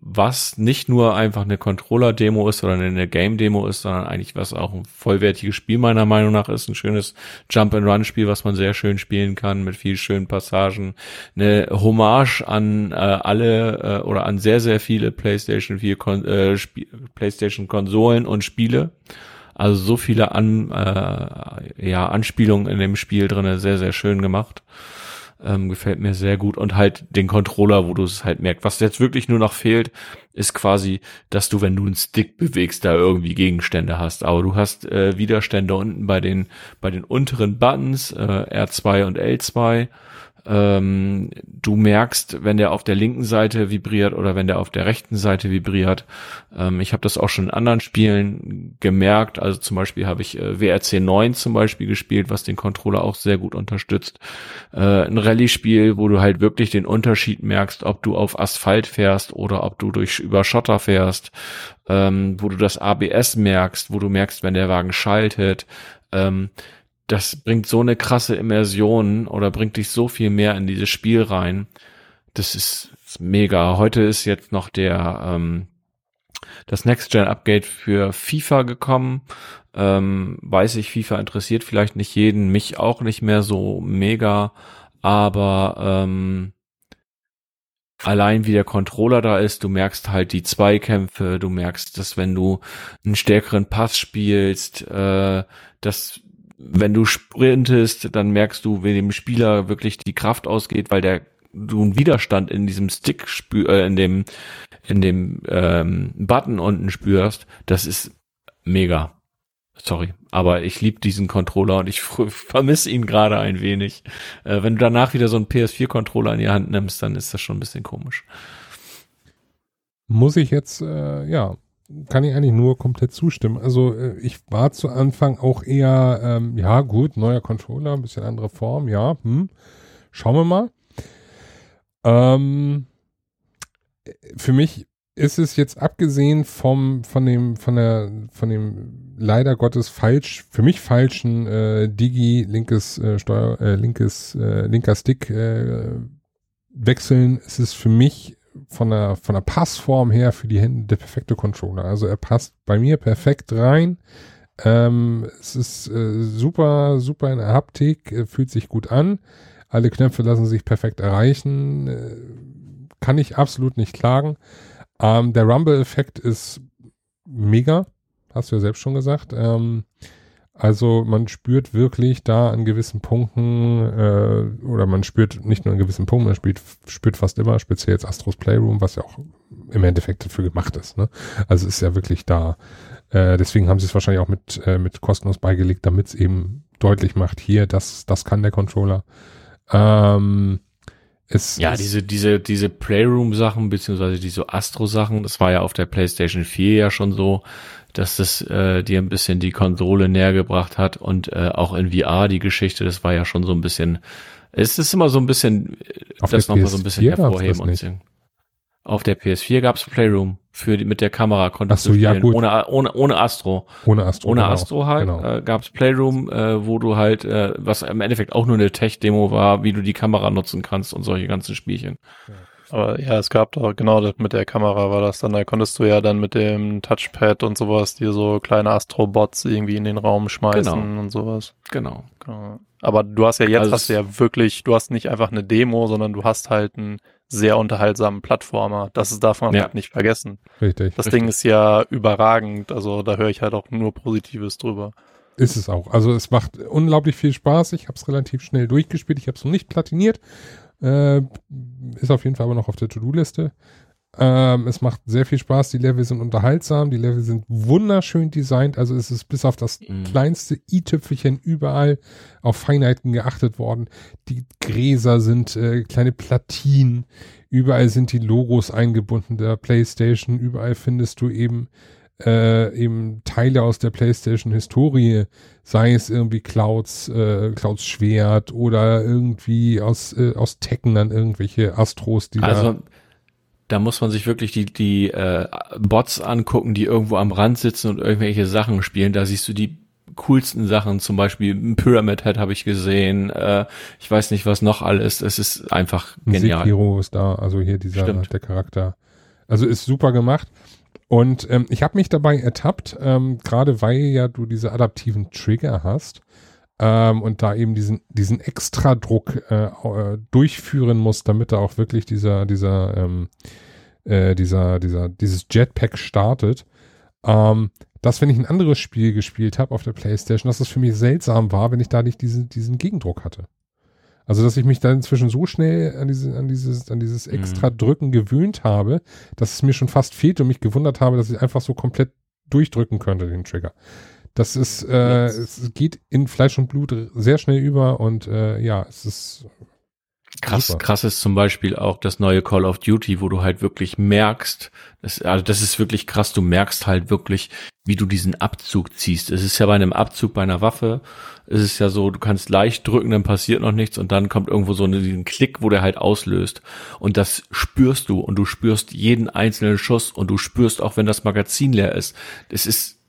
was nicht nur einfach eine Controller-Demo ist oder eine Game-Demo ist, sondern eigentlich was auch ein vollwertiges Spiel meiner Meinung nach ist. Ein schönes Jump-and-Run-Spiel, was man sehr schön spielen kann mit viel schönen Passagen. Eine Hommage an äh, alle äh, oder an sehr, sehr viele PlayStation 4 Kon äh, PlayStation-Konsolen und Spiele. Also so viele An, äh, ja, Anspielungen in dem Spiel drinne, sehr, sehr schön gemacht. Ähm, gefällt mir sehr gut. Und halt den Controller, wo du es halt merkst. Was jetzt wirklich nur noch fehlt, ist quasi, dass du, wenn du einen Stick bewegst, da irgendwie Gegenstände hast. Aber du hast äh, Widerstände unten bei den, bei den unteren Buttons, äh, R2 und L2. Ähm, du merkst, wenn der auf der linken Seite vibriert oder wenn der auf der rechten Seite vibriert. Ähm, ich habe das auch schon in anderen Spielen gemerkt. Also zum Beispiel habe ich äh, WRC 9 zum Beispiel gespielt, was den Controller auch sehr gut unterstützt. Äh, ein Rallye-Spiel, wo du halt wirklich den Unterschied merkst, ob du auf Asphalt fährst oder ob du durch über Schotter fährst, ähm, wo du das ABS merkst, wo du merkst, wenn der Wagen schaltet. Ähm, das bringt so eine krasse Immersion oder bringt dich so viel mehr in dieses Spiel rein. Das ist, ist mega. Heute ist jetzt noch der ähm, das Next-Gen-Update für FIFA gekommen. Ähm, weiß ich, FIFA interessiert vielleicht nicht jeden, mich auch nicht mehr so mega, aber ähm, allein wie der Controller da ist, du merkst halt die Zweikämpfe, du merkst, dass wenn du einen stärkeren Pass spielst, äh, dass wenn du sprintest, dann merkst du, wie dem Spieler wirklich die Kraft ausgeht, weil der du einen Widerstand in diesem Stick spür, äh, in dem in dem ähm, Button unten spürst. Das ist mega. Sorry, aber ich liebe diesen Controller und ich vermisse ihn gerade ein wenig. Äh, wenn du danach wieder so einen PS4-Controller in die Hand nimmst, dann ist das schon ein bisschen komisch. Muss ich jetzt, äh, ja, kann ich eigentlich nur komplett zustimmen. Also äh, ich war zu Anfang auch eher, ähm, ja gut, neuer Controller, ein bisschen andere Form, ja, hm, schauen wir mal. Ähm, für mich ist es jetzt abgesehen vom, von dem, von der, von dem leider Gottes falsch, für mich falschen äh, Digi linkes äh, Steuer, äh, linkes, äh, linker Stick äh, wechseln, ist es für mich von der, von der Passform her für die Hände der perfekte Controller. Also er passt bei mir perfekt rein. Ähm, es ist äh, super, super in der Haptik, äh, fühlt sich gut an. Alle Knöpfe lassen sich perfekt erreichen. Äh, kann ich absolut nicht klagen. Ähm, der Rumble-Effekt ist mega. Hast du ja selbst schon gesagt. Ähm, also man spürt wirklich da an gewissen Punkten, äh, oder man spürt nicht nur an gewissen Punkten, man spürt, spürt fast immer, speziell jetzt Astros Playroom, was ja auch im Endeffekt dafür gemacht ist. Ne? Also ist ja wirklich da. Äh, deswegen haben sie es wahrscheinlich auch mit, äh, mit kostenlos beigelegt, damit es eben deutlich macht, hier, das, das kann der Controller. Ähm, es, ja, es diese, diese, diese Playroom-Sachen, beziehungsweise diese Astro-Sachen, das war ja auf der PlayStation 4 ja schon so, dass das äh, dir ein bisschen die Konsole näher gebracht hat und äh, auch in VR die Geschichte, das war ja schon so ein bisschen, es ist immer so ein bisschen, äh, auf das nochmal so ein bisschen hervorheben und singen. Auf der PS4 gab's Playroom für die, mit der Kamera konntest so, du spielen, ja, gut. ohne ohne ohne Astro. Ohne Astro. Ohne genau. Astro halt genau. äh, gab's Playroom, äh, wo du halt äh, was im Endeffekt auch nur eine Tech Demo war, wie du die Kamera nutzen kannst und solche ganzen Spielchen. Ja. Aber ja, es gab doch genau das mit der Kamera war das dann, da konntest du ja dann mit dem Touchpad und sowas dir so kleine Astrobots irgendwie in den Raum schmeißen genau. und sowas. Genau. genau. Aber du hast ja jetzt also hast du ja wirklich, du hast nicht einfach eine Demo, sondern du hast halt einen sehr unterhaltsamen Plattformer. Das darf man ja. halt nicht vergessen. Richtig. Das richtig. Ding ist ja überragend, also da höre ich halt auch nur Positives drüber. Ist es auch. Also es macht unglaublich viel Spaß. Ich habe es relativ schnell durchgespielt. Ich habe es noch nicht platiniert. Äh, ist auf jeden Fall aber noch auf der To-Do-Liste. Ähm, es macht sehr viel Spaß. Die Level sind unterhaltsam. Die Level sind wunderschön designt. Also es ist bis auf das mhm. kleinste i-Tüpfelchen überall auf Feinheiten geachtet worden. Die Gräser sind äh, kleine Platinen. Überall sind die Logos eingebunden der PlayStation. Überall findest du eben äh, eben Teile aus der PlayStation-Historie, sei es irgendwie Clouds, äh, Clouds Schwert oder irgendwie aus, äh, aus Tekken dann irgendwelche Astros, die also, da da muss man sich wirklich die, die äh, Bots angucken, die irgendwo am Rand sitzen und irgendwelche Sachen spielen. Da siehst du die coolsten Sachen, zum Beispiel Pyramid Head habe ich gesehen. Äh, ich weiß nicht, was noch alles. Es ist einfach genial. Sekiro ist da, also hier dieser Stimmt. der Charakter. Also ist super gemacht. Und ähm, ich habe mich dabei ertappt, ähm, gerade weil ja du diese adaptiven Trigger hast ähm, und da eben diesen, diesen Extradruck äh, äh, durchführen musst, damit da auch wirklich dieser, dieser, ähm, äh, dieser, dieser, dieses Jetpack startet. Ähm, dass, wenn ich ein anderes Spiel gespielt habe auf der Playstation, dass es für mich seltsam war, wenn ich da nicht diesen, diesen Gegendruck hatte. Also, dass ich mich da inzwischen so schnell an, diese, an dieses, an dieses mhm. extra Drücken gewöhnt habe, dass es mir schon fast fehlt und mich gewundert habe, dass ich einfach so komplett durchdrücken könnte, den Trigger. Das ist, äh, es geht in Fleisch und Blut sehr schnell über und äh, ja, es ist Krass, krass ist zum Beispiel auch das neue Call of Duty, wo du halt wirklich merkst, das, also das ist wirklich krass, du merkst halt wirklich, wie du diesen Abzug ziehst. Es ist ja bei einem Abzug bei einer Waffe, es ist ja so, du kannst leicht drücken, dann passiert noch nichts und dann kommt irgendwo so ein Klick, wo der halt auslöst. Und das spürst du und du spürst jeden einzelnen Schuss und du spürst auch, wenn das Magazin leer ist. Das ist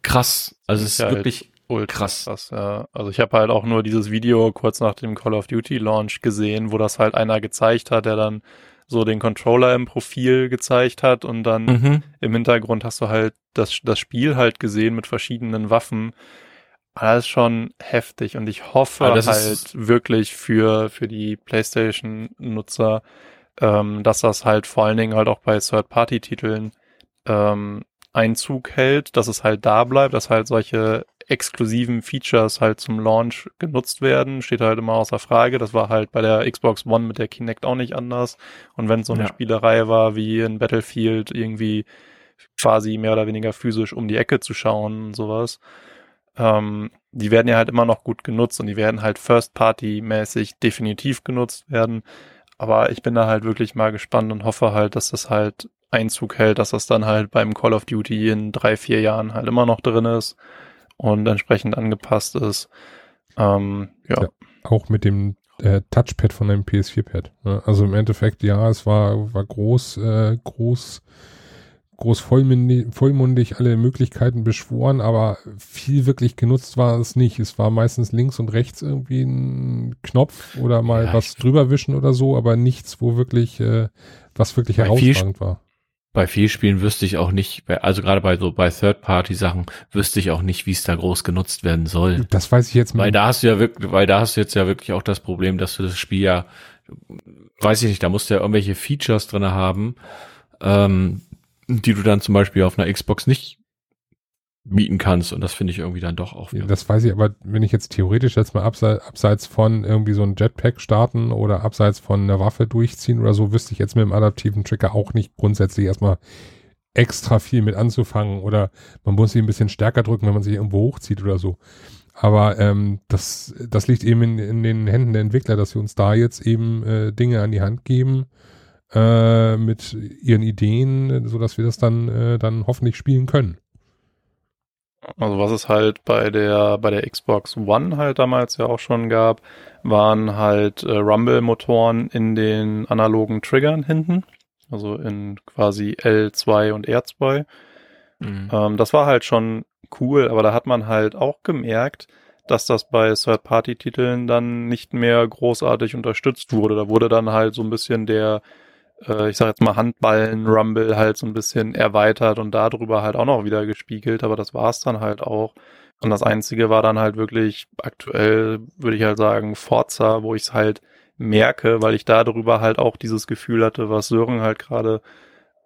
krass. Also es ist ja, wirklich ultra krass. krass ja. Also ich habe halt auch nur dieses Video kurz nach dem Call of Duty Launch gesehen, wo das halt einer gezeigt hat, der dann so den Controller im Profil gezeigt hat und dann mhm. im Hintergrund hast du halt das, das Spiel halt gesehen mit verschiedenen Waffen. Alles schon heftig und ich hoffe halt wirklich für, für die PlayStation-Nutzer, ähm, dass das halt vor allen Dingen halt auch bei Third-Party-Titeln ähm, Einzug hält, dass es halt da bleibt, dass halt solche exklusiven Features halt zum Launch genutzt werden, steht halt immer außer Frage. Das war halt bei der Xbox One mit der Kinect auch nicht anders. Und wenn es so eine ja. Spielerei war wie in Battlefield irgendwie quasi mehr oder weniger physisch um die Ecke zu schauen und sowas, ähm, die werden ja halt immer noch gut genutzt und die werden halt First-Party-mäßig definitiv genutzt werden. Aber ich bin da halt wirklich mal gespannt und hoffe halt, dass das halt Einzug hält, dass das dann halt beim Call of Duty in drei, vier Jahren halt immer noch drin ist und entsprechend angepasst ist. Ähm, ja. ja. Auch mit dem äh, Touchpad von einem PS4-Pad. Ne? Also im Endeffekt, ja, es war, war groß, äh, groß, groß vollmundig, vollmundig alle Möglichkeiten beschworen, aber viel wirklich genutzt war es nicht. Es war meistens links und rechts irgendwie ein Knopf oder mal ja, was drüber wischen oder so, aber nichts, wo wirklich, äh, was wirklich herausragend war bei viel Spielen wüsste ich auch nicht, also gerade bei so bei Third-Party-Sachen wüsste ich auch nicht, wie es da groß genutzt werden soll. Das weiß ich jetzt mal. Weil da hast du ja wirklich, weil da hast du jetzt ja wirklich auch das Problem, dass du das Spiel ja, weiß ich nicht, da musst du ja irgendwelche Features drinne haben, ähm, die du dann zum Beispiel auf einer Xbox nicht bieten kannst. Und das finde ich irgendwie dann doch auch. Ja, das weiß ich, aber wenn ich jetzt theoretisch jetzt mal abseits, abseits von irgendwie so ein Jetpack starten oder abseits von einer Waffe durchziehen oder so, wüsste ich jetzt mit dem adaptiven Trigger auch nicht grundsätzlich erstmal extra viel mit anzufangen oder man muss sich ein bisschen stärker drücken, wenn man sich irgendwo hochzieht oder so. Aber ähm, das, das liegt eben in, in den Händen der Entwickler, dass sie uns da jetzt eben äh, Dinge an die Hand geben äh, mit ihren Ideen, so dass wir das dann, äh, dann hoffentlich spielen können. Also was es halt bei der bei der Xbox One halt damals ja auch schon gab, waren halt äh, Rumble-Motoren in den analogen Triggern hinten, also in quasi L2 und R2. Mhm. Ähm, das war halt schon cool, aber da hat man halt auch gemerkt, dass das bei Third-Party-Titeln dann nicht mehr großartig unterstützt wurde. Da wurde dann halt so ein bisschen der äh, ich sag jetzt mal Handballen-Rumble halt so ein bisschen erweitert und darüber halt auch noch wieder gespiegelt, aber das war's dann halt auch. Und das Einzige war dann halt wirklich aktuell, würde ich halt sagen, Forza, wo ich es halt merke, weil ich darüber halt auch dieses Gefühl hatte, was Sören halt gerade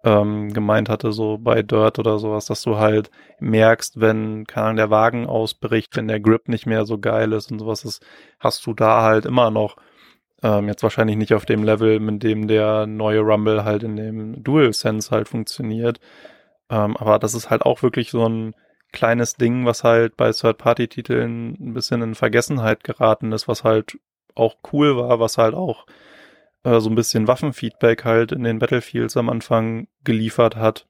ähm, gemeint hatte, so bei Dirt oder sowas, dass du halt merkst, wenn, keine Ahnung, der Wagen ausbricht, wenn der Grip nicht mehr so geil ist und sowas, das hast du da halt immer noch. Ähm, jetzt wahrscheinlich nicht auf dem Level, mit dem der neue Rumble halt in dem DualSense halt funktioniert. Ähm, aber das ist halt auch wirklich so ein kleines Ding, was halt bei Third-Party-Titeln ein bisschen in Vergessenheit geraten ist, was halt auch cool war, was halt auch äh, so ein bisschen Waffenfeedback halt in den Battlefields am Anfang geliefert hat.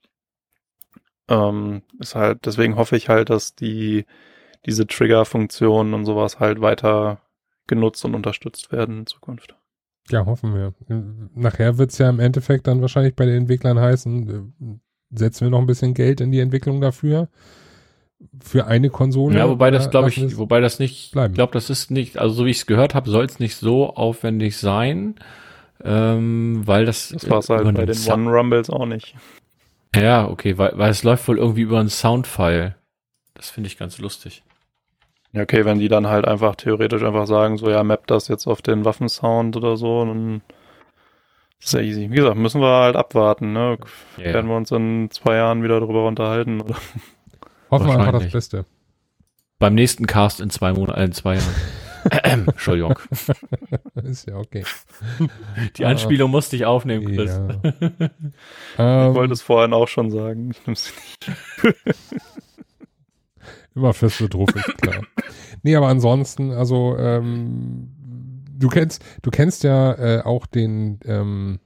Ähm, ist halt, deswegen hoffe ich halt, dass die diese Trigger-Funktionen und sowas halt weiter genutzt und unterstützt werden in Zukunft. Ja, hoffen wir. Nachher wird es ja im Endeffekt dann wahrscheinlich bei den Entwicklern heißen, äh, setzen wir noch ein bisschen Geld in die Entwicklung dafür. Für eine Konsole. Ja, wobei das glaube ich, wobei das nicht, ich glaube, das ist nicht, also so wie ich es gehört habe, soll es nicht so aufwendig sein, ähm, weil das. Das war es halt bei den One Rumbles auch nicht. Ja, okay, weil, weil es läuft wohl irgendwie über einen Soundfile. Das finde ich ganz lustig. Ja, okay, wenn die dann halt einfach theoretisch einfach sagen, so ja, map das jetzt auf den Waffensound oder so, dann ist ja easy. Wie gesagt, müssen wir halt abwarten, ne? Yeah. Werden wir uns in zwei Jahren wieder darüber unterhalten, oder? Hoffen wir einfach das Beste. Beim nächsten Cast in zwei Monaten, in zwei Jahren. Entschuldigung. ist ja okay. Die Anspielung musste ich aufnehmen, Chris. Ja. ich wollte es vorhin auch schon sagen. Immer feste Druck, ist klar. nee, aber ansonsten, also ähm, du kennst, du kennst ja äh, auch den, ähm,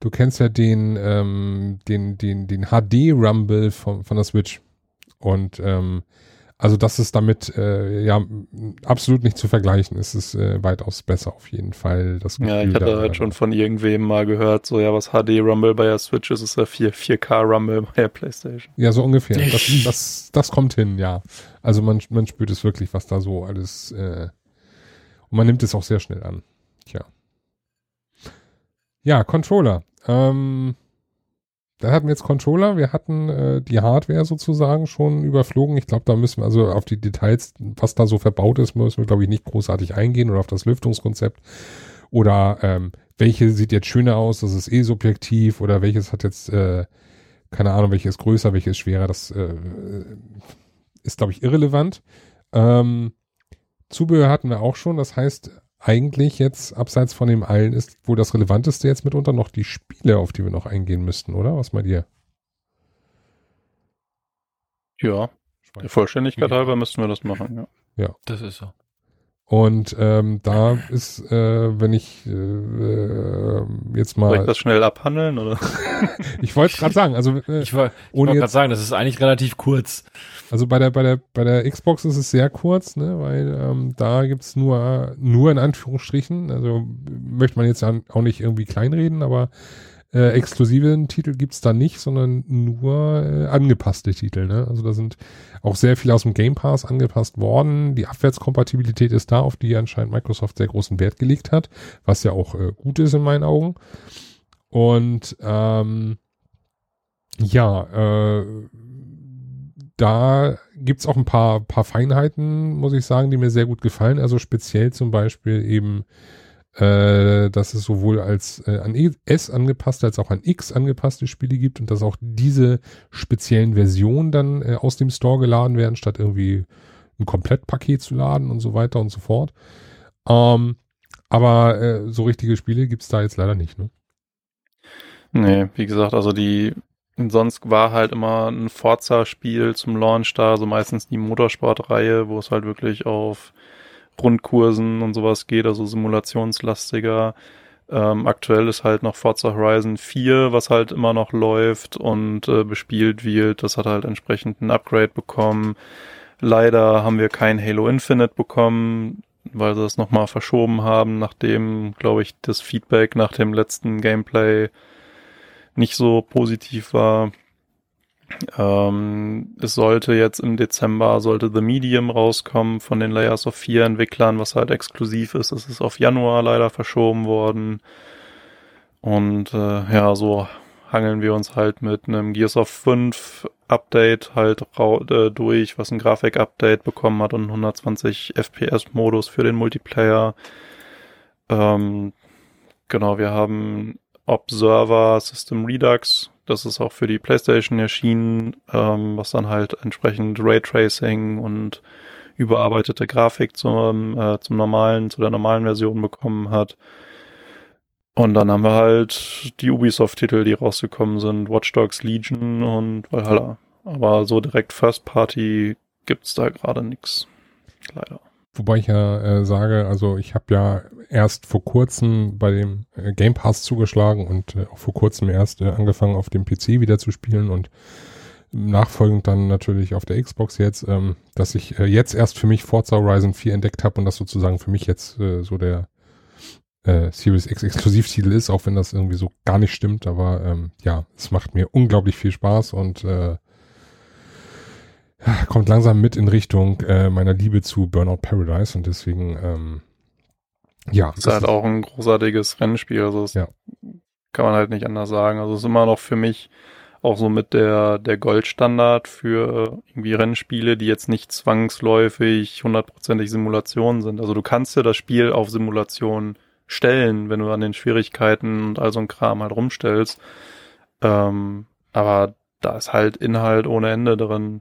du kennst ja den, ähm, den, den, den HD Rumble von, von der Switch. Und ähm, also das ist damit äh, ja absolut nicht zu vergleichen. Es ist äh, weitaus besser auf jeden Fall. Das Gefühl ja, ich hatte halt schon von irgendwem mal gehört, so ja, was HD Rumble bei der Switch ist, ist ja 4, 4K Rumble bei der PlayStation. Ja, so ungefähr. Das, das, das kommt hin, ja. Also man, man spürt es wirklich, was da so alles äh, und man nimmt es auch sehr schnell an. Tja. Ja, Controller. Ähm, dann hatten wir jetzt Controller, wir hatten äh, die Hardware sozusagen schon überflogen. Ich glaube, da müssen wir also auf die Details, was da so verbaut ist, müssen wir, glaube ich, nicht großartig eingehen oder auf das Lüftungskonzept. Oder ähm, welche sieht jetzt schöner aus, das ist eh subjektiv oder welches hat jetzt, äh, keine Ahnung, welches größer, welches schwerer, das äh, ist, glaube ich, irrelevant. Ähm, Zubehör hatten wir auch schon, das heißt, eigentlich jetzt, abseits von dem allen, ist wohl das Relevanteste jetzt mitunter noch die Spiele, auf die wir noch eingehen müssten, oder? Was meint ihr? Ja, der Vollständigkeit halber müssten wir das machen, ja. Ja. Das ist so. Und ähm, da ist, äh, wenn ich äh, äh, jetzt mal. Soll ich das schnell abhandeln oder? ich wollte gerade sagen, also äh, ich wollte gerade sagen, das ist eigentlich relativ kurz. Also bei der bei der bei der Xbox ist es sehr kurz, ne, weil ähm, da gibt's nur nur in Anführungsstrichen, also möchte man jetzt auch nicht irgendwie kleinreden, aber äh, exklusiven Titel gibt's da nicht, sondern nur äh, angepasste Titel. Ne? Also da sind auch sehr viel aus dem Game Pass angepasst worden. Die Abwärtskompatibilität ist da, auf die anscheinend Microsoft sehr großen Wert gelegt hat, was ja auch äh, gut ist in meinen Augen. Und ähm, ja, äh, da gibt's auch ein paar, paar Feinheiten, muss ich sagen, die mir sehr gut gefallen. Also speziell zum Beispiel eben äh, dass es sowohl als äh, an S angepasste als auch an X angepasste Spiele gibt und dass auch diese speziellen Versionen dann äh, aus dem Store geladen werden, statt irgendwie ein Komplettpaket zu laden und so weiter und so fort. Ähm, aber äh, so richtige Spiele gibt's da jetzt leider nicht, ne? Nee, wie gesagt, also die sonst war halt immer ein Forza-Spiel zum Launch da, so meistens die Motorsport-Reihe, wo es halt wirklich auf Grundkursen und sowas geht, also simulationslastiger. Ähm, aktuell ist halt noch Forza Horizon 4, was halt immer noch läuft und äh, bespielt wird. Das hat halt entsprechend ein Upgrade bekommen. Leider haben wir kein Halo Infinite bekommen, weil sie das nochmal verschoben haben, nachdem, glaube ich, das Feedback nach dem letzten Gameplay nicht so positiv war. Ähm, es sollte jetzt im Dezember, sollte The Medium rauskommen von den Layers of 4 Entwicklern, was halt exklusiv ist. Es ist auf Januar leider verschoben worden. Und äh, ja, so hangeln wir uns halt mit einem Gears of 5 Update halt äh, durch, was ein Grafik-Update bekommen hat und 120 FPS-Modus für den Multiplayer. Ähm, genau, wir haben Observer System Redux das ist auch für die PlayStation erschienen, ähm, was dann halt entsprechend Raytracing und überarbeitete Grafik zum, äh, zum normalen, zu der normalen Version bekommen hat. Und dann haben wir halt die Ubisoft-Titel, die rausgekommen sind, Watch Dogs Legion und Valhalla. Aber so direkt First Party gibt's da gerade nix. Leider. Wobei ich ja äh, sage, also ich habe ja erst vor kurzem bei dem äh, Game Pass zugeschlagen und äh, auch vor kurzem erst äh, angefangen auf dem PC wieder zu spielen und nachfolgend dann natürlich auf der Xbox jetzt, ähm, dass ich äh, jetzt erst für mich Forza Horizon 4 entdeckt habe und das sozusagen für mich jetzt äh, so der äh, Series X Exklusivtitel ist, auch wenn das irgendwie so gar nicht stimmt, aber ähm, ja, es macht mir unglaublich viel Spaß und äh, kommt langsam mit in Richtung äh, meiner Liebe zu Burnout Paradise und deswegen, ähm, ja. Ist halt auch ein großartiges Rennspiel, also das ja. kann man halt nicht anders sagen. Also es ist immer noch für mich auch so mit der, der Goldstandard für irgendwie Rennspiele, die jetzt nicht zwangsläufig hundertprozentig Simulationen sind. Also du kannst dir das Spiel auf Simulation stellen, wenn du an den Schwierigkeiten und all so ein Kram halt rumstellst. Ähm, aber da ist halt Inhalt ohne Ende drin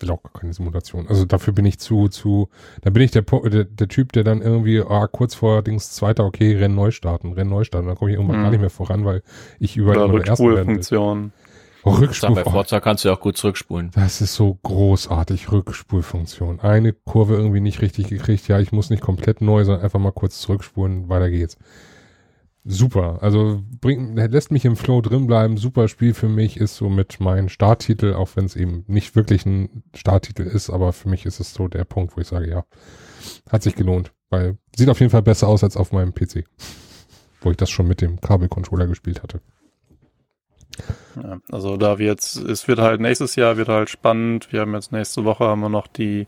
will auch gar keine Simulation. Also dafür bin ich zu, zu, da bin ich der, der, der Typ, der dann irgendwie, ah, kurz vor Dings zweiter, okay, Rennen neu starten, Rennen neu starten, dann komme ich irgendwann mhm. gar nicht mehr voran, weil ich überall Oder Rückspulfunktion. Oh Rückspul. Bei Forza kannst du ja auch gut zurückspulen. Das ist so großartig, Rückspulfunktion. Eine Kurve irgendwie nicht richtig gekriegt. Ja, ich muss nicht komplett neu, sondern einfach mal kurz zurückspulen. Weiter geht's. Super. Also bringt, lässt mich im Flow drin bleiben. Super Spiel für mich ist so mit meinem Starttitel, auch wenn es eben nicht wirklich ein Starttitel ist, aber für mich ist es so der Punkt, wo ich sage, ja, hat sich gelohnt. Weil sieht auf jeden Fall besser aus als auf meinem PC. Wo ich das schon mit dem Kabelcontroller gespielt hatte. Ja, also da wird's, es wird halt nächstes Jahr wird halt spannend. Wir haben jetzt nächste Woche haben wir noch die,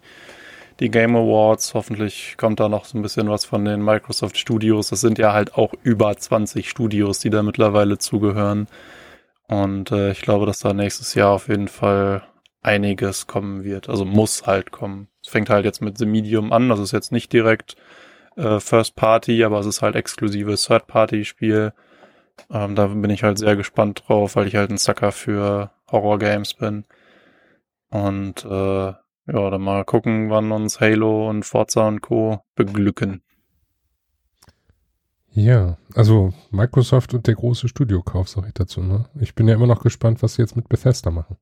die Game Awards. Hoffentlich kommt da noch so ein bisschen was von den Microsoft Studios. Das sind ja halt auch über 20 Studios, die da mittlerweile zugehören. Und äh, ich glaube, dass da nächstes Jahr auf jeden Fall einiges kommen wird. Also muss halt kommen. Es fängt halt jetzt mit The Medium an. Das ist jetzt nicht direkt äh, First Party, aber es ist halt exklusives Third Party Spiel. Ähm, da bin ich halt sehr gespannt drauf, weil ich halt ein Sucker für Horror-Games bin. Und äh, ja, dann mal gucken, wann uns Halo und Forza und Co. beglücken. Ja, also Microsoft und der große Studiokauf, sag ich dazu. Ne? Ich bin ja immer noch gespannt, was sie jetzt mit Bethesda machen.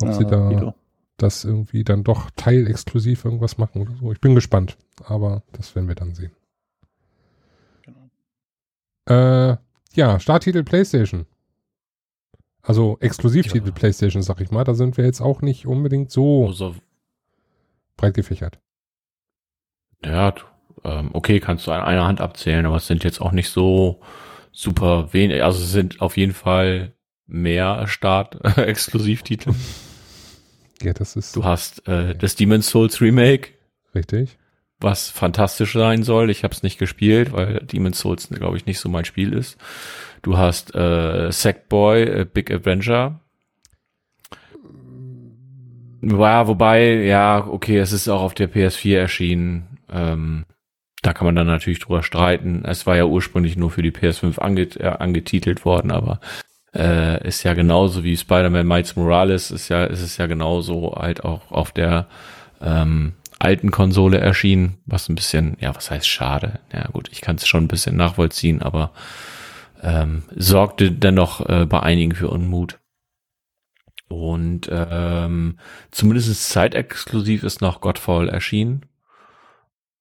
Ob Ja, sie da Guido. das irgendwie dann doch teilexklusiv irgendwas machen oder so. Ich bin gespannt, aber das werden wir dann sehen. Genau. Äh, ja, Starttitel PlayStation. Also Exklusivtitel Ja. PlayStation, sag ich mal. Da sind wir jetzt auch nicht unbedingt so Also, breit gefächert. ja, ähm, okay, kannst du an einer Hand abzählen, aber es sind jetzt auch nicht so super wenig. Also es sind auf jeden Fall mehr Start-Exklusivtitel. Ja, das ist Du hast äh, das Demon's Souls Remake, richtig. was fantastisch sein soll. Ich habe es nicht gespielt, weil Demon's Souls, glaube ich, nicht so mein Spiel ist. Du hast äh, Sackboy, äh, Big Adventure. Ja, wobei, ja, okay, es ist auch auf der PS4 erschienen. Ähm, da kann man dann natürlich drüber streiten. Es war ja ursprünglich nur für die PS5 ange äh, angetitelt worden, aber äh, ist ja genauso wie Spider-Man Miles Morales, ist ja, ist es ja genauso halt auch auf der ähm, alten Konsole erschienen, was ein bisschen, ja, was heißt schade? Ja gut, ich kann es schon ein bisschen nachvollziehen, aber ähm, sorgte dennoch äh, bei einigen für Unmut. Und ähm, zumindest zeitexklusiv ist noch Godfall erschienen.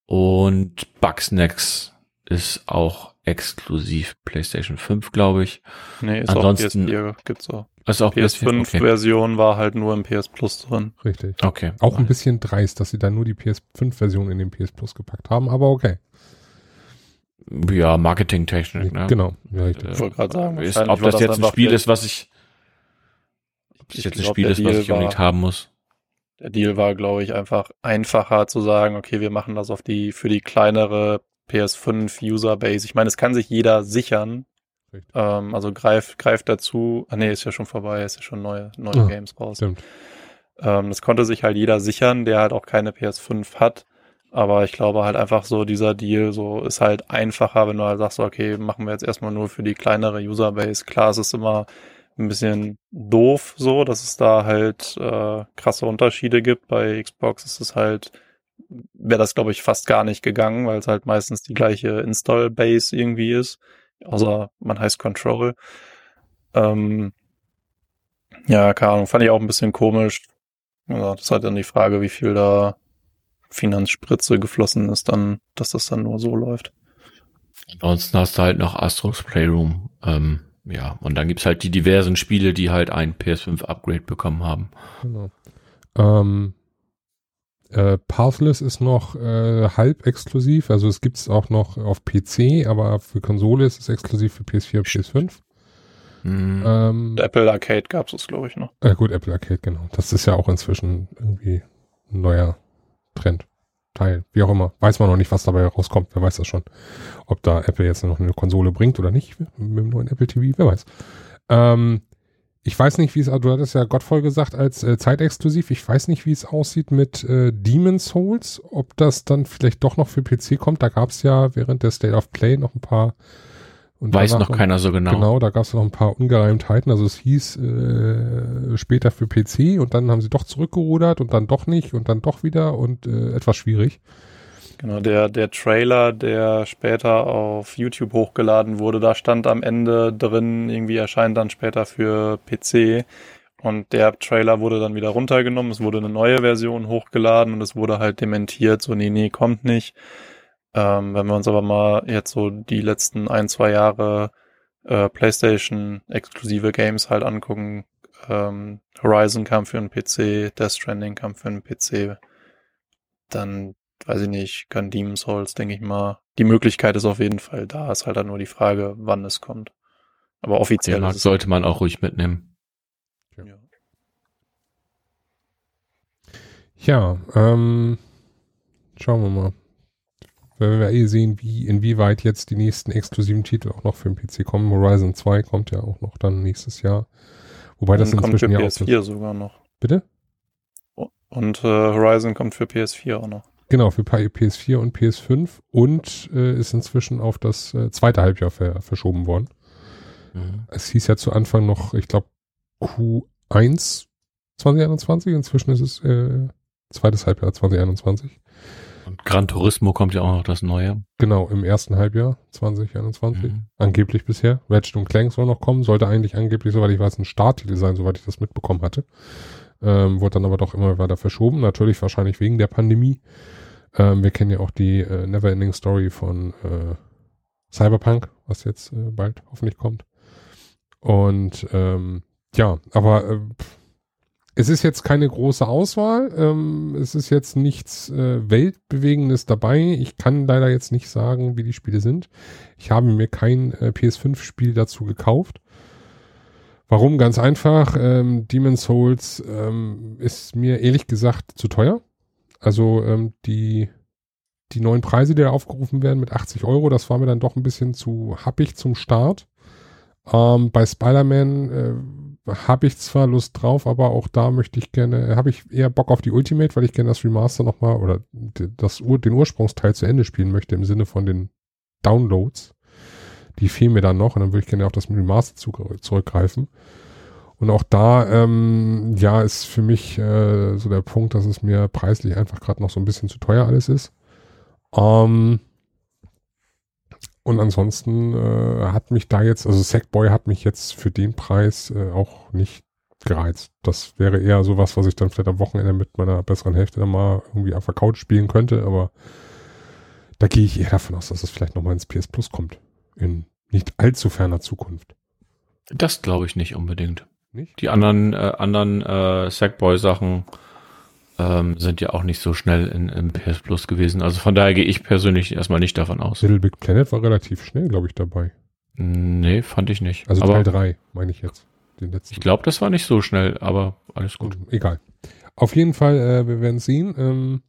Und Bugsnax ist auch exklusiv PlayStation 5, glaube ich. Nee, ist Ansonsten- auch PS4, gibt's auch. Ist auch Okay. PS5-Version war halt nur im PS Plus drin. Richtig. okay. Auch ein bisschen dreist, dass sie dann nur die PS5-Version in den PS Plus gepackt haben, aber okay. Ja, Marketingtechnik, ne? Genau. Ja. Ich wollte gerade sagen, ist, ob war das jetzt ein Spiel ist, was ich, ob das Ich jetzt ein glaub, Spiel der ist, was ich unbedingt war- haben muss. Der Deal war, glaube ich, einfach einfacher zu sagen, okay, wir machen das auf die, für die kleinere PS5 Userbase. Ich meine, es kann sich jeder sichern. Ähm, also greift, greift dazu. Ah, nee, ist ja schon vorbei, ist ja schon neue, neue Ah, Games raus. Stimmt. Ähm, das konnte sich halt jeder sichern, der halt auch keine PS5 hat. Aber ich glaube halt einfach so, dieser Deal so ist halt einfacher, wenn du halt sagst, okay, machen wir jetzt erstmal nur für die kleinere Userbase. Klar, es ist immer ein bisschen doof so, dass es da halt äh, krasse Unterschiede gibt. Bei Xbox ist es halt, wäre das glaube ich fast gar nicht gegangen, weil es halt meistens die gleiche Install-Base irgendwie ist. Außer man heißt Control. Ähm, ja, keine Ahnung, fand ich auch ein bisschen komisch. Ja, das ist halt dann die Frage, wie viel da Finanzspritze geflossen ist, dann, dass das dann nur so läuft. Ansonsten hast du halt noch Astro's Playroom. Ähm, ja, und dann gibt's halt die diversen Spiele, die halt ein PS5-Upgrade bekommen haben. Genau. Ähm, äh, Pathless ist noch äh, halb exklusiv, also es gibt's auch noch auf PC, aber für Konsole ist es exklusiv für PS4 und PS5. Hm. Ähm, Apple Arcade gab es, glaube ich, noch. äh, gut, Apple Arcade, genau. Das ist ja auch inzwischen irgendwie ein neuer Trend. Teil, wie auch immer. Weiß man noch nicht, was dabei rauskommt. Wer weiß das schon. Ob da Apple jetzt noch eine Konsole bringt oder nicht mit dem neuen Apple TV, wer weiß. Ähm, ich weiß nicht, wie es, du hattest ja Godfall gesagt als äh, zeitexklusiv. Ich weiß nicht, wie es aussieht mit äh, Demon's Souls. Ob das dann vielleicht doch noch für PC kommt. Da gab es ja während der State of Play noch ein paar. Und Weiß noch keiner so genau. Genau, da gab es noch ein paar Ungereimtheiten. Also es hieß äh, später für PC und dann haben sie doch zurückgerudert und dann doch nicht und dann doch wieder und äh, etwas schwierig. Genau, der, der Trailer, der später auf YouTube hochgeladen wurde, da stand am Ende drin, irgendwie erscheint dann später für PC. Und der Trailer wurde dann wieder runtergenommen, es wurde eine neue Version hochgeladen und es wurde halt dementiert, so nee, nee, kommt nicht. Ähm, wenn wir uns aber mal jetzt so die letzten ein, zwei Jahre äh, PlayStation exklusive Games halt angucken, ähm, Horizon kam für einen PC, Death Stranding kam für einen PC, dann weiß ich nicht, kann Demon's Souls, denke ich mal. Die Möglichkeit ist auf jeden Fall da, ist halt dann nur die Frage, wann es kommt. Aber offiziell Den sollte man auch ruhig mitnehmen. Ja, ja ähm, schauen wir mal. Wenn wir eh sehen, wie, inwieweit jetzt die nächsten exklusiven Titel auch noch für den PC kommen. Horizon 2 kommt ja auch noch dann nächstes Jahr. Wobei das inzwischen kommt für PS4 sogar noch. Bitte? Und äh, Horizon kommt für PS4 auch noch. Genau, für PS4 und PS5 und äh, ist inzwischen auf das äh, zweite Halbjahr ver verschoben worden. Mhm. Es hieß ja zu Anfang noch, ich glaube, Q1 2021, inzwischen ist es äh, zweites Halbjahr 2021. Und Gran Turismo kommt ja auch noch das neue. Genau, im ersten Halbjahr 2021. Mhm. Angeblich bisher. Ratchet und Clank soll noch kommen. Sollte eigentlich angeblich, soweit ich weiß, ein Starttitel sein, soweit ich das mitbekommen hatte. Ähm, wurde dann aber doch immer weiter verschoben. Natürlich wahrscheinlich wegen der Pandemie. Ähm, wir kennen ja auch die äh, Neverending Story von äh, Cyberpunk, was jetzt äh, bald hoffentlich kommt. Und ähm, ja, aber äh, es ist jetzt keine große Auswahl. Ähm, es ist jetzt nichts äh, Weltbewegendes dabei. Ich kann leider jetzt nicht sagen, wie die Spiele sind. Ich habe mir kein äh, PS5-Spiel dazu gekauft. Warum? Ganz einfach. Ähm, Demon's Souls ähm, ist mir ehrlich gesagt zu teuer. Also ähm, die, die neuen Preise, die da aufgerufen werden mit 80 Euro, das war mir dann doch ein bisschen zu happig zum Start. Ähm, bei Spider-Man äh, habe ich zwar Lust drauf, aber auch da möchte ich gerne, habe ich eher Bock auf die Ultimate, weil ich gerne das Remaster nochmal oder das, den Ursprungsteil zu Ende spielen möchte im Sinne von den Downloads. Die fehlen mir dann noch und dann würde ich gerne auf das Remaster zurückgreifen. Und auch da, ähm, ja, ist für mich äh, so der Punkt, dass es mir preislich einfach gerade noch so ein bisschen zu teuer alles ist. Ähm, und ansonsten äh, hat mich da jetzt, also Sackboy hat mich jetzt für den Preis äh, auch nicht gereizt. Das wäre eher sowas, was ich dann vielleicht am Wochenende mit meiner besseren Hälfte dann mal irgendwie auf der Couch spielen könnte, aber da gehe ich eher davon aus, dass es vielleicht nochmal ins PS Plus kommt. In nicht allzu ferner Zukunft. Das glaube ich nicht unbedingt. Nicht? Die anderen, äh, anderen äh, Sackboy-Sachen ähm, sind ja auch nicht so schnell in, in PS Plus gewesen. Also von daher gehe ich persönlich erstmal nicht davon aus. Little Big Planet war relativ schnell, glaube ich, dabei. Nee, fand ich nicht. Also aber Teil 3, meine ich jetzt. Den letzten. Ich glaube, das war nicht so schnell, aber alles gut. Egal. Auf jeden Fall, äh, wir werden sehen. Ähm,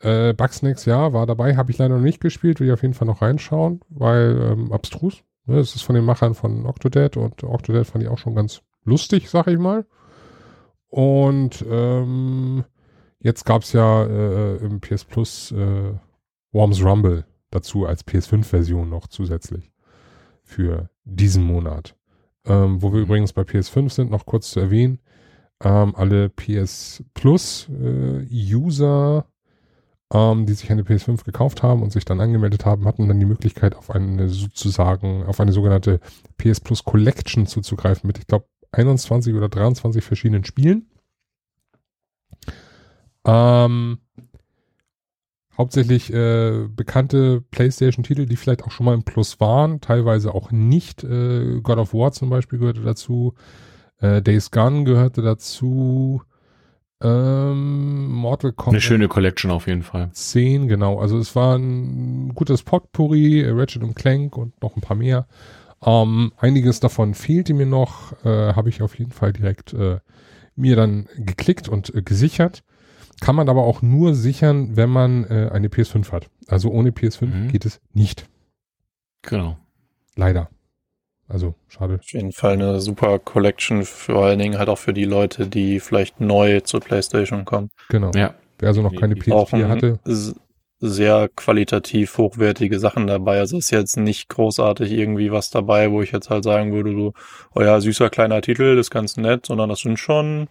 äh, Bugsnacks, ja, war dabei, habe ich leider noch nicht gespielt, will ich auf jeden Fall noch reinschauen, weil ähm, abstrus. Ne, es ist von den Machern von Octodad und Octodad fand ich auch schon ganz lustig, sag ich mal. Und ähm, jetzt gab es ja äh, im PS Plus äh, Worms Rumble dazu als PS5-Version noch zusätzlich für diesen Monat. Ähm, wo wir mhm. übrigens bei PS5 sind, noch kurz zu erwähnen, ähm, alle PS Plus äh, User, ähm, die sich eine PS5 gekauft haben und sich dann angemeldet haben, hatten dann die Möglichkeit auf eine sozusagen, auf eine sogenannte PS Plus Collection zuzugreifen mit, ich glaube, 21 oder 23 verschiedenen Spielen. Ähm, hauptsächlich äh, bekannte PlayStation-Titel, die vielleicht auch schon mal im Plus waren, teilweise auch nicht. Äh, God of War zum Beispiel gehörte dazu. Äh, Days Gone gehörte dazu. Ähm, Mortal Kombat. Eine schöne Collection auf jeden Fall. 10, genau. Also es war ein gutes Potpourri, Ratchet und Clank und noch ein paar mehr. Ähm, einiges davon fehlte mir noch, äh, habe ich auf jeden Fall direkt äh, mir dann geklickt und äh, gesichert. Kann man aber auch nur sichern, wenn man äh, eine PS5 hat. Also ohne PS5 mhm. geht es nicht. Genau. Leider. Also schade. Auf jeden Fall eine super Collection, vor allen Dingen halt auch für die Leute, die vielleicht neu zur PlayStation kommen. Genau. Ja. Wer also noch keine PS4 hatte sehr qualitativ hochwertige Sachen dabei. Also ist jetzt nicht großartig irgendwie was dabei, wo ich jetzt halt sagen würde, so, oh ja, süßer kleiner Titel, das ist ganz nett, sondern das sind schon,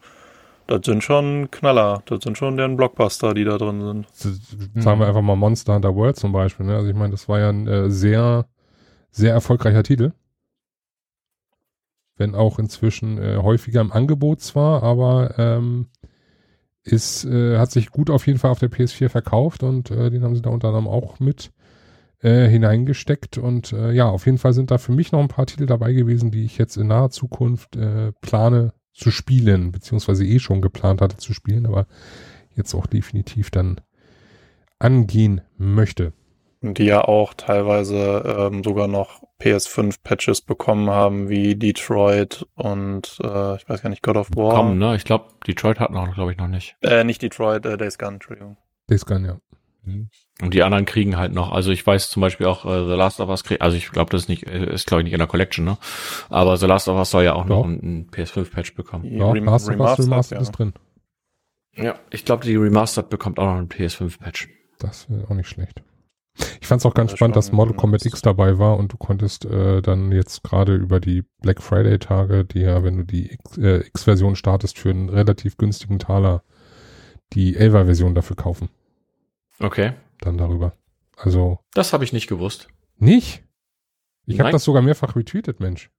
das sind schon Knaller. Das sind schon deren Blockbuster, die da drin sind. Sagen wir einfach mal Monster Hunter World zum Beispiel. Ne? Also ich meine, das war ja ein äh, sehr, sehr erfolgreicher Titel. Wenn auch inzwischen äh, häufiger im Angebot zwar, aber ähm, ist, äh, hat sich gut auf jeden Fall auf der PS4 verkauft und äh, den haben sie da unter anderem auch mit äh, hineingesteckt. Und äh, ja, auf jeden Fall sind da für mich noch ein paar Titel dabei gewesen, die ich jetzt in naher Zukunft äh, plane zu spielen, beziehungsweise eh schon geplant hatte zu spielen, aber jetzt auch definitiv dann angehen möchte. Die ja auch teilweise ähm, sogar noch PS5-Patches bekommen haben, wie Detroit und äh, ich weiß gar nicht, God of War. Komm, ne? Ich glaube, Detroit hat noch, glaube ich, noch nicht. Äh, nicht Detroit, äh, Days Gone, Entschuldigung. Days Gone, ja. Und die anderen kriegen halt noch, also ich weiß zum Beispiel auch äh, The Last of Us kriegt, also ich glaube, das ist nicht, äh, ist glaube ich nicht in der Collection, ne? Aber The Last of Us soll ja auch Ja. noch einen, PS5-Patch bekommen. Ja, Rem- hast du was Remastered, Remastered ja. ist drin. Ja, ich glaube, die Remastered bekommt auch noch einen PS5-Patch. Das wäre auch nicht schlecht. Ich fand es auch ganz Das spannend, dass Model nice. Combat X dabei war und du konntest äh, dann jetzt gerade über die Black Friday Tage, die ja, wenn du die äh, X-Version startest, für einen relativ günstigen Taler die 11er Version dafür kaufen. Okay. Dann darüber. Also Das habe ich nicht gewusst. nicht? Ich habe das sogar mehrfach retweetet, Mensch.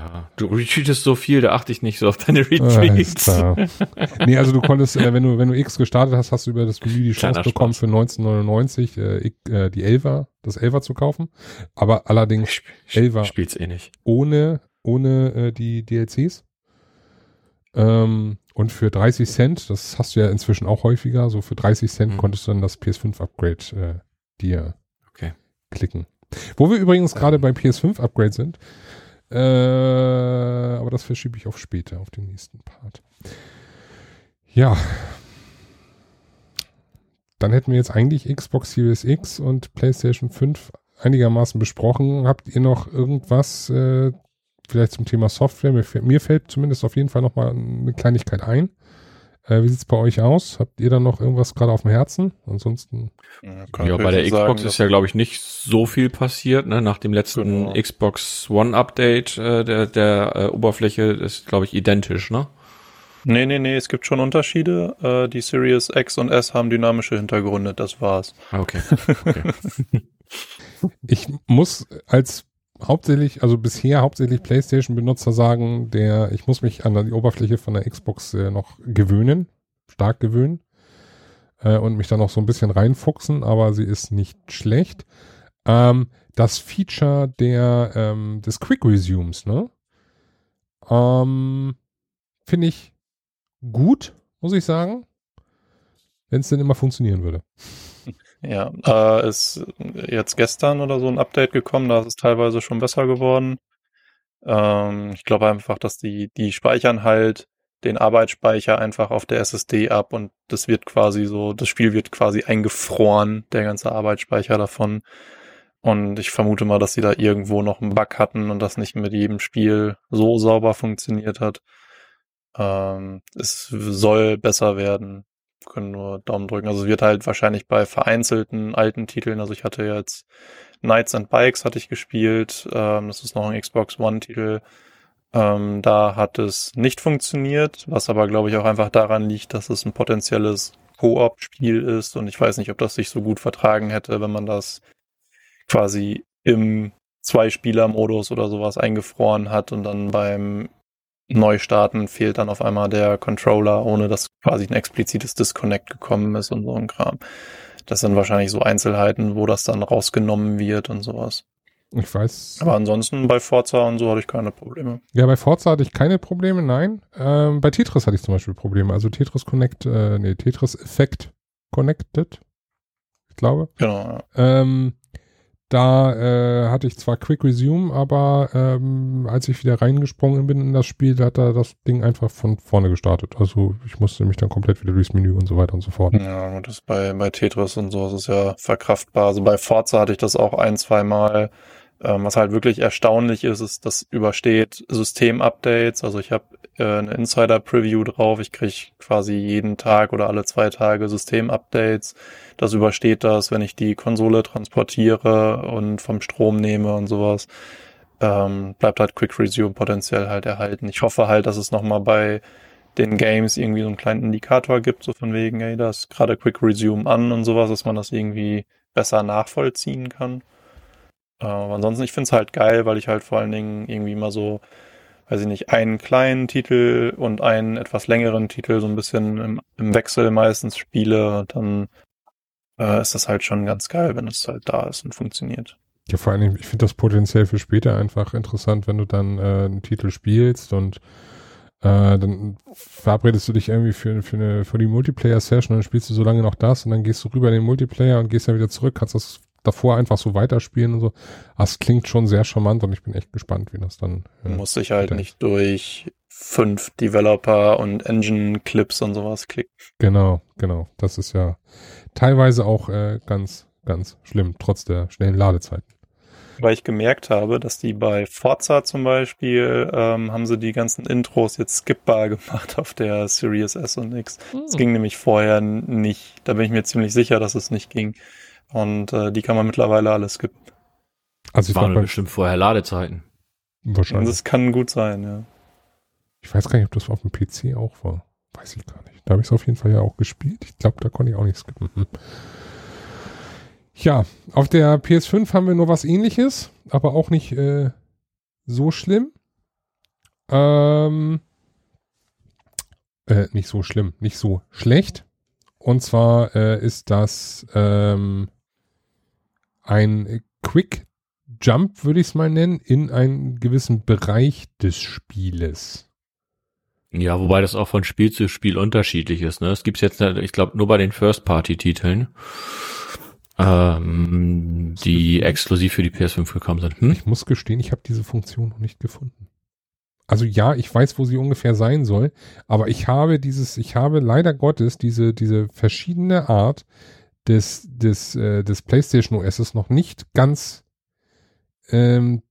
Ja, du retweetest so viel, da achte ich nicht so auf deine Retweets. nee, also du konntest, äh, wenn du wenn du X gestartet hast, hast du über das Menü die Chance bekommen, für 1999 äh, äh, die 11er, das 11er zu kaufen. Aber allerdings Ich Elfer. spiel's eh nicht. ohne, ohne äh, die DLCs. Ähm, und für 30 Cent, das hast du ja inzwischen auch häufiger, so für 30 Cent Mhm. konntest du dann das PS5-Upgrade äh, dir Okay. klicken. Wo wir übrigens gerade beim PS5-Upgrade sind, äh, aber das verschiebe ich auf später, auf den nächsten Part. Ja. Dann hätten wir jetzt eigentlich Xbox Series X und PlayStation 5 einigermaßen besprochen. Habt ihr noch irgendwas äh, vielleicht zum Thema Software? Mir, mir fällt zumindest auf jeden Fall noch mal eine Kleinigkeit ein. Äh, wie sieht's bei euch aus? Habt ihr da noch irgendwas gerade auf dem Herzen? Ansonsten Ja, Ja, bei der Xbox sagen, ist ja, glaube ich, nicht so viel passiert, ne? Nach dem letzten Genau. Xbox One Update äh, der, der äh, Oberfläche ist, glaube ich, identisch, ne? Nee, nee, nee, es gibt schon Unterschiede. Äh, die Series X und S haben dynamische Hintergründe, das war's. Ah, Okay. okay. Ich muss als hauptsächlich, also bisher hauptsächlich PlayStation-Benutzer sagen, der, ich muss mich an die Oberfläche von der Xbox äh, noch gewöhnen, stark gewöhnen äh, und mich dann noch so ein bisschen reinfuchsen, aber sie ist nicht schlecht. Ähm, das Feature der ähm, des Quick Resumes, ne? Ähm, Finde ich gut, muss ich sagen, wenn es denn immer funktionieren würde. Ja, äh, ist jetzt gestern oder so ein Update gekommen, da ist es teilweise schon besser geworden. Ähm, ich glaube einfach, dass die, die speichern halt den Arbeitsspeicher einfach auf der SSD ab und das wird quasi so, das Spiel wird quasi eingefroren, der ganze Arbeitsspeicher davon. Und ich vermute mal, dass sie da irgendwo noch einen Bug hatten und das nicht mit jedem Spiel so sauber funktioniert hat. Ähm, es soll besser werden können nur Daumen drücken. Also es wird halt wahrscheinlich bei vereinzelten alten Titeln, also ich hatte jetzt Knights and Bikes hatte ich gespielt, ähm, das ist noch ein Xbox One-Titel. Ähm, da hat es nicht funktioniert, was aber glaube ich auch einfach daran liegt, dass es ein potenzielles Koop-Spiel ist und ich weiß nicht, ob das sich so gut vertragen hätte, wenn man das quasi im Zwei-Spieler-Modus oder sowas eingefroren hat und dann beim Neustarten fehlt dann auf einmal der Controller, ohne dass quasi ein explizites Disconnect gekommen ist und so ein Kram. Das sind wahrscheinlich so Einzelheiten, wo das dann rausgenommen wird und sowas. Ich weiß. Aber ansonsten bei Forza und so hatte ich keine Probleme. Ja, bei Forza hatte ich keine Probleme, nein. Ähm, bei Tetris hatte ich zum Beispiel Probleme. Also Tetris Connect, äh, nee, Tetris Effect Connected, ich glaube. Genau. Ja. Ähm, da äh, hatte ich zwar Quick Resume, aber ähm, als ich wieder reingesprungen bin in das Spiel, hat er das Ding einfach von vorne gestartet. Also ich musste mich dann komplett wieder durchs Menü und so weiter und so fort. Ja, und das bei, bei Tetris und so ist es ja verkraftbar. Also bei Forza hatte ich das auch ein, zwei Mal. Ähm, was halt wirklich erstaunlich ist, ist, das übersteht System-Updates. Also ich habe äh, eine Insider-Preview drauf. Ich kriege quasi jeden Tag oder alle zwei Tage System-Updates. Das übersteht das, wenn ich die Konsole transportiere und vom Strom nehme und sowas. Ähm, bleibt halt Quick Resume potenziell halt erhalten. Ich hoffe halt, dass es nochmal bei den Games irgendwie so einen kleinen Indikator gibt, so von wegen, ey, da ist gerade Quick Resume an und sowas, dass man das irgendwie besser nachvollziehen kann. Äh, ansonsten, ich finde es halt geil, weil ich halt vor allen Dingen irgendwie mal so, weiß ich nicht, einen kleinen Titel und einen etwas längeren Titel so ein bisschen im, im Wechsel meistens spiele. Dann äh, ist das halt schon ganz geil, wenn es halt da ist und funktioniert. Ja, vor allen Dingen, ich finde das potenziell für später einfach interessant, wenn du dann äh, einen Titel spielst und äh, dann verabredest du dich irgendwie für, für, eine, für die Multiplayer-Session und dann spielst du so lange noch das und dann gehst du rüber in den Multiplayer und gehst dann wieder zurück, kannst das davor einfach so weiterspielen und so. Das klingt schon sehr charmant und ich bin echt gespannt, wie das dann. Äh, Muss ich halt nicht durch fünf Developer und Engine-Clips und sowas klicken. Genau, genau. Das ist ja teilweise auch äh, ganz, ganz schlimm, trotz der schnellen Ladezeiten. Weil ich gemerkt habe, dass die bei Forza zum Beispiel, ähm, haben sie die ganzen Intros jetzt skippbar gemacht auf der Series S und X. Es hm. ging nämlich vorher nicht. Da bin ich mir ziemlich sicher, dass es nicht ging. Und äh, die kann man mittlerweile alles skippen. Also es waren bestimmt vorher Ladezeiten. Wahrscheinlich. Das kann gut sein, ja. Ich weiß gar nicht, ob das auf dem PC auch war. Weiß ich gar nicht. Da habe ich es auf jeden Fall ja auch gespielt. Ich glaube, da konnte ich auch nicht skippen. Hm. Ja, auf der PS5 haben wir nur was ähnliches, aber auch nicht äh, so schlimm. Ähm, äh, nicht so schlimm, nicht so schlecht. Und zwar äh, ist das ähm, ein Quick Jump, würde ich es mal nennen, in einen gewissen Bereich des Spieles. Ja, wobei das auch von Spiel zu Spiel unterschiedlich ist. Ne? Es gibt jetzt, ich glaube, nur bei den First-Party-Titeln ähm, die exklusiv für die PS5 gekommen sind. Hm? Ich muss gestehen, ich habe diese Funktion noch nicht gefunden. Also ja, ich weiß, wo sie ungefähr sein soll, aber ich habe dieses, ich habe leider Gottes diese, diese verschiedene Art des, des, äh, des PlayStation OS noch nicht ganz ähm,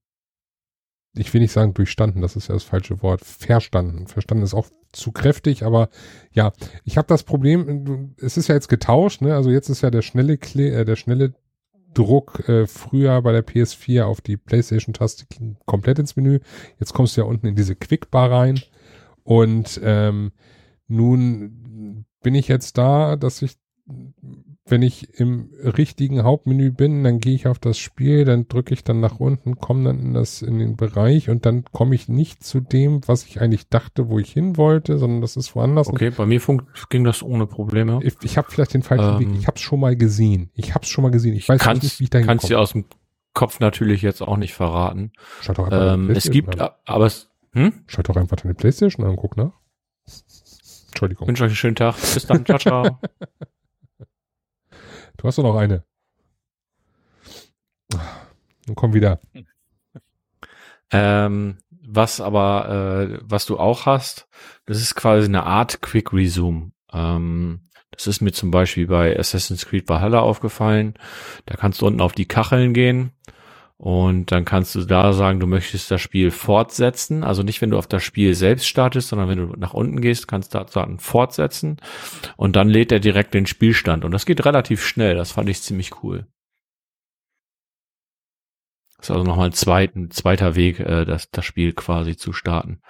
ich will nicht sagen durchstanden, das ist ja das falsche Wort, verstanden. Verstanden ist auch zu kräftig, aber ja, ich habe das Problem, es ist ja jetzt getauscht, ne? Also jetzt ist ja der schnelle Kle äh, der schnelle Druck äh, früher bei der PS4 auf die PlayStation-Taste komplett ins Menü. Jetzt kommst du ja unten in diese Quickbar rein und ähm, nun bin ich jetzt da, dass ich wenn ich im richtigen Hauptmenü bin, dann gehe ich auf das Spiel, dann drücke ich dann nach unten, komme dann in das in den Bereich und dann komme ich nicht zu dem, was ich eigentlich dachte, wo ich hin wollte, sondern das ist woanders. Okay, bei mir ging das ohne Probleme. Ich, ich habe vielleicht den falschen ähm, Weg. Ich habe es schon mal gesehen. Ich habe es schon mal gesehen. Ich weiß kannst, nicht, wie ich dahin Kannst du aus dem Kopf natürlich jetzt auch nicht verraten. Schaut doch einfach ähm, es gibt, an. aber es, hm? Schaut doch einfach deine Playstation an und guck nach. Entschuldigung. Ich wünsche euch einen schönen Tag. Bis dann. Ciao, ciao. Du hast doch noch eine. Dann komm wieder. Ähm, was aber, äh, was du auch hast, das ist quasi eine Art Quick Resume. Ähm, das ist mir zum Beispiel bei Assassin's Creed Valhalla aufgefallen. Da kannst du unten auf die Kacheln gehen und dann kannst du da sagen, du möchtest das Spiel fortsetzen. Also nicht, wenn du auf das Spiel selbst startest, sondern wenn du nach unten gehst, kannst du da sagen, fortsetzen. Und dann lädt er direkt den Spielstand. Und das geht relativ schnell. Das fand ich ziemlich cool. Das ist also nochmal ein zweiten, zweiter Weg, äh, das, das Spiel quasi zu starten.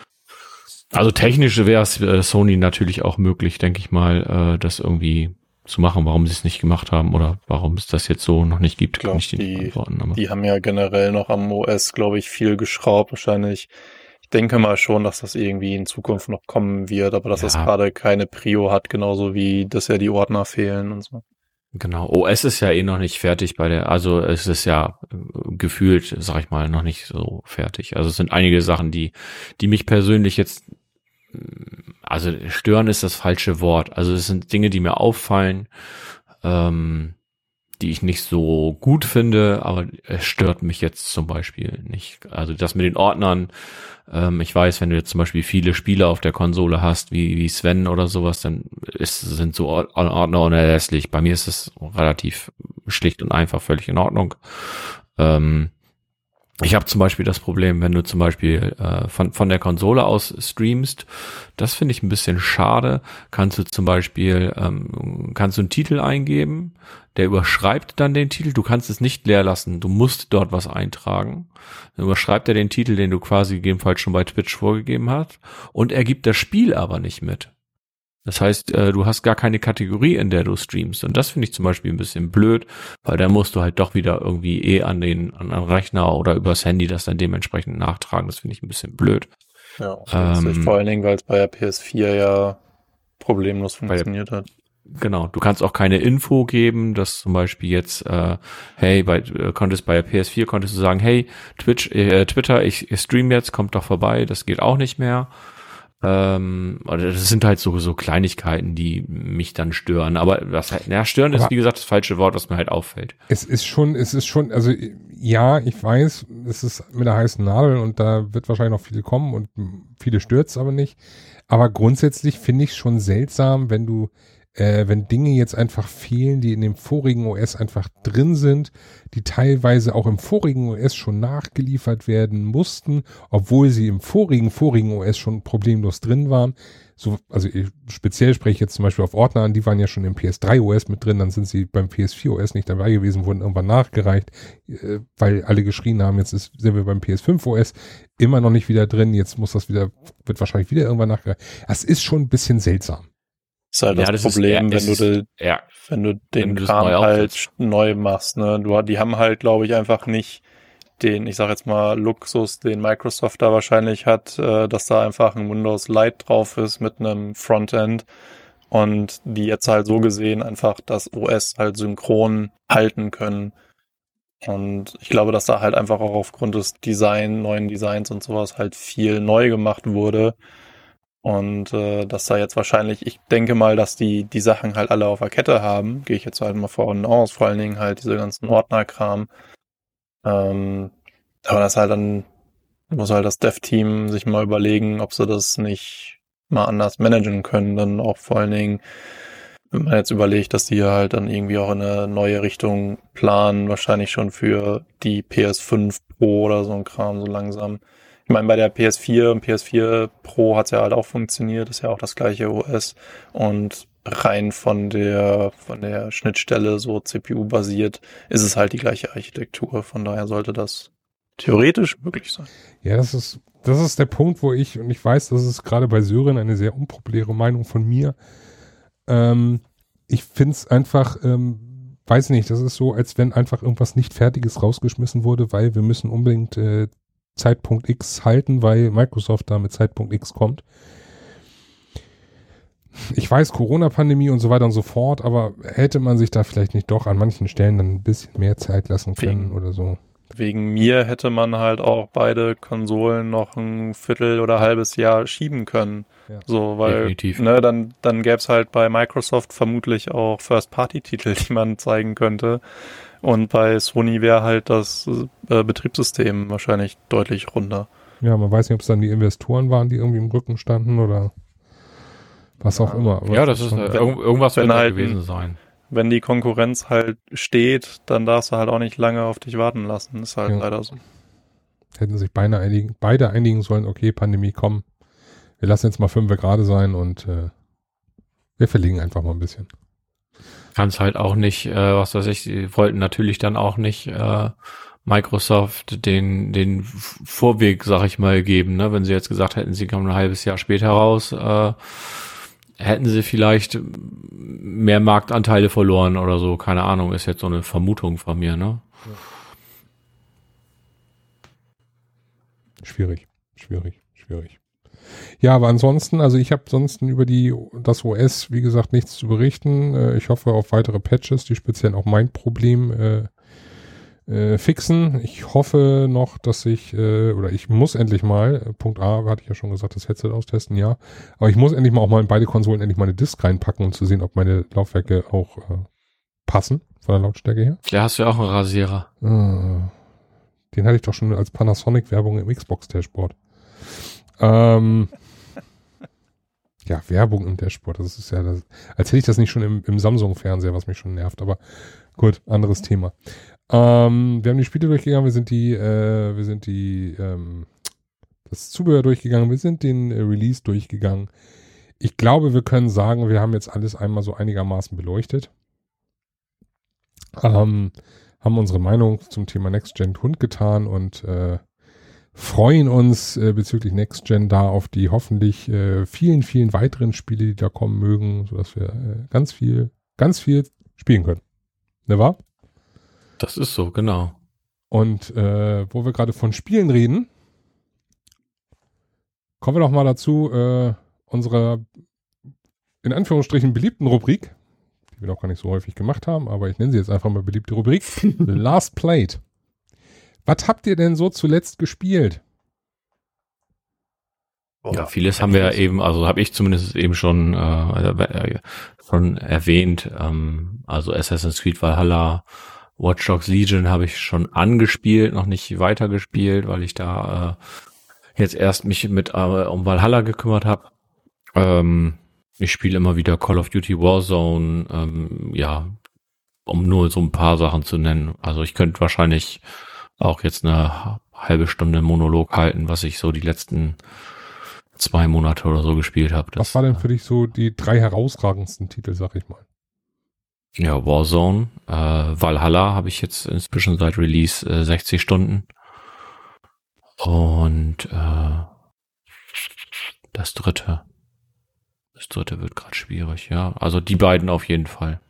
Also technisch wäre es äh, Sony natürlich auch möglich, denke ich mal, äh, das irgendwie zu machen, warum sie es nicht gemacht haben oder warum es das jetzt so noch nicht gibt, glaub, kann ich dir die, nicht beantworten. Aber. Die haben ja generell noch am OS, glaube ich, viel geschraubt. Wahrscheinlich, ich denke mal schon, dass das irgendwie in Zukunft noch kommen wird, aber dass ja. das gerade keine Prio hat, genauso wie, dass ja die Ordner fehlen und so. Genau, OS ist ja eh noch nicht fertig bei der, also es ist ja äh, gefühlt, sag ich mal, noch nicht so fertig. Also es sind einige Sachen, die, die mich persönlich jetzt also stören ist das falsche Wort. Also es sind Dinge, die mir auffallen, ähm, die ich nicht so gut finde, aber es stört mich jetzt zum Beispiel nicht. Also das mit den Ordnern, ähm, ich weiß, wenn du jetzt zum Beispiel viele Spiele auf der Konsole hast, wie, wie Sven oder sowas, dann ist, sind so Ordner unerlässlich. Bei mir ist es relativ schlicht und einfach völlig in Ordnung. Ähm, ich habe zum Beispiel das Problem, wenn du zum Beispiel äh, von, von der Konsole aus streamst, das finde ich ein bisschen schade. Kannst du zum Beispiel, ähm, kannst du einen Titel eingeben, der überschreibt dann den Titel. Du kannst es nicht leer lassen. Du musst dort was eintragen. Dann überschreibt er den Titel, den du quasi gegebenenfalls schon bei Twitch vorgegeben hast. Und er gibt das Spiel aber nicht mit. Das heißt, äh, du hast gar keine Kategorie, in der du streamst. Und das finde ich zum Beispiel ein bisschen blöd, weil da musst du halt doch wieder irgendwie eh an den, an den Rechner oder übers Handy das dann dementsprechend nachtragen. Das finde ich ein bisschen blöd. Ja, ähm, vor allen Dingen, weil es bei der PS4 ja problemlos funktioniert hat. Genau, du kannst auch keine Info geben, dass zum Beispiel jetzt, äh, hey, bei, äh, konntest bei der PS4 konntest du sagen, hey, Twitch, äh, Twitter, ich, ich stream jetzt, kommt doch vorbei, das geht auch nicht mehr. Ähm, das sind halt so, so Kleinigkeiten, die mich dann stören. Aber was halt, ja, stören Aber ist, wie gesagt, das falsche Wort, was mir halt auffällt. Es ist schon, es ist schon, also ja, ich weiß, es ist mit der heißen Nadel und da wird wahrscheinlich noch viel kommen und viele stört's aber nicht. Aber grundsätzlich finde ich schon seltsam, wenn du äh, wenn Dinge jetzt einfach fehlen, die in dem vorigen OS einfach drin sind, die teilweise auch im vorigen OS schon nachgeliefert werden mussten, obwohl sie im vorigen, vorigen OS schon problemlos drin waren. So, also speziell spreche ich jetzt zum Beispiel auf Ordner an, die waren ja schon im PS3 OS mit drin, dann sind sie beim PS4 OS nicht dabei gewesen, wurden irgendwann nachgereicht, äh, weil alle geschrien haben, jetzt ist, sind wir beim PS5 OS immer noch nicht wieder drin, jetzt muss das wieder, wird wahrscheinlich wieder irgendwann nachgereicht. Das ist schon ein bisschen seltsam. Ist halt ja, das, das Problem, ist, wenn, du de, ja, wenn du den wenn Kram halt neu machst. Ne? Du, die haben halt, glaube ich, einfach nicht den, ich sag jetzt mal, Luxus, den Microsoft da wahrscheinlich hat, äh, dass da einfach ein Windows Lite drauf ist mit einem Frontend und die jetzt halt so gesehen einfach das OS halt synchron halten können. Und ich glaube, dass da halt einfach auch aufgrund des Design, neuen Designs und sowas halt viel neu gemacht wurde. Und äh, dass da jetzt wahrscheinlich, ich denke mal, dass die die Sachen halt alle auf der Kette haben, gehe ich jetzt halt mal vorne aus, vor allen Dingen halt diese ganzen Ordnerkram. Ähm, aber das halt dann muss halt das Dev-Team sich mal überlegen, ob sie das nicht mal anders managen können. Dann auch vor allen Dingen, wenn man jetzt überlegt, dass die halt dann irgendwie auch in eine neue Richtung planen, wahrscheinlich schon für die PS5 Pro oder so ein Kram so langsam. Ich meine, bei der PS4 und PS4 Pro hat es ja halt auch funktioniert, ist ja auch das gleiche OS und rein von der von der Schnittstelle so CPU basiert ist es halt die gleiche Architektur. Von daher sollte das theoretisch möglich sein. Ja, das ist das ist der Punkt, wo ich und ich weiß, das ist gerade bei Syrien eine sehr unpopuläre Meinung von mir. Ähm, ich finde es einfach ähm, weiß nicht, das ist so, als wenn einfach irgendwas nicht Fertiges rausgeschmissen wurde, weil wir müssen unbedingt äh, Zeitpunkt X halten, weil Microsoft da mit Zeitpunkt X kommt. Ich weiß, Corona-Pandemie und so weiter und so fort, aber hätte man sich da vielleicht nicht doch an manchen Stellen dann ein bisschen mehr Zeit lassen können wegen, oder so? Wegen mir hätte man halt auch beide Konsolen noch ein Viertel oder halbes Jahr schieben können. Ja. So, weil, Definitiv. ne, dann, dann gäbe es halt bei Microsoft vermutlich auch First-Party-Titel, die man zeigen könnte. Und bei Sony wäre halt das äh, Betriebssystem wahrscheinlich deutlich runder. Ja, man weiß nicht, ob es dann die Investoren waren, die irgendwie im Rücken standen oder was auch ja. immer. Aber ja, das ist, äh, irgendwas wenn halt gewesen sein. Wenn die Konkurrenz halt steht, dann darfst du halt auch nicht lange auf dich warten lassen. Ist halt ja. leider so. Hätten sich beide einigen, beide einigen sollen, okay, Pandemie, komm, wir lassen jetzt mal fünf gerade sein und äh, wir verlegen einfach mal ein bisschen kann es halt auch nicht, äh, was weiß ich, sie wollten natürlich dann auch nicht äh, Microsoft den, den Vorweg, sag ich mal, geben. Ne? Wenn sie jetzt gesagt hätten, sie kommen ein halbes Jahr später raus, äh, hätten sie vielleicht mehr Marktanteile verloren oder so. Keine Ahnung, ist jetzt so eine Vermutung von mir. Ne? Schwierig, schwierig, schwierig. Ja, aber ansonsten, also ich habe ansonsten über die das OS, wie gesagt, nichts zu berichten. Äh, ich hoffe auf weitere Patches, die speziell auch mein Problem äh, äh, fixen. Ich hoffe noch, dass ich, äh, oder ich muss endlich mal, äh, Punkt A, hatte ich ja schon gesagt, das Headset austesten, ja. Aber ich muss endlich mal auch mal in beide Konsolen endlich mal eine Disk reinpacken, um zu sehen, ob meine Laufwerke auch äh, passen, von der Lautstärke her. Ja, hast du ja auch einen Rasierer. Ah, den hatte ich doch schon als Panasonic-Werbung im Xbox-Dashboard. Ähm, ja, Werbung im Dashboard, das ist ja, das, als hätte ich das nicht schon im, im Samsung-Fernseher, was mich schon nervt, aber gut, anderes Thema. Ähm, wir haben die Spiele durchgegangen, wir sind die, äh, wir sind die, ähm, das Zubehör durchgegangen, wir sind den äh, Release durchgegangen. Ich glaube, wir können sagen, wir haben jetzt alles einmal so einigermaßen beleuchtet. Ähm, haben unsere Meinung zum Thema Next Gen kundgetan und äh, freuen uns äh, bezüglich Next Gen da auf die hoffentlich äh, vielen, vielen weiteren Spiele, die da kommen mögen, sodass wir äh, ganz viel, ganz viel spielen können. Ne wahr? Das ist so, genau. Und äh, wo wir gerade von Spielen reden, kommen wir doch mal dazu, äh, unserer in Anführungsstrichen beliebten Rubrik, die wir noch gar nicht so häufig gemacht haben, aber ich nenne sie jetzt einfach mal beliebte Rubrik, Last Played. Was habt ihr denn so zuletzt gespielt? Ja, vieles haben wir ja eben, also habe ich zumindest eben schon, äh, äh, schon erwähnt. Ähm, also Assassin's Creed Valhalla, Watch Dogs Legion habe ich schon angespielt, noch nicht weitergespielt, weil ich da äh, jetzt erst mich mit äh, um Valhalla gekümmert habe. Ähm, ich spiele immer wieder Call of Duty Warzone, ähm, ja, um nur so ein paar Sachen zu nennen. Also ich könnte wahrscheinlich auch jetzt eine halbe Stunde Monolog halten, was ich so die letzten zwei Monate oder so gespielt habe. Was war denn für dich so die drei herausragendsten Titel, sag ich mal? Ja, Warzone, äh, Valhalla habe ich jetzt inzwischen seit Release äh, 60 Stunden. Und äh, das dritte. Das dritte wird gerade schwierig, ja. Also die beiden auf jeden Fall.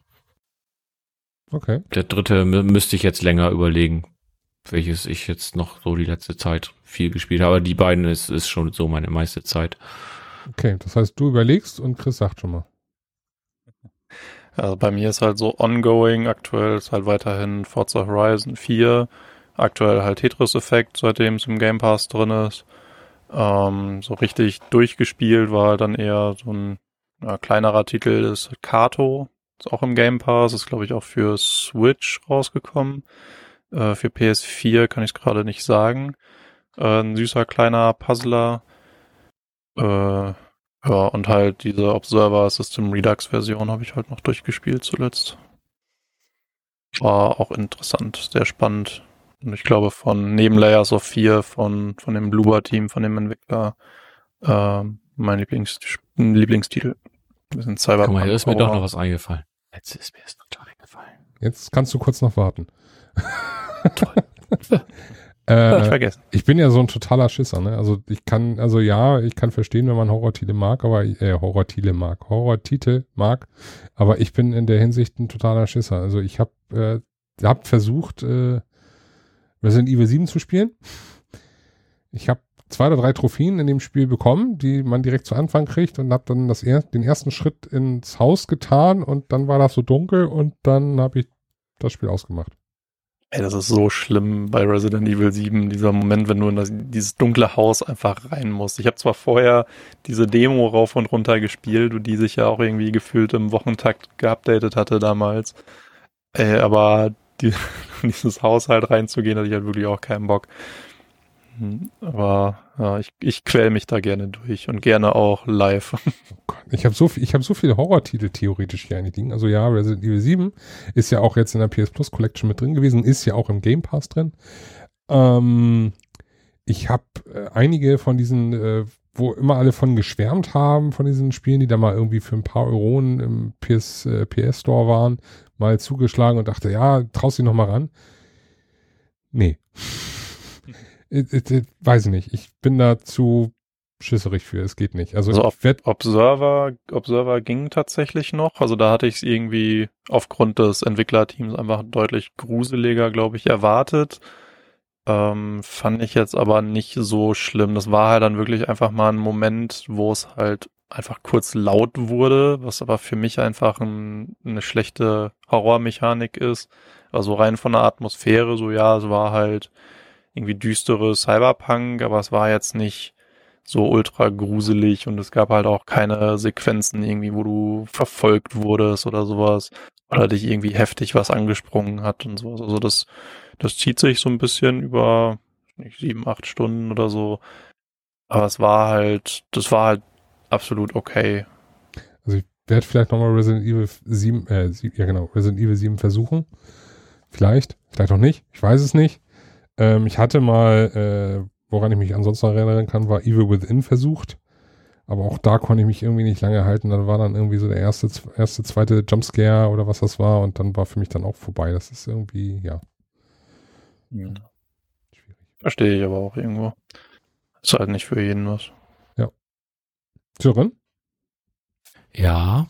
Okay. Der dritte müsste ich jetzt länger überlegen, welches ich jetzt noch so die letzte Zeit viel gespielt habe. Aber die beiden ist, ist schon so meine meiste Zeit. Okay, das heißt, du überlegst und Chris sagt schon mal. Also bei mir ist halt so ongoing, aktuell ist halt weiterhin Forza Horizon 4, aktuell halt Tetris-Effekt, seitdem es im Game Pass drin ist. Ähm, so richtig durchgespielt war dann eher so ein ja, kleinerer Titel, ist Kato, ist auch im Game Pass, ist glaube ich auch für Switch rausgekommen. Äh, für PS4 kann ich es gerade nicht sagen. Äh, ein süßer kleiner Puzzler. Äh, ja, und halt diese Observer System Redux Version habe ich halt noch durchgespielt zuletzt. War auch interessant, sehr spannend. Und ich glaube von neben Layers of 4 von, von dem Bluebird Team, von dem Entwickler, äh, mein Lieblings Lieblingstitel. Wir sind Cyberpunk. Guck mal, hier ist mir doch noch was eingefallen. Jetzt ist mir es total eingefallen. Jetzt kannst du kurz noch warten. Toll. Äh, ich vergessen. Ich bin ja so ein totaler Schisser, ne? Also ich kann, also ja, ich kann verstehen, wenn man Horrortitel mag, aber äh, Horrortitel mag, Horrortitel mag, aber ich bin in der Hinsicht ein totaler Schisser. Also ich habe äh, hab versucht, äh, Resident Evil 7 zu spielen. Ich habe zwei oder drei Trophäen in dem Spiel bekommen, die man direkt zu Anfang kriegt und habe dann das er den ersten Schritt ins Haus getan und dann war das so dunkel und dann habe ich das Spiel ausgemacht. Ey, das ist so schlimm bei Resident Evil 7, dieser Moment, wenn du in das, dieses dunkle Haus einfach rein musst. Ich habe zwar vorher diese Demo rauf und runter gespielt die sich ja auch irgendwie gefühlt im Wochentakt geupdatet hatte damals. Ey, aber die, dieses Haus halt reinzugehen, hatte ich halt wirklich auch keinen Bock. Hm, aber ja, ich, ich quäl mich da gerne durch und gerne auch live. Oh ich habe so viel, ich habe so viele Horrortitel theoretisch hier eigentlich liegen. Also ja, Resident Evil 7 ist ja auch jetzt in der PS Plus Collection mit drin gewesen, ist ja auch im Game Pass drin. Ähm, ich habe äh, einige von diesen, äh, wo immer alle von geschwärmt haben, von diesen Spielen, die da mal irgendwie für ein paar Euronen im PS, äh, PS Store waren, mal zugeschlagen und dachte, ja, traust dich noch mal ran. Nee. Ich, ich, ich, weiß ich nicht. Ich bin da zu schisserig für. Es geht nicht. Also, also ob, Observer, Observer ging tatsächlich noch. Also da hatte ich es irgendwie aufgrund des Entwicklerteams einfach deutlich gruseliger, glaube ich, erwartet. Ähm, fand ich jetzt aber nicht so schlimm. Das war halt dann wirklich einfach mal ein Moment, wo es halt einfach kurz laut wurde, was aber für mich einfach ein, eine schlechte Horrormechanik ist. Also rein von der Atmosphäre, so ja, es war halt irgendwie düstere Cyberpunk, aber es war jetzt nicht so ultra gruselig und es gab halt auch keine Sequenzen irgendwie, wo du verfolgt wurdest oder sowas oder dich irgendwie heftig was angesprungen hat und sowas. Also das, das zieht sich so ein bisschen über nicht, sieben, acht Stunden oder so. Aber es war halt, das war halt absolut okay. Also ich werde vielleicht nochmal Resident Evil 7, äh, 7, ja genau, Resident Evil 7 versuchen. Vielleicht. Vielleicht auch nicht. Ich weiß es nicht. Ähm, ich hatte mal, äh, woran ich mich ansonsten erinnern kann, war Evil Within versucht. Aber auch da konnte ich mich irgendwie nicht lange halten. Dann war dann irgendwie so der erste, erste, zweite Jumpscare oder was das war. Und dann war für mich dann auch vorbei. Das ist irgendwie, ja. ja. Schwierig. Verstehe ich aber auch irgendwo. Ist halt nicht für jeden was. Ja. Sören? Ja.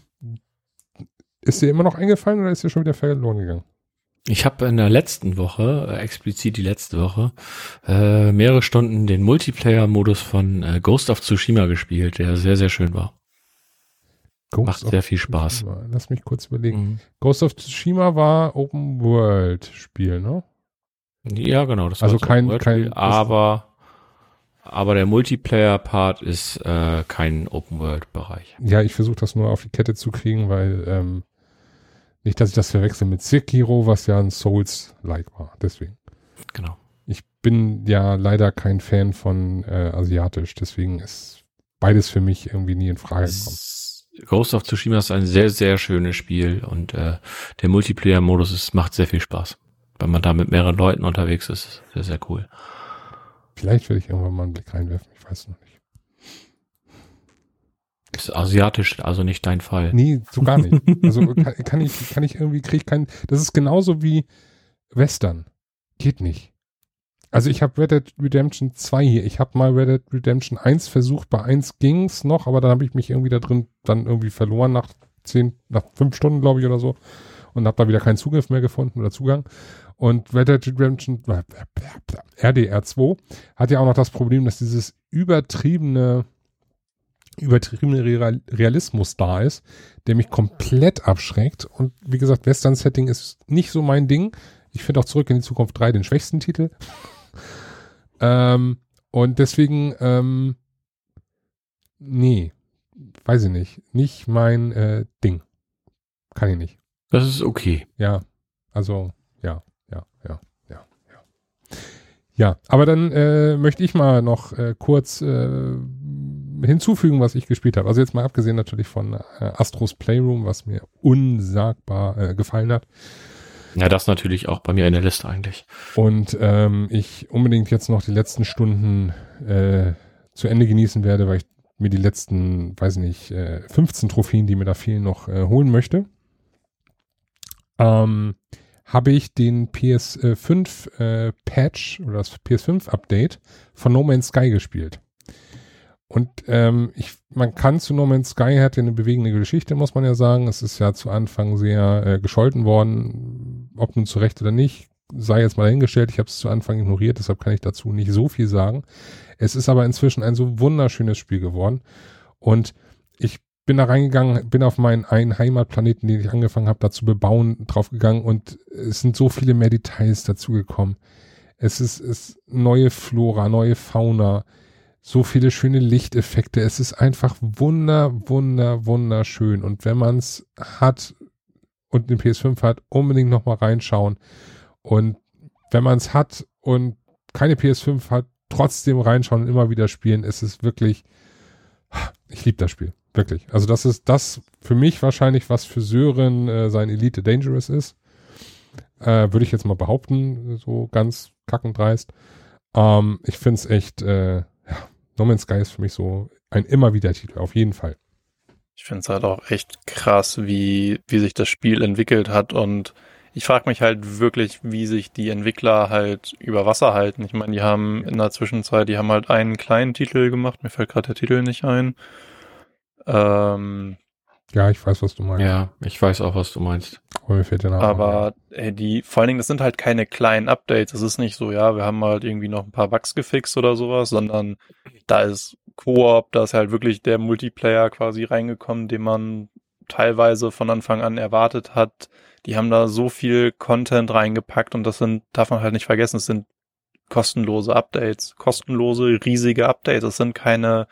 Ist dir immer noch eingefallen oder ist dir schon wieder verloren gegangen? Ich habe in der letzten Woche, äh, explizit die letzte Woche, äh, mehrere Stunden den Multiplayer-Modus von äh, Ghost of Tsushima gespielt, der sehr, sehr schön war. Ghost Macht sehr viel Spaß. Tsushima. Lass mich kurz überlegen. Mhm. Ghost of Tsushima war Open World Spiel, ne? Ja, genau. Das also kein, kein, aber aber der Multiplayer-Part ist äh, kein Open-World-Bereich. Ja, ich versuche das nur auf die Kette zu kriegen, weil ähm, nicht, dass ich das verwechsel mit Sekiro, was ja ein Souls-like war. Deswegen. Genau. Ich bin ja leider kein Fan von äh, Asiatisch, deswegen ist beides für mich irgendwie nie in Frage gekommen. Ghost of Tsushima ist ein sehr, sehr schönes Spiel und äh, der Multiplayer-Modus macht sehr viel Spaß. Wenn man da mit mehreren Leuten unterwegs ist, sehr, sehr cool. Vielleicht werde ich irgendwann mal einen Blick reinwerfen, ich weiß noch nicht. Ist asiatisch, also nicht dein Fall. Nee, so gar nicht. Also kann, kann ich, kann ich irgendwie, kriege ich kein, das ist genauso wie Western. Geht nicht. Also ich habe Red Dead Redemption 2 hier. Ich habe mal Red Dead Redemption 1 versucht. Bei 1 ging's noch, aber dann habe ich mich irgendwie da drin dann irgendwie verloren nach 10, nach 5 Stunden, glaube ich, oder so. Und habe da wieder keinen Zugriff mehr gefunden oder Zugang. Und Red Dead Redemption äh, RDR2 hat ja auch noch das Problem, dass dieses übertriebene übertriebene Realismus da ist, der mich komplett abschreckt. Und wie gesagt, Western-Setting ist nicht so mein Ding. Ich finde auch Zurück in die Zukunft 3 den schwächsten Titel. ähm, und deswegen, ähm, nee, weiß ich nicht. Nicht mein äh, Ding. Kann ich nicht. Das ist okay. Ja, also, ja ja, ja, ja, ja. Ja, aber dann äh, möchte ich mal noch äh, kurz äh, hinzufügen, was ich gespielt habe. Also jetzt mal abgesehen natürlich von äh, Astros Playroom, was mir unsagbar äh, gefallen hat. Ja, das natürlich auch bei mir in der Liste eigentlich. Und ähm, ich unbedingt jetzt noch die letzten Stunden äh, zu Ende genießen werde, weil ich mir die letzten, weiß nicht, äh, 15 Trophäen, die mir da fehlen, noch äh, holen möchte. Ähm, habe ich den PS5 äh, Patch oder das PS5 Update von No Man's Sky gespielt. Und ähm, ich, man kann zu No Man's Sky hat ja eine bewegende Geschichte, muss man ja sagen. Es ist ja zu Anfang sehr äh, gescholten worden, ob nun zu Recht oder nicht, sei jetzt mal dahingestellt. Ich habe es zu Anfang ignoriert, deshalb kann ich dazu nicht so viel sagen. Es ist aber inzwischen ein so wunderschönes Spiel geworden. Und ich bin da reingegangen, bin auf meinen einen Heimatplaneten, den ich angefangen habe, da zu bebauen, draufgegangen und es sind so viele mehr Details dazugekommen. Es ist, ist neue Flora, neue Fauna, so viele schöne Lichteffekte. Es ist einfach wunder, wunder, wunderschön. Und wenn man es hat und den PS5 hat, unbedingt nochmal reinschauen. Und wenn man es hat und keine PS5 hat, trotzdem reinschauen und immer wieder spielen. Es ist wirklich, ich liebe das Spiel. Wirklich. Also das ist das für mich wahrscheinlich, was für Sören äh, sein Elite Dangerous ist. Äh, Würde ich jetzt mal behaupten, so ganz kackend dreist. Ähm, ich finde es echt, äh, No Man's Sky ist für mich so ein immer wieder Titel, auf jeden Fall. Ich finde es halt auch echt krass, wie, wie sich das Spiel entwickelt hat und ich frage mich halt wirklich, wie sich die Entwickler halt über Wasser halten. Ich meine, die haben in der Zwischenzeit, die haben halt einen kleinen Titel gemacht, mir fällt gerade der Titel nicht ein. Ähm, ja, ich weiß, was du meinst. Ja, ich weiß auch, was du meinst. Aber mir fällt der Name Aber ey, die, vor allen Dingen, das sind halt keine kleinen Updates. Es ist nicht so, ja, wir haben halt irgendwie noch ein paar Bugs gefixt oder sowas, sondern da ist Koop, da ist halt wirklich der Multiplayer quasi reingekommen, den man teilweise von Anfang an erwartet hat. Die haben da so viel Content reingepackt und das sind, darf man halt nicht vergessen, es sind kostenlose Updates, kostenlose, riesige Updates. Es sind keine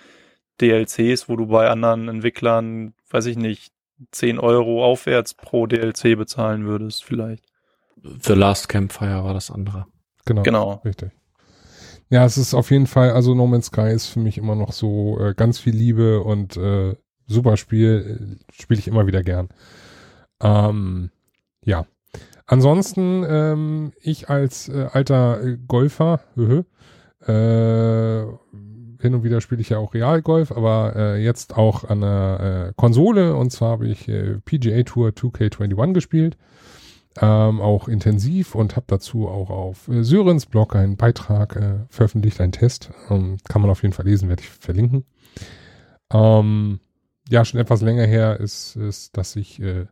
DLCs, wo du bei anderen Entwicklern, weiß ich nicht, 10 Euro aufwärts pro DLC bezahlen würdest, vielleicht. The Last Campfire war das andere. Genau. Genau. Richtig. Ja, es ist auf jeden Fall, also No Man's Sky ist für mich immer noch so äh, ganz viel Liebe und äh, super Spiel, äh, spiele ich immer wieder gern. Ähm, ja, Ansonsten, ähm, ich als äh, alter äh, Golfer, äh, hin und wieder spiele ich ja auch Realgolf, aber äh, jetzt auch an der äh, Konsole und zwar habe ich äh, PGA Tour 2K21 gespielt, ähm, auch intensiv und habe dazu auch auf äh, Syrens Blog einen Beitrag äh, veröffentlicht, einen Test, ähm, kann man auf jeden Fall lesen, werde ich verlinken. Ähm, ja, schon etwas länger her ist, ist dass ich äh,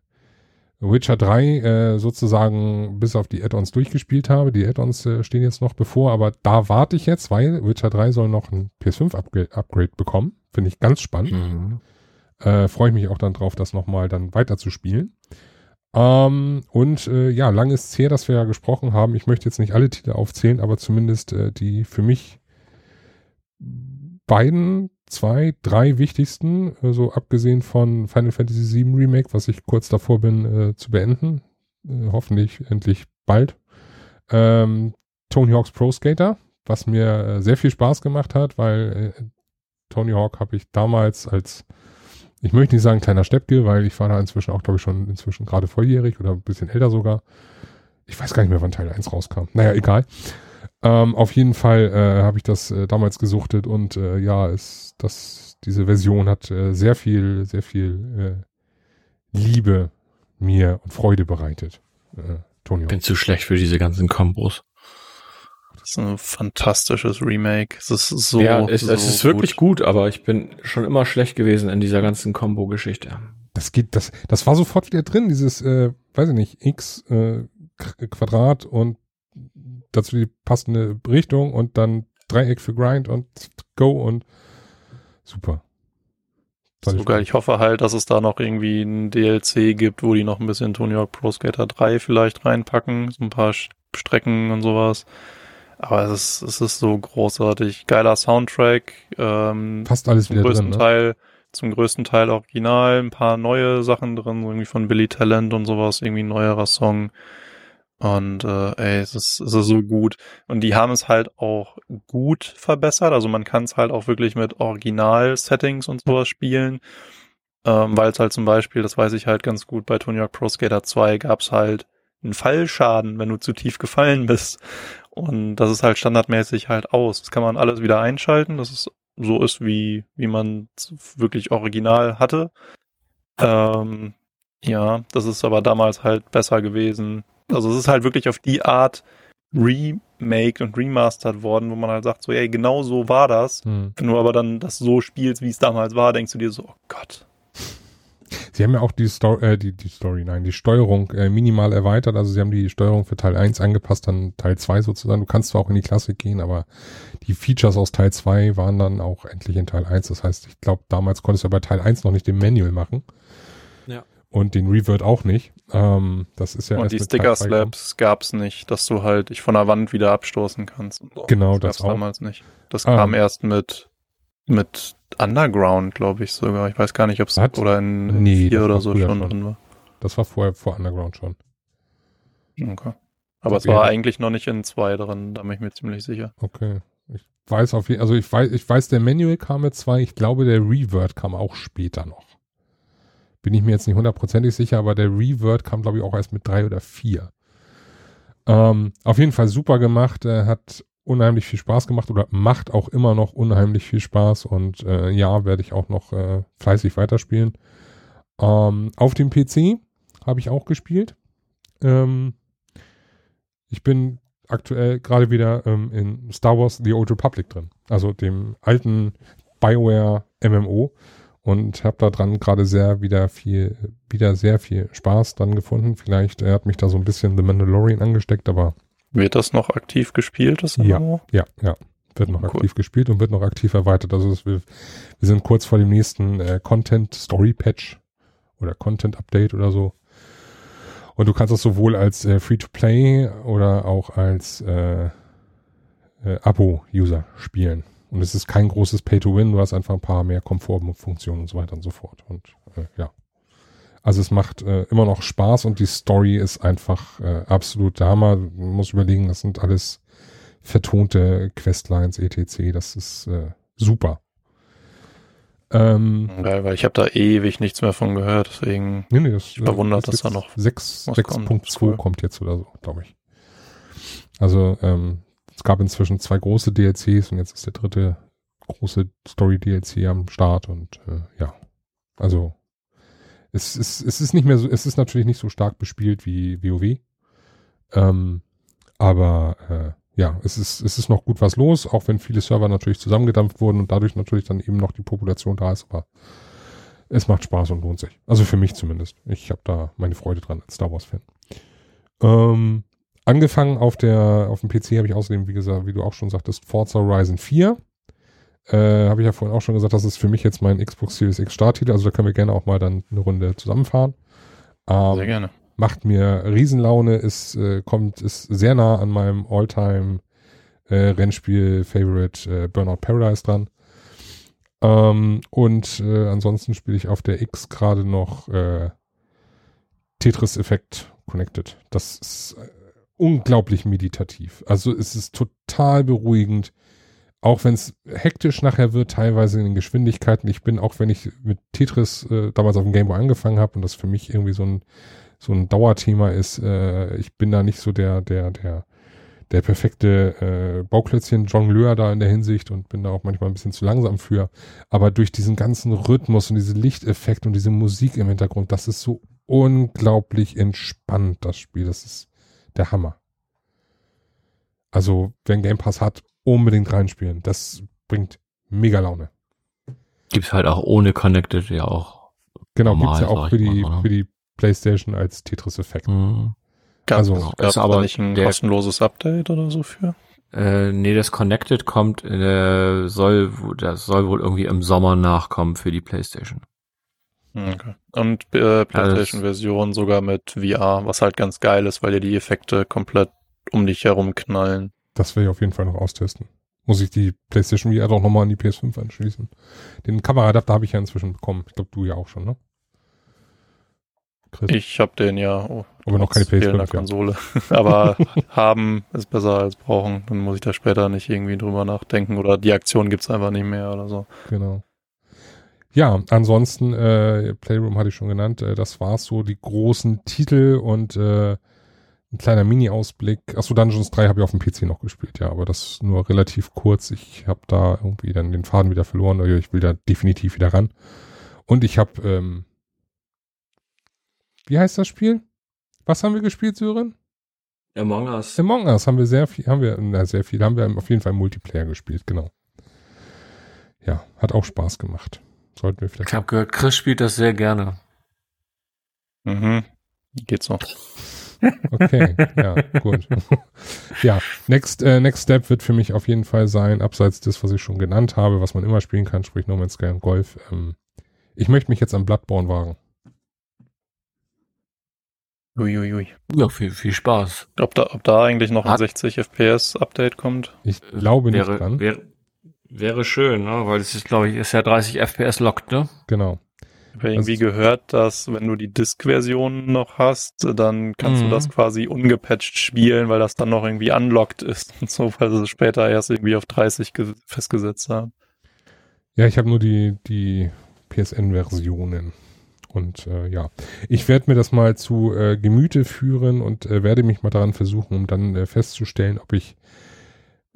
Witcher 3 äh, sozusagen bis auf die Add-ons durchgespielt habe. Die Add-ons äh, stehen jetzt noch bevor, aber da warte ich jetzt, weil Witcher 3 soll noch ein PS5-Upgrade bekommen. Finde ich ganz spannend. Mhm. Äh, Freue ich mich auch dann drauf, das nochmal dann weiter zu spielen. Ähm, und äh, ja, lang ist es her, dass wir ja gesprochen haben. Ich möchte jetzt nicht alle Titel aufzählen, aber zumindest äh, die für mich beiden zwei, drei wichtigsten, also abgesehen von Final Fantasy VII Remake, was ich kurz davor bin äh, zu beenden. Äh, hoffentlich endlich bald. Ähm, Tony Hawk's Pro Skater, was mir äh, sehr viel Spaß gemacht hat, weil äh, Tony Hawk habe ich damals als, ich möchte nicht sagen kleiner Steppke, weil ich war da inzwischen auch, glaube ich, schon inzwischen gerade volljährig oder ein bisschen älter sogar. Ich weiß gar nicht mehr, wann Teil 1 rauskam. Naja, egal. Ähm, auf jeden Fall äh, habe ich das äh, damals gesuchtet und äh, ja, ist das, diese Version hat äh, sehr viel, sehr viel äh, Liebe mir und Freude bereitet. Äh, Tony. Bin zu schlecht für diese ganzen Kombos. Das ist ein fantastisches Remake. Es ist so. Ja, es, so es ist wirklich gut, aber ich bin schon immer schlecht gewesen in dieser ganzen Combo-Geschichte. Das geht, das, das war sofort wieder drin, dieses, äh, weiß ich nicht, x äh, Quadrat und dazu die passende Richtung und dann Dreieck für Grind und Go und super. So geil. Ich hoffe halt, dass es da noch irgendwie ein DLC gibt, wo die noch ein bisschen Tony Hawk Pro Skater 3 vielleicht reinpacken. So ein paar Strecken und sowas. Aber es ist, es ist so großartig. Geiler Soundtrack. Ähm, Fast alles zum wieder größten drin, ne? Teil, Zum größten Teil original. Ein paar neue Sachen drin, so irgendwie von Billy Talent und sowas. Irgendwie ein neuerer Song. Und äh, ey, es ist, es ist so gut. Und die haben es halt auch gut verbessert. Also man kann es halt auch wirklich mit Original-Settings und sowas spielen. Ähm, Weil es halt zum Beispiel, das weiß ich halt ganz gut, bei Tony Hawk Pro Skater 2 gab es halt einen Fallschaden, wenn du zu tief gefallen bist. Und das ist halt standardmäßig halt aus. Das kann man alles wieder einschalten, dass es so ist, wie, wie man wirklich original hatte. Ähm, ja, das ist aber damals halt besser gewesen also es ist halt wirklich auf die Art remake und remastered worden, wo man halt sagt, so, ey, genau so war das. Hm. Wenn du aber dann das so spielst, wie es damals war, denkst du dir so, oh Gott. Sie haben ja auch die Story, äh, die, die Story, nein, die Steuerung äh, minimal erweitert. Also sie haben die Steuerung für Teil 1 angepasst, dann Teil 2 sozusagen. Du kannst zwar auch in die Klassik gehen, aber die Features aus Teil 2 waren dann auch endlich in Teil 1. Das heißt, ich glaube, damals konntest du bei Teil 1 noch nicht den Manual machen. Ja und den Revert auch nicht. Ähm, das ist ja und die Sticker Slaps gab es nicht, dass du halt dich von der Wand wieder abstoßen kannst. So. Genau, das, das auch. damals nicht. Das ah. kam erst mit mit Underground, glaube ich sogar. Ich weiß gar nicht, ob es oder in, in nee, vier oder so schon drin war. Das war vorher vor Underground schon. Okay. Aber es war eigentlich noch nicht in zwei drin, da bin ich mir ziemlich sicher. Okay. Ich weiß auf jeden also ich weiß, ich weiß, der Manual kam mit zwei, ich glaube, der Revert kam auch später noch. Bin ich mir jetzt nicht hundertprozentig sicher, aber der Revert kam, glaube ich, auch erst mit drei oder vier. Ähm, auf jeden Fall super gemacht, äh, hat unheimlich viel Spaß gemacht oder macht auch immer noch unheimlich viel Spaß und äh, ja, werde ich auch noch äh, fleißig weiterspielen. Ähm, auf dem PC habe ich auch gespielt. Ähm, ich bin aktuell gerade wieder ähm, in Star Wars The Old Republic drin, also dem alten BioWare MMO und habe da dran gerade sehr wieder viel, wieder sehr viel Spaß dran gefunden. Vielleicht er hat mich da so ein bisschen The Mandalorian angesteckt, aber wird das noch aktiv gespielt? Das ja, ja, ja, wird noch cool. aktiv gespielt und wird noch aktiv erweitert. Also wir, wir sind kurz vor dem nächsten äh, Content Story Patch oder Content Update oder so. Und du kannst das sowohl als äh, Free-to-Play oder auch als äh, äh, Abo-User spielen. Und es ist kein großes Pay-to-Win, du hast einfach ein paar mehr Komfortfunktionen und so weiter und so fort. Und äh, ja. Also es macht äh, immer noch Spaß und die Story ist einfach äh, absolut der Hammer. Man muss überlegen, das sind alles vertonte Questlines, etc. Das ist äh, super. Ähm, Geil, weil ich habe da ewig nichts mehr von gehört, deswegen nee, nee, das, Ich verwundert, das dass da noch 6, was 6.2 kommt. Cool. kommt jetzt oder so, glaube ich. Also ähm, es gab inzwischen zwei große DLCs und jetzt ist der dritte große Story-DLC am Start und äh, ja, also es ist, es ist nicht mehr so, es ist natürlich nicht so stark bespielt wie WoW, ähm, aber äh, ja, es ist, es ist noch gut was los, auch wenn viele Server natürlich zusammengedampft wurden und dadurch natürlich dann eben noch die Population da ist, aber es macht Spaß und lohnt sich. Also für mich zumindest. Ich habe da meine Freude dran als Star Wars-Fan. Ähm, angefangen auf der, auf dem PC habe ich außerdem, wie gesagt, wie du auch schon sagtest, Forza Horizon 4. Äh, habe ich ja vorhin auch schon gesagt, das ist für mich jetzt mein Xbox Series X Starttitel, also da können wir gerne auch mal dann eine Runde zusammenfahren. Ähm, sehr gerne. macht mir Riesenlaune, ist, äh, kommt, ist sehr nah an meinem Alltime äh, Rennspiel Favorite äh, Burnout Paradise dran. Ähm, und äh, ansonsten spiele ich auf der X gerade noch äh, Tetris Effect Connected. Das ist unglaublich meditativ. Also es ist total beruhigend. Auch wenn es hektisch nachher wird, teilweise in den Geschwindigkeiten. Ich bin, auch wenn ich mit Tetris äh, damals auf dem Gameboy angefangen habe und das für mich irgendwie so ein so ein Dauerthema ist, äh, ich bin da nicht so der, der, der, der perfekte äh, Bauklötzchen-Jongleur da in der Hinsicht und bin da auch manchmal ein bisschen zu langsam für. Aber durch diesen ganzen Rhythmus und diesen Lichteffekt und diese Musik im Hintergrund, das ist so unglaublich entspannt, das Spiel. Das ist der Hammer. Also, wer einen Game Pass hat, unbedingt reinspielen. Das bringt mega Laune. Gibt's halt auch ohne Connected ja auch. Genau, Normal, gibt's ja auch für die, mal, für die PlayStation als Tetris-Effekt. Mhm. Gab Also, es ist gab's aber da nicht ein der- kostenloses Update oder so für? Äh, nee, das Connected kommt, äh, soll, das soll wohl irgendwie im Sommer nachkommen für die Playstation. Hm, Okay. Und äh, PlayStation-Version sogar mit VR, was halt ganz geil ist, weil dir die Effekte komplett um dich herum knallen. Das will ich auf jeden Fall noch austesten. Muss ich die PlayStation VR doch nochmal an die PS5 anschließen. Den Kameraadapter habe ich ja inzwischen bekommen. Ich glaube, du ja auch schon, ne? Chris? Ich habe den ja oh, Aber noch keine trotz fehlender PS5, ja. Konsole. Aber haben ist besser als brauchen. Dann muss ich da später nicht irgendwie drüber nachdenken oder die Aktion gibt's einfach nicht mehr oder so. Genau. Ja, ansonsten, äh, Playroom hatte ich schon genannt, äh, das war's so, die großen Titel und äh, ein kleiner Mini-Ausblick. Achso, Dungeons 3 habe ich auf dem PC noch gespielt, ja, aber das nur relativ kurz. Ich habe da irgendwie dann den Faden wieder verloren, oder ich will da definitiv wieder ran. Und ich habe, ähm, wie heißt das Spiel? Was haben wir gespielt, Sören? Among Us. Among Us haben wir sehr viel, haben wir, na, sehr viel, haben wir auf jeden Fall Multiplayer gespielt, genau. Ja, hat auch Spaß gemacht. Sollten wir vielleicht Ich habe gehört, Chris spielt das sehr gerne. Mhm. Geht's noch. Okay, ja, gut. ja, next, äh, next Step wird für mich auf jeden Fall sein, abseits des, was ich schon genannt habe, was man immer spielen kann, sprich No Man's Sky und Golf. Ähm, ich möchte mich jetzt an Bloodborne wagen. Uiuiui. Ja, viel, viel Spaß. Ob da, ob da eigentlich noch ein Hat- 60 FPS Update kommt? Ich glaube nicht wäre, dran. Wäre, wäre schön, ne? weil es ist, glaube ich, ist ja 30 FPS lockt, ne? Genau. Ich habe irgendwie Also- gehört, dass wenn du die Disk-Version noch hast, dann kannst Mhm. du das quasi ungepatcht spielen, weil das dann noch irgendwie unlocked ist und so, weil sie es später erst irgendwie auf 30 ge- festgesetzt haben. Ja, ich habe nur die, die PSN-Versionen. Und äh, ja, ich werde mir das mal zu äh, Gemüte führen und äh, werde mich mal daran versuchen, um dann äh, festzustellen, ob ich äh,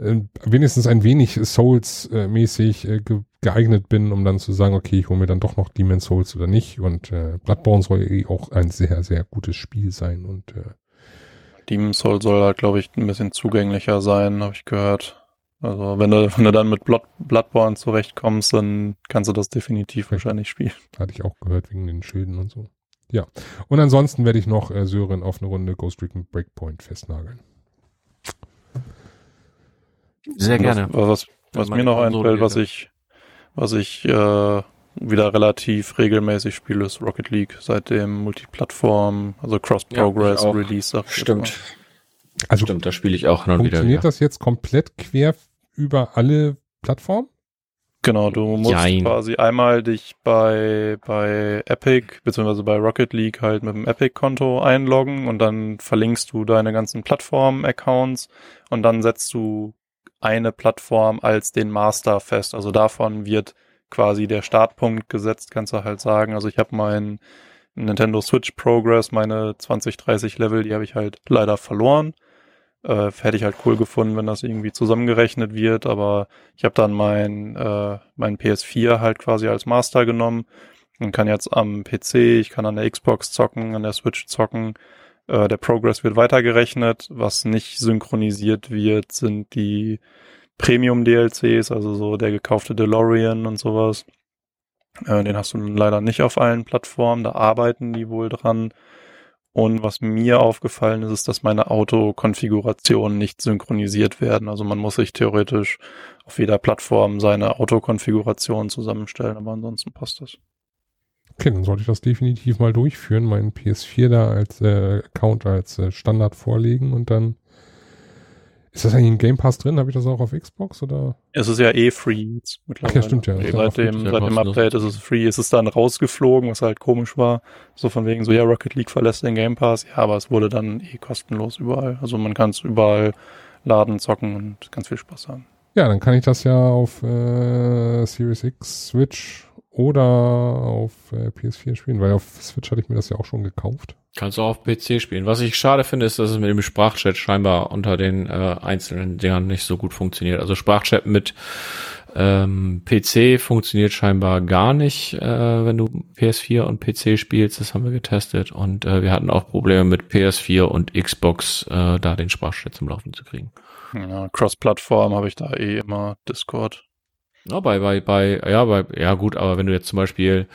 wenigstens ein wenig Souls-mäßig äh, ge geeignet bin, um dann zu sagen, okay, ich hole mir dann doch noch Demon's Souls oder nicht. Und äh, Bloodborne soll eh auch ein sehr, sehr gutes Spiel sein. Und äh, Demon's Soul soll halt, glaube ich, ein bisschen zugänglicher sein, habe ich gehört. Also wenn du, wenn du dann mit Blood, Bloodborne zurechtkommst, dann kannst du das definitiv wahrscheinlich spielen. hatte ich auch gehört wegen den Schilden und so. Ja. Und ansonsten werde ich noch äh, Sören auf eine Runde Ghost Recon Breakpoint festnageln. Sehr gerne. Was, was, was mir noch Konsole einfällt, was ich, was ich äh, wieder relativ regelmäßig spiele, ist Rocket League. Seitdem Multiplattform, also Cross-Progress Ja, ich auch. Release. sag ich jetzt Stimmt. Also Stimmt, da spiele ich auch hin und wieder. funktioniert Ja. das jetzt komplett quer über alle Plattformen? Genau, du musst Jein. quasi einmal dich bei, bei Epic, beziehungsweise bei Rocket League halt mit dem Epic-Konto einloggen und dann verlinkst du deine ganzen Plattform-Accounts und dann setzt du eine Plattform als den Master fest. Also davon wird quasi der Startpunkt gesetzt, kannst du halt sagen. Also ich habe meinen Nintendo Switch Progress, meine 20, 30 Level, die habe ich halt leider verloren. Äh, hätte ich halt cool gefunden, wenn das irgendwie zusammengerechnet wird, aber ich habe dann mein, äh, mein PS4 halt quasi als Master genommen und kann jetzt am PC, ich kann an der Xbox zocken, an der Switch zocken. Äh, der Progress wird weitergerechnet. Was nicht synchronisiert wird, sind die Premium-DLCs, also so der gekaufte DeLorean und sowas. Äh, den hast du leider nicht auf allen Plattformen, da arbeiten die wohl dran. Und was mir aufgefallen ist, ist, dass meine Autokonfigurationen nicht synchronisiert werden. Also man muss sich theoretisch auf jeder Plattform seine Autokonfiguration zusammenstellen, aber ansonsten passt das. Okay, dann sollte ich das definitiv mal durchführen, meinen PS4 da als äh, Account als äh, Standard vorlegen und dann ist das eigentlich ein Game Pass drin? Habe ich das auch auf Xbox oder? Es ist ja eh free jetzt mittlerweile. Ja, stimmt ja. Okay, seit dem, seit dem Update ist es free. Es ist dann rausgeflogen, was halt komisch war. So von wegen so, ja, Rocket League verlässt den Game Pass. Ja, aber es wurde dann eh kostenlos überall. Also man kann es überall laden, zocken und ganz viel Spaß haben. Ja, dann kann ich das ja auf äh, Series X, Switch oder auf äh, PS4 spielen, weil auf Switch hatte ich mir das ja auch schon gekauft. Kannst du auch auf PC spielen. Was ich schade finde, ist, dass es mit dem Sprachchat scheinbar unter den äh, einzelnen Dingern nicht so gut funktioniert. Also Sprachchat mit ähm, PC funktioniert scheinbar gar nicht, äh, wenn du PS4 und PC spielst. Das haben wir getestet. Und äh, wir hatten auch Probleme mit PS4 und Xbox, äh, da den Sprachchat zum Laufen zu kriegen. Ja, Cross-Plattform habe ich da eh immer Discord. Ja, bei, bei, bei, ja, bei, ja gut, aber wenn du jetzt zum Beispiel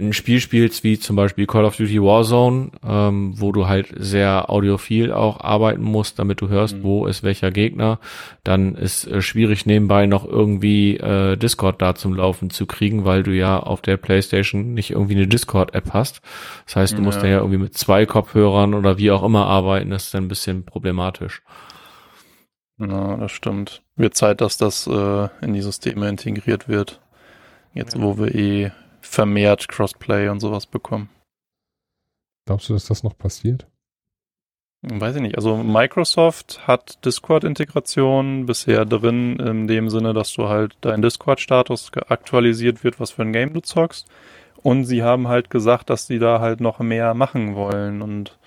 ein Spiel spielst, wie zum Beispiel Call of Duty Warzone, ähm, wo du halt sehr audiophil auch arbeiten musst, damit du hörst, mhm. wo ist welcher Gegner, dann ist äh, schwierig nebenbei noch irgendwie äh, Discord da zum Laufen zu kriegen, weil du ja auf der Playstation nicht irgendwie eine Discord-App hast. Das heißt, du musst ja. dann ja irgendwie mit zwei Kopfhörern oder wie auch immer arbeiten, das ist dann ein bisschen problematisch. Ja, das stimmt. Wird Zeit, dass das äh, in die Systeme integriert wird. Jetzt, wo wir eh vermehrt Crossplay und sowas bekommen. Glaubst du, dass das noch passiert? Weiß ich nicht. Also Microsoft hat Discord-Integration bisher drin, in dem Sinne, dass du halt dein Discord-Status aktualisiert wird, was für ein Game du zockst. Und sie haben halt gesagt, dass sie da halt noch mehr machen wollen. Und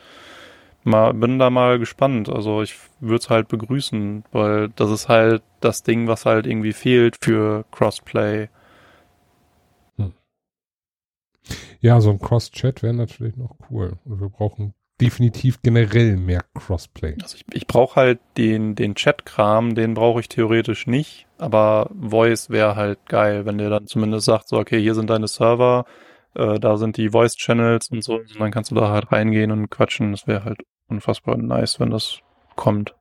mal, bin da mal gespannt. Also ich würde es halt begrüßen, weil das ist halt das Ding, was halt irgendwie fehlt für Crossplay. Hm. Ja, so ein Cross-Chat wäre natürlich noch cool. Und wir brauchen definitiv generell mehr Crossplay. Also ich, ich brauche halt den, den Chat-Kram, den brauche ich theoretisch nicht, aber Voice wäre halt geil, wenn der dann zumindest sagt, so, okay, hier sind deine Server, äh, da sind die Voice-Channels und so, und dann kannst du da halt reingehen und quatschen. Das wäre halt unfassbar nice, wenn das kommt.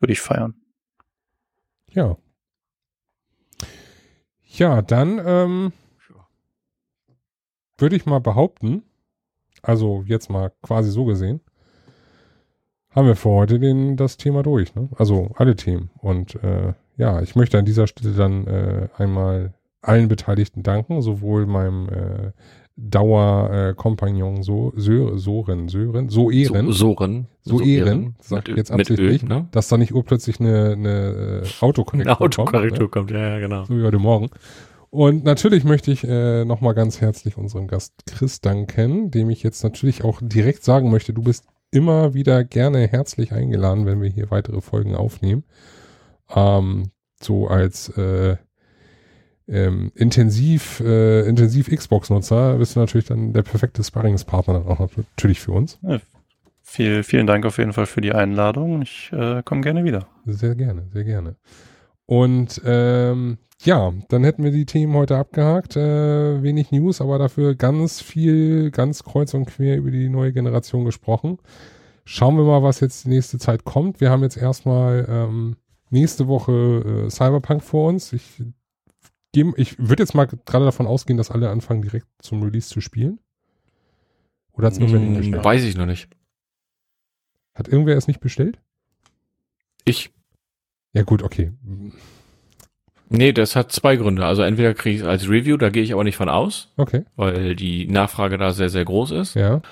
Würde ich feiern. Ja. Ja, dann ähm, würde ich mal behaupten, also jetzt mal quasi so gesehen, haben wir für heute den, das Thema durch. Ne? Also alle Themen. Und äh, ja, ich möchte an dieser Stelle dann äh, einmal allen Beteiligten danken, sowohl meinem äh, Dauerkompagnon äh, so, Sören, Soren, Sören, so Ehren. So, Soren. So, Ehren, sag ich jetzt absichtlich, Öl, ne? dass da nicht urplötzlich eine, eine äh, Autokorrektur, eine Autokorrektur kommt. Ne? kommt. Ja, ja, genau. So wie heute Morgen. Und natürlich möchte ich äh, nochmal ganz herzlich unserem Gast Chris danken, dem ich jetzt natürlich auch direkt sagen möchte, du bist immer wieder gerne herzlich eingeladen, wenn wir hier weitere Folgen aufnehmen. Ähm, so als äh, ähm, intensiv, äh, intensiv Xbox-Nutzer bist du natürlich dann der perfekte Sparringspartner dann auch natürlich für uns. Ja, viel, vielen Dank auf jeden Fall für die Einladung. Ich äh, komme gerne wieder. Sehr gerne, sehr gerne. Und ähm, ja, dann hätten wir die Themen heute abgehakt. Äh, wenig News, aber dafür ganz viel, ganz kreuz und quer über die neue Generation gesprochen. Schauen wir mal, was jetzt die nächste Zeit kommt. Wir haben jetzt erstmal ähm, nächste Woche äh, Cyberpunk vor uns. Ich ich würde jetzt mal gerade davon ausgehen, dass alle anfangen, direkt zum Release zu spielen. Oder hat es nur hm, bestellt? Weiß ich noch nicht. Hat irgendwer es nicht bestellt? Ich. Ja, gut, okay. Nee, das hat zwei Gründe. Also entweder kriege ich es als Review, da gehe ich aber nicht von aus. Okay. Weil die Nachfrage da sehr, sehr groß ist. Ja.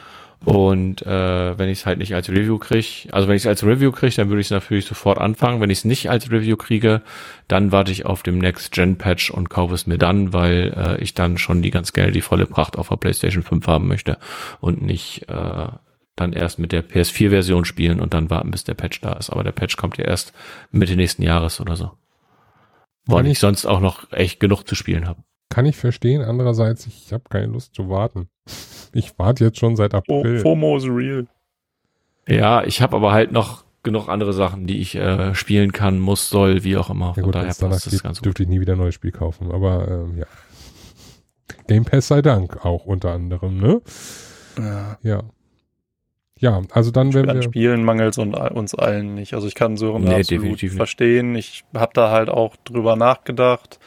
Und äh, wenn ich es halt nicht als Review kriege, also wenn ich es als Review kriege, dann würde ich es natürlich sofort anfangen. Wenn ich es nicht als Review kriege, dann warte ich auf dem Next-Gen-Patch und kaufe es mir dann, weil äh, ich dann schon die ganz gerne die volle Pracht auf der PlayStation 5 haben möchte und nicht äh, dann erst mit der PS4-Version spielen und dann warten, bis der Patch da ist. Aber der Patch kommt ja erst Mitte nächsten Jahres oder so. Weil ich sonst auch noch echt genug zu spielen habe. Kann ich verstehen. Andererseits, ich habe keine Lust zu warten. Ich warte jetzt schon seit April. FOMO is real. Ja, ich habe aber halt noch genug andere Sachen, die ich äh, spielen kann, muss, soll, wie auch immer. Ja gut, daher passt das ganz dürfte ich nie wieder ein neues Spiel kaufen. Aber ähm, ja. Game Pass sei Dank auch unter anderem, ne? Ja. Ja. Ja, also dann werden wir. Spielen mangelt uns allen nicht. Also ich kann Sören Nee, absolut verstehen. Ich habe da halt auch drüber nachgedacht,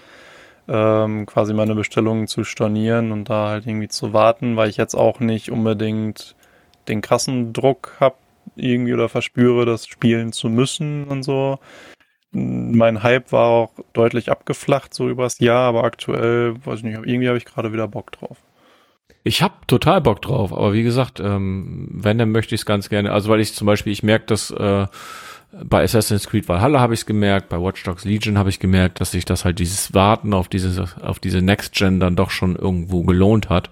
ähm, quasi meine Bestellungen zu stornieren und da halt irgendwie zu warten, weil ich jetzt auch nicht unbedingt den krassen Druck habe irgendwie oder verspüre, das spielen zu müssen und so. Mein Hype war auch deutlich abgeflacht so übers Jahr, aber aktuell, weiß ich nicht, irgendwie habe ich gerade wieder Bock drauf. Ich hab total Bock drauf, aber wie gesagt, ähm, wenn, dann möchte ich es ganz gerne. Also weil ich zum Beispiel, ich merke, dass äh, bei Assassin's Creed Valhalla habe ich es gemerkt, bei Watch Dogs Legion habe ich gemerkt, dass sich das halt dieses Warten auf diese auf diese Next Gen dann doch schon irgendwo gelohnt hat.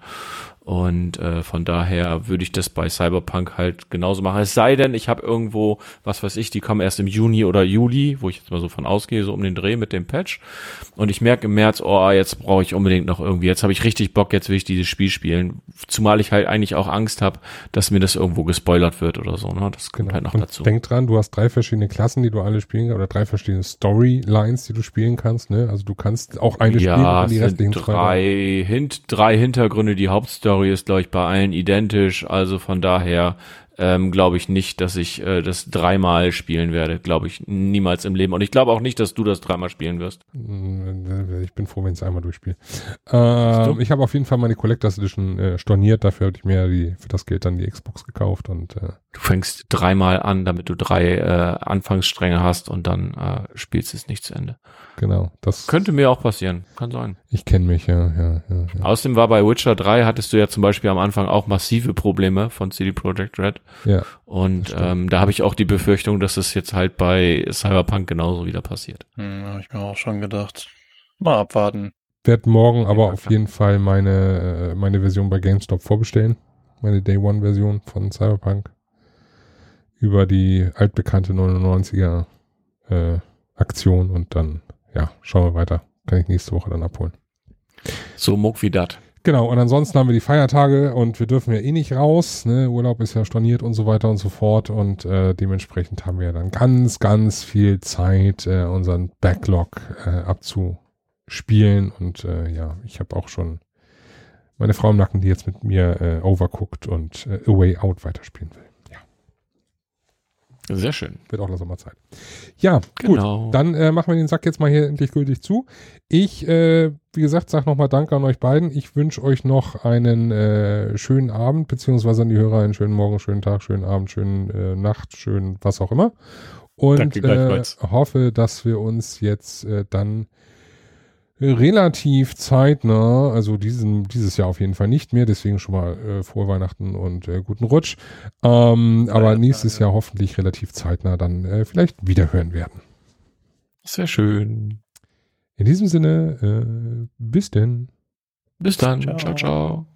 Und äh, von daher würde ich das bei Cyberpunk halt genauso machen. Es sei denn, ich habe irgendwo, was weiß ich, die kommen erst im Juni oder Juli, wo ich jetzt mal so von ausgehe, so um den Dreh mit dem Patch. Und ich merke im März, oh, jetzt brauche ich unbedingt noch irgendwie, jetzt habe ich richtig Bock, jetzt will ich dieses Spiel spielen. Zumal ich halt eigentlich auch Angst habe, dass mir das irgendwo gespoilert wird oder so. Ne? Das kommt Genau. halt noch Und dazu. Denk dran, du hast drei verschiedene Klassen, die du alle spielen kannst, oder drei verschiedene Storylines, die du spielen kannst. Ne? Also du kannst auch eine spielen ja, und die es restlichen sind zwei. drei, hint, drei Hintergründe. Die Hauptstory ist, glaube ich, bei allen identisch. Also von daher ähm, glaube ich nicht, dass ich äh, das dreimal spielen werde. Glaube ich niemals im Leben. Und ich glaube auch nicht, dass du das dreimal spielen wirst. Mm, Ich bin froh, wenn ich es einmal durchspiele. Ähm, ich habe auf jeden Fall meine Collectors Edition äh, storniert. Dafür habe ich mir die, für das Geld dann die Xbox gekauft und äh, Du fängst dreimal an, damit du drei äh, Anfangsstränge hast und dann äh, spielst es nicht zu Ende. Genau. Das Könnte mir auch passieren. Kann sein. ich kenne mich ja, ja, ja, ja. Außerdem war bei Witcher 3 hattest du ja zum Beispiel am Anfang auch massive Probleme von CD Projekt Red. ja. Und Das ähm, da habe ich auch die Befürchtung, dass es jetzt halt bei Cyberpunk genauso wieder passiert. Hm, habe ich mir auch schon gedacht. Mal abwarten. Werd morgen aber Ja, auf jeden Fall meine, äh, meine Version bei GameStop vorbestellen. Meine Day One Version von Cyberpunk. Über die altbekannte 99er äh, Aktion und dann, ja, schauen wir weiter. Kann ich nächste Woche dann abholen. So muck wie dat. Genau, und ansonsten haben wir die Feiertage und wir dürfen ja eh nicht raus. Ne? Urlaub ist ja storniert und so weiter und so fort. Und äh, dementsprechend haben wir dann ganz, ganz viel Zeit, äh, unseren Backlog äh, abzuspielen. Und äh, ja, ich habe auch schon meine Frau im Nacken, die jetzt mit mir äh, Overcooked und äh, A Way Out weiterspielen will. Sehr schön. wird auch langsam mal Zeit. Ja, Genau. gut. Dann äh, machen wir den Sack jetzt mal hier endlich gültig zu. Ich, äh, wie gesagt, sage nochmal Danke an euch beiden. Ich wünsche euch noch einen äh, schönen Abend, beziehungsweise an die Hörer einen schönen Morgen, schönen Tag, schönen Abend, schönen äh, Nacht, schönen was auch immer. Und Danke äh, hoffe, dass wir uns jetzt äh, dann relativ zeitnah, also diesen, dieses Jahr auf jeden Fall nicht mehr, deswegen schon mal äh, frohe Weihnachten und äh, guten Rutsch. Ähm, aber Feiertage. nächstes Jahr hoffentlich relativ zeitnah dann äh, vielleicht wiederhören werden. Sehr schön. In diesem Sinne, äh, bis denn. Bis dann. Ciao. ciao. ciao.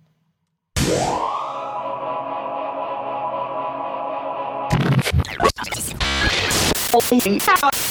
Oh,